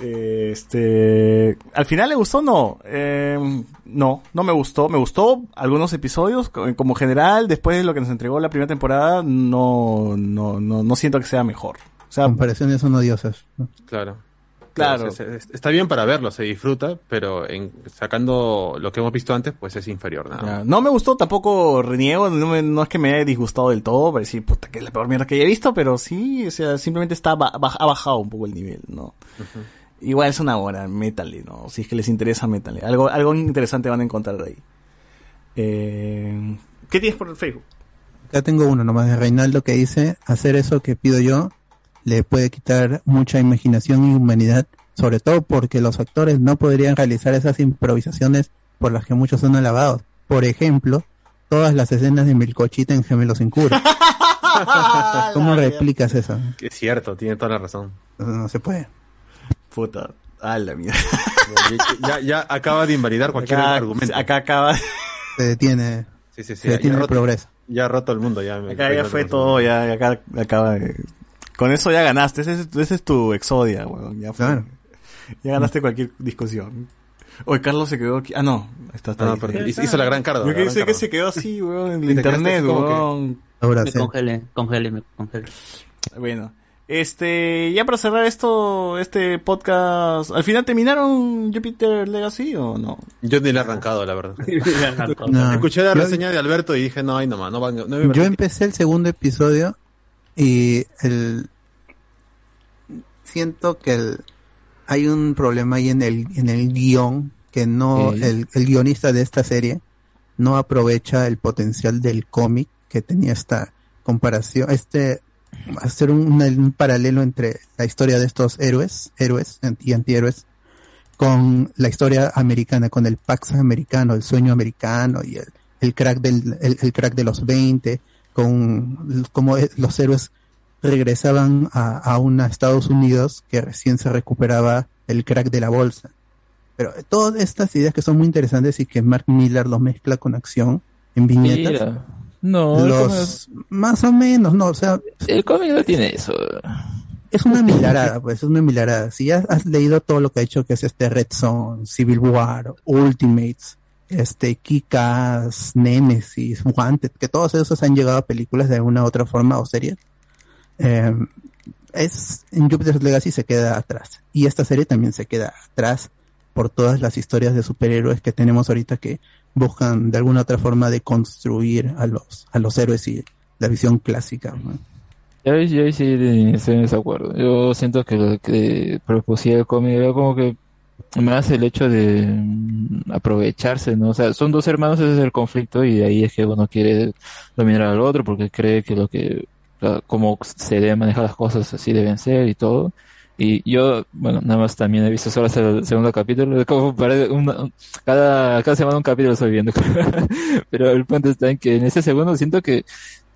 Eh, Este, al final le gustó no, Eh, no, no me gustó, me gustó algunos episodios co- como general después de lo que nos entregó la primera temporada no, no, no, no siento que sea mejor, o sea, Comparaciones son odiosas. ¿no? Claro. Claro. Está bien para verlo, se disfruta, pero en, sacando lo que hemos visto antes, pues es inferior. Nada. No me gustó, tampoco reniego, no, me- no es que me haya disgustado del todo, para decir, puta, que es la peor mierda que haya visto, pero sí, o sea, simplemente está ba- ha bajado un poco el nivel, ¿no? Igual es una hora, métale, ¿no? Si es que les interesa, métale. Algo, algo interesante van a encontrar ahí. Eh, ¿Qué tienes por el Facebook? Acá tengo uno nomás de Reinaldo que dice, hacer eso que pido yo le puede quitar mucha imaginación y humanidad, sobre todo porque los actores no podrían realizar esas improvisaciones por las que muchos son alabados. Por ejemplo, todas las escenas de Milcochita en Gemelos sin cura. ¿Cómo replicas eso? Es cierto, tiene toda la razón. No, no se puede. Puta, a la mierda. ya, ya acaba de invalidar cualquier Acá, argumento. acá acaba, Se detiene, sí, sí, sí. se Ya, detiene el roto, progreso. ya ha roto el mundo. Ya, me- acá ya fue todo, ya, acá acaba de Con eso ya ganaste, ese es, ese es tu exodia, weón. Ya, fue. Claro. ya ganaste cualquier discusión. Oye, Carlos se quedó aquí. Ah, no, está, está Ah, ahí. pero hizo la gran carga. Yo que dice que se quedó así, weón, en el internet, que- weón. Ahora Me sí. congelé, congelé, me congelé. Bueno, este, ya para cerrar esto, este podcast, ¿al final terminaron Jupiter Legacy o no? Yo ni le he arrancado, la verdad. No. Escuché la Yo- reseña de Alberto y dije, no, ay, nomás, no, van- no me Yo empecé el segundo episodio y el siento que el- hay un problema ahí en el en el guion que no Sí. el, el guionista de esta serie no aprovecha el potencial del cómic que tenía esta comparación este hacer un, paralelo entre la historia de estos héroes héroes y antihéroes con la historia americana, con el Pax americano, el sueño americano y el, el crack del, el, el crack de los 20, con cómo los héroes regresaban a, a una Estados Unidos que recién se recuperaba el crack de la bolsa. Pero todas estas ideas que son muy interesantes y que Mark Miller los mezcla con acción en viñetas, Mira. No, el los más o menos, no, o sea, el cómic no tiene eso. es una milarada, pues, es una milarada. Si ya has leído todo lo que ha hecho, que es este Red Zone, Civil War, Ultimates, este, Kikas, Nemesis, Wanted, que todos esos han llegado a películas de alguna u otra forma o series, eh, es, en Jupiter's Legacy se queda atrás. Y esta serie también se queda atrás por todas las historias de superhéroes que tenemos ahorita que buscan de alguna otra forma de construir a los, a los héroes y la visión clásica. Yo sí estoy en desacuerdo. Yo siento que lo que propusiera el cómic era como que más el hecho de mm, aprovecharse, ¿no? O sea, son dos hermanos, ese es el conflicto y de ahí es que uno quiere dominar al otro porque cree que lo que, cómo se deben manejar las cosas así deben ser y todo. Y yo, bueno, nada más también he visto solo hasta el segundo capítulo, como parece una- un- cada, cada semana un capítulo estoy viendo. Pero el punto está en que en ese segundo siento que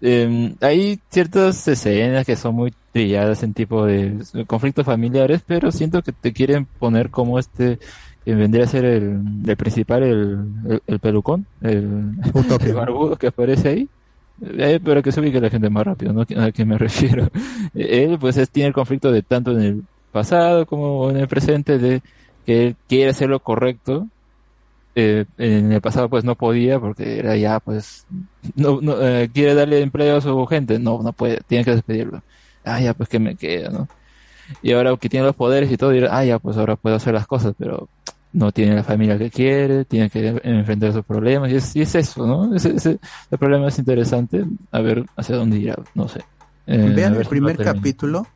eh, hay ciertas escenas que son muy trilladas en tipo de conflictos familiares, pero siento que te quieren poner como este, que vendría a ser el, el principal, el, el, el pelucón, el, barbudo que aparece ahí. Eh, pero que se ubique la gente más rápido, ¿no? ¿A quién me refiero? Él, pues, es, tiene el conflicto de tanto en el pasado como en el presente, de que él quiere hacer lo correcto, eh, en el pasado pues no podía porque era ya pues no, no eh, quiere darle empleo a su gente no no puede tiene que despedirlo ah ya pues que me queda no y ahora que tiene los poderes y todo dirá ah ya pues ahora puedo hacer las cosas pero no tiene la familia que quiere tiene que enfrentar sus problemas y es, y es eso no ese, ese- el problema es interesante a ver hacia dónde irá no sé. Eh, Vean el primer capítulo,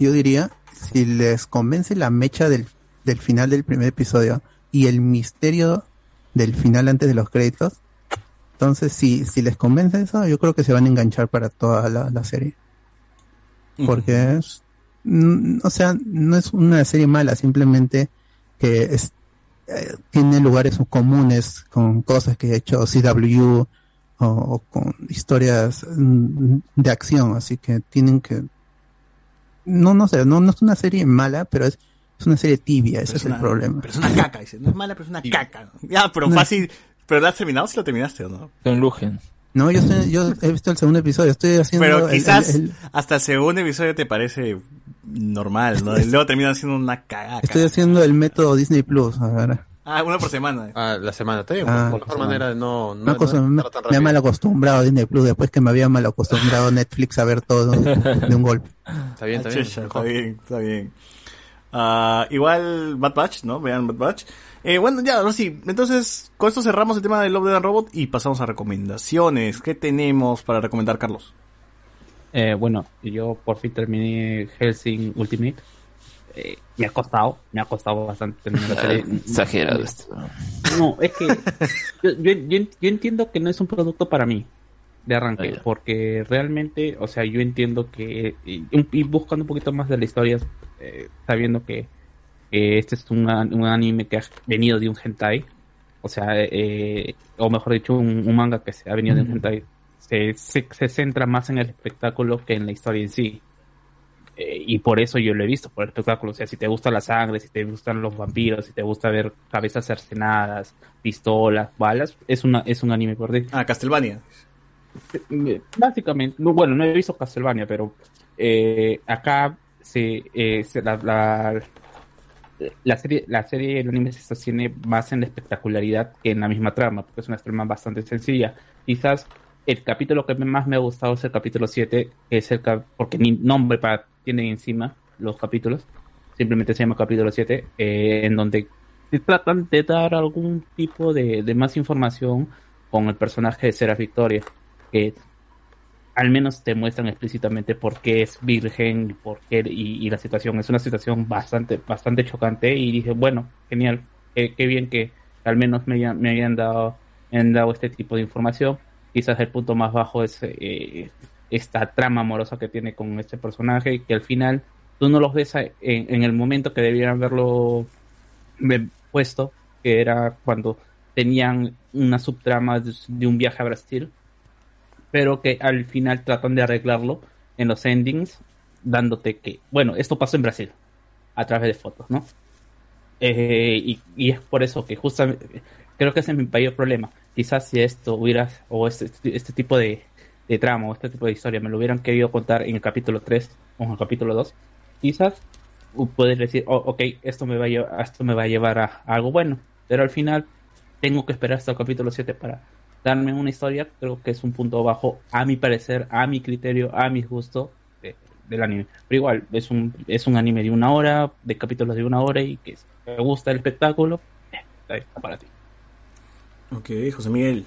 yo diría, si les convence la mecha del, del final del primer episodio y el misterio del final antes de los créditos, entonces si, si les convence eso, yo creo que se van a enganchar para toda la, la serie. Porque es, o sea, no es una serie mala, simplemente que es, eh, tiene lugares comunes con cosas que ha hecho CW o, o con historias mm, de acción, así que tienen que no no sé, no, no es una serie mala, pero es, es una serie tibia, ese es el problema. Pero es una caca, dice. No es mala, pero es una caca. Ya, pero fácil. ¿Pero la has terminado si lo terminaste o no? Con Lugen No, yo estoy, yo he visto el segundo episodio, estoy haciendo Pero quizás el- el- hasta el segundo episodio te parece normal, ¿no? Y luego termina siendo una cagada. estoy haciendo el método Disney Plus, a ver. Ah, uno por semana. Ah, la semana, está bien. Ah, por la mejor manera de no, no, Una cosa, no me, me ha mal acostumbrado Disney Plus después que me había mal acostumbrado Netflix a ver todo de un golpe. Está bien, está Ah, bien. chucha, está bien, está bien. Ah, igual Bad Batch, ¿no? Vean Bad Batch. Eh, bueno, ya, ahora sí. Entonces, con esto cerramos el tema de Love, Death and Robot y pasamos a recomendaciones. ¿Qué tenemos para recomendar, Carlos? Eh, bueno, yo por fin terminé Helsing Ultimate. Eh, me ha costado, me ha costado bastante terminar la serie. exagerado esto No, es que yo, yo, yo- yo entiendo que no es un producto para mí de arranque, Ah, porque realmente, o sea, yo entiendo que y, y buscando un poquito más de la historia, eh, sabiendo que, este es un, un anime que ha venido de un hentai, o sea, eh, o mejor dicho, un, un manga que se ha venido de un hentai, se, se, se centra más en el espectáculo que en la historia en sí. Eh, y por eso yo lo he visto, por el espectáculo. O sea, si te gusta la sangre, si te gustan los vampiros, si te gusta ver cabezas cercenadas, pistolas, balas, es una es un anime por ti. Ah, Castlevania. Eh, Básicamente, no, bueno, no he visto Castlevania, pero eh, acá se, eh, se- la, la, serie, la serie el anime se sostiene más en la espectacularidad que en la misma trama, porque es una trama bastante sencilla. Quizás el capítulo que más me ha gustado es el capítulo 7, que es el cap- porque ni nombre para tienen encima los capítulos, simplemente se llama capítulo 7, eh, en donde se tratan de dar algún tipo de, de más información con el personaje de Seraph Victoria, que al menos te muestran explícitamente por qué es virgen y por qué y, la situación. Es una situación bastante bastante chocante y dije bueno genial. Qué, qué bien que al menos me, hayan- dado me han dado este tipo de información. Quizás el punto más bajo es eh, esta trama amorosa que tiene con este personaje que al final tú no los ves en, el momento que debieran haberlo ve- puesto que era cuando tenían una subtrama de un viaje a Brasil pero que al final tratan de arreglarlo en los endings, dándote que, bueno, esto pasó en Brasil, a través de fotos, ¿no? Eh, y, y es por eso que justamente, creo que ese es mi mayor problema. Quizás si esto hubiera, o este, este tipo de, de trama, o este tipo de historia, me lo hubieran querido contar en el capítulo 3 o en el capítulo 2, quizás poder decir, oh, ok, esto me va a llevar, esto me va a, llevar a, a algo bueno, pero al final tengo que esperar hasta el capítulo 7 para darme una historia, creo que es un punto bajo, a mi parecer, a mi criterio, a mi gusto de- del anime. Pero igual, es un, es un anime de una hora, de capítulos de una hora y que si me gusta el espectáculo, eh, ahí está para ti. Ok, José Miguel.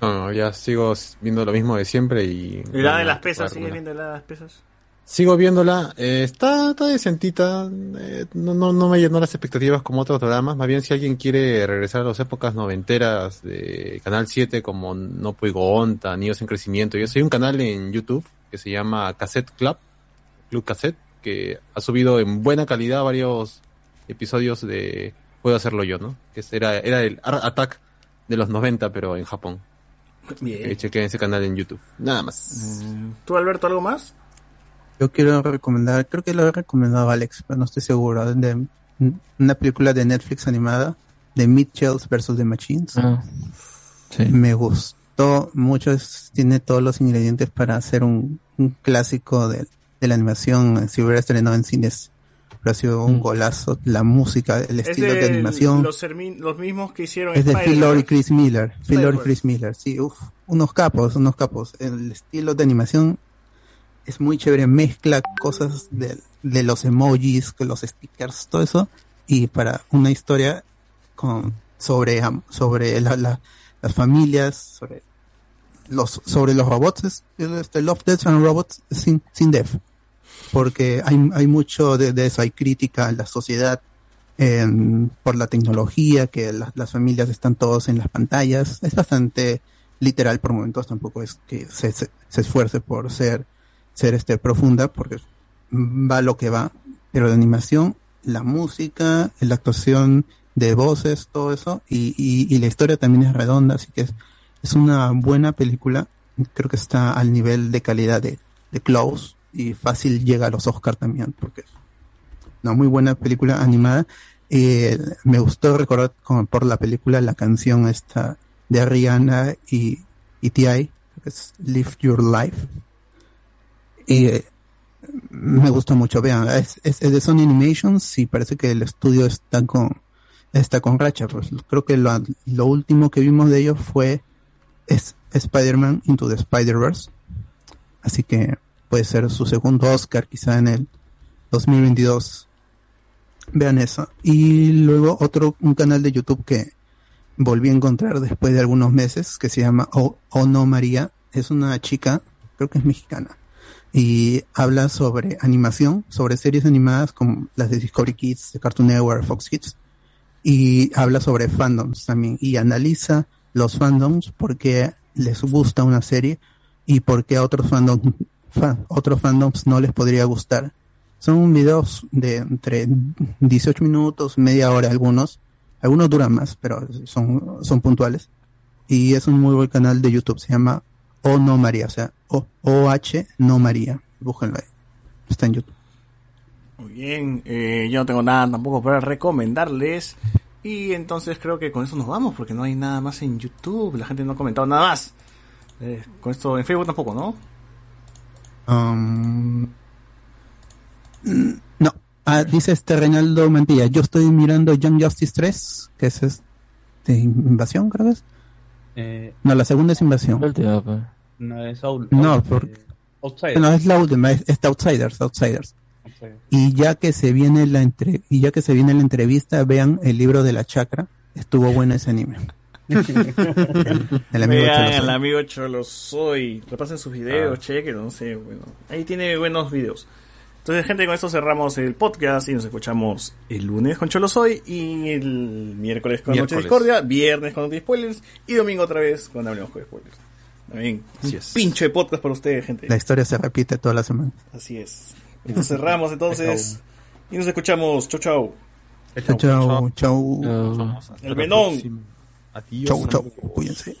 No, no, ya sigo viendo lo mismo de siempre y... ¿Y la de no, las pesas? ¿Sigues viendo la de las pesas? Sigo viéndola, eh, está, está decentita, eh, no, no, no me llenó las expectativas como otros dramas, más bien si alguien quiere regresar a las épocas noventeras de Canal 7 como No Puigo Onta, Niños en Crecimiento, yo soy un canal en YouTube que se llama Cassette Club, Club Cassette, que ha subido en buena calidad varios episodios de Puedo Hacerlo Yo, ¿no? Que era, era el Art Attack de los 90 pero en Japón. Bien. Eh, chequen ese canal en YouTube, nada más. ¿Tú, Alberto, algo más? Yo quiero recomendar, creo que lo he recomendado a Alex, pero no estoy seguro, de una película de Netflix animada de Mitchells vs. The Machines. Ah, sí. Me gustó mucho, es- tiene todos los ingredientes para hacer un, un clásico de, de la animación, si hubiera estrenado en cines. Pero ha sido un golazo, la música, el Es estilo de, de animación. Los, los mismos que hicieron Es de. Phil Lord y Chris Miller. Phil Lord y. Chris Miller, sí, uf, unos capos, unos capos. El estilo de animación es muy chévere, mezcla cosas de, de los emojis, los stickers, todo eso, y para una historia con sobre sobre la- la- las familias, sobre los sobre los robots, es, este Love, Death and Robots sin sin death, porque hay hay mucho de, eso, hay crítica a la sociedad por la tecnología, que la- las familias están todos en las pantallas. Es bastante literal por momentos, tampoco es que se, se, se esfuerce por ser, ser este profunda, porque va lo que va. Pero la animación, la música, la actuación de voces, todo eso, y, la historia también es redonda, así que es, es una buena película. Creo que está al nivel de calidad de, de Close y fácil llega a los Oscar también, porque es una muy buena película animada. Eh, me gustó recordar por la película la canción esta de Rihanna y, y T.I., que es Live Your Life. Y eh, me gustó mucho, vean, es, de Sony Animations y parece que el estudio está con, está con racha. Pues creo que lo, lo último que vimos de ellos fue es, Spider-Man Into the Spider-Verse. Así que puede ser su segundo Oscar quizá en el 2022. Vean eso. Y luego otro, un canal de YouTube que volví a encontrar después de algunos meses que se llama O, Ono María. Es una chica, creo que es mexicana. Y habla sobre animación, sobre series animadas como las de Discovery Kids, de Cartoon Network, Fox Kids. Y habla sobre fandoms también. Y analiza los fandoms porque les gusta una serie y porque a otros fandoms, fa- otros fandoms no les podría gustar. Son videos de entre 18 minutos, media hora algunos. Algunos duran más, pero son, son puntuales. Y es un muy buen canal de YouTube. Se llama O No María. O sea, O, H No María. Búsquenlo ahí. Está en YouTube. Muy bien, eh, yo no tengo nada tampoco para recomendarles. Y entonces creo que con eso nos vamos, porque no hay nada más en YouTube. La gente no ha comentado nada más. Eh, con esto en Facebook tampoco, ¿no? Um, mm, no, ah, dice este Reinaldo Mantilla. Yo estoy mirando Young Justice 3, que es este, invasión, creo que es. Eh, No, la segunda es invasión. Última, pues. no es Out- No, porque- eh, Outsider. No, es la última, es, es Outsiders, Outsiders. Outsider. Y ya que se viene la entre, y ya que se viene la entrevista, vean el libro de la chacra. Estuvo bueno ese anime. el, el amigo Vean Soy. amigo Cholo Soy. Repasen sus videos, Ah. chequen, no sé, bueno. Ahí tiene buenos videos. Entonces, gente, con esto cerramos el podcast y nos escuchamos el lunes con Cholo Soy y el miércoles con Noche Miércoles. Discordia, viernes con Noche Spoilers y domingo otra vez con Hablemos con Spoilers. También, Así un es. pinche de podcast para ustedes, gente. La historia se repite toda la semana. Así es. Entonces cerramos entonces y nos escuchamos. Chau, chau. Chau, chau, chau. Chao. El Menón. Adiós. Chau, chau. Cuídense.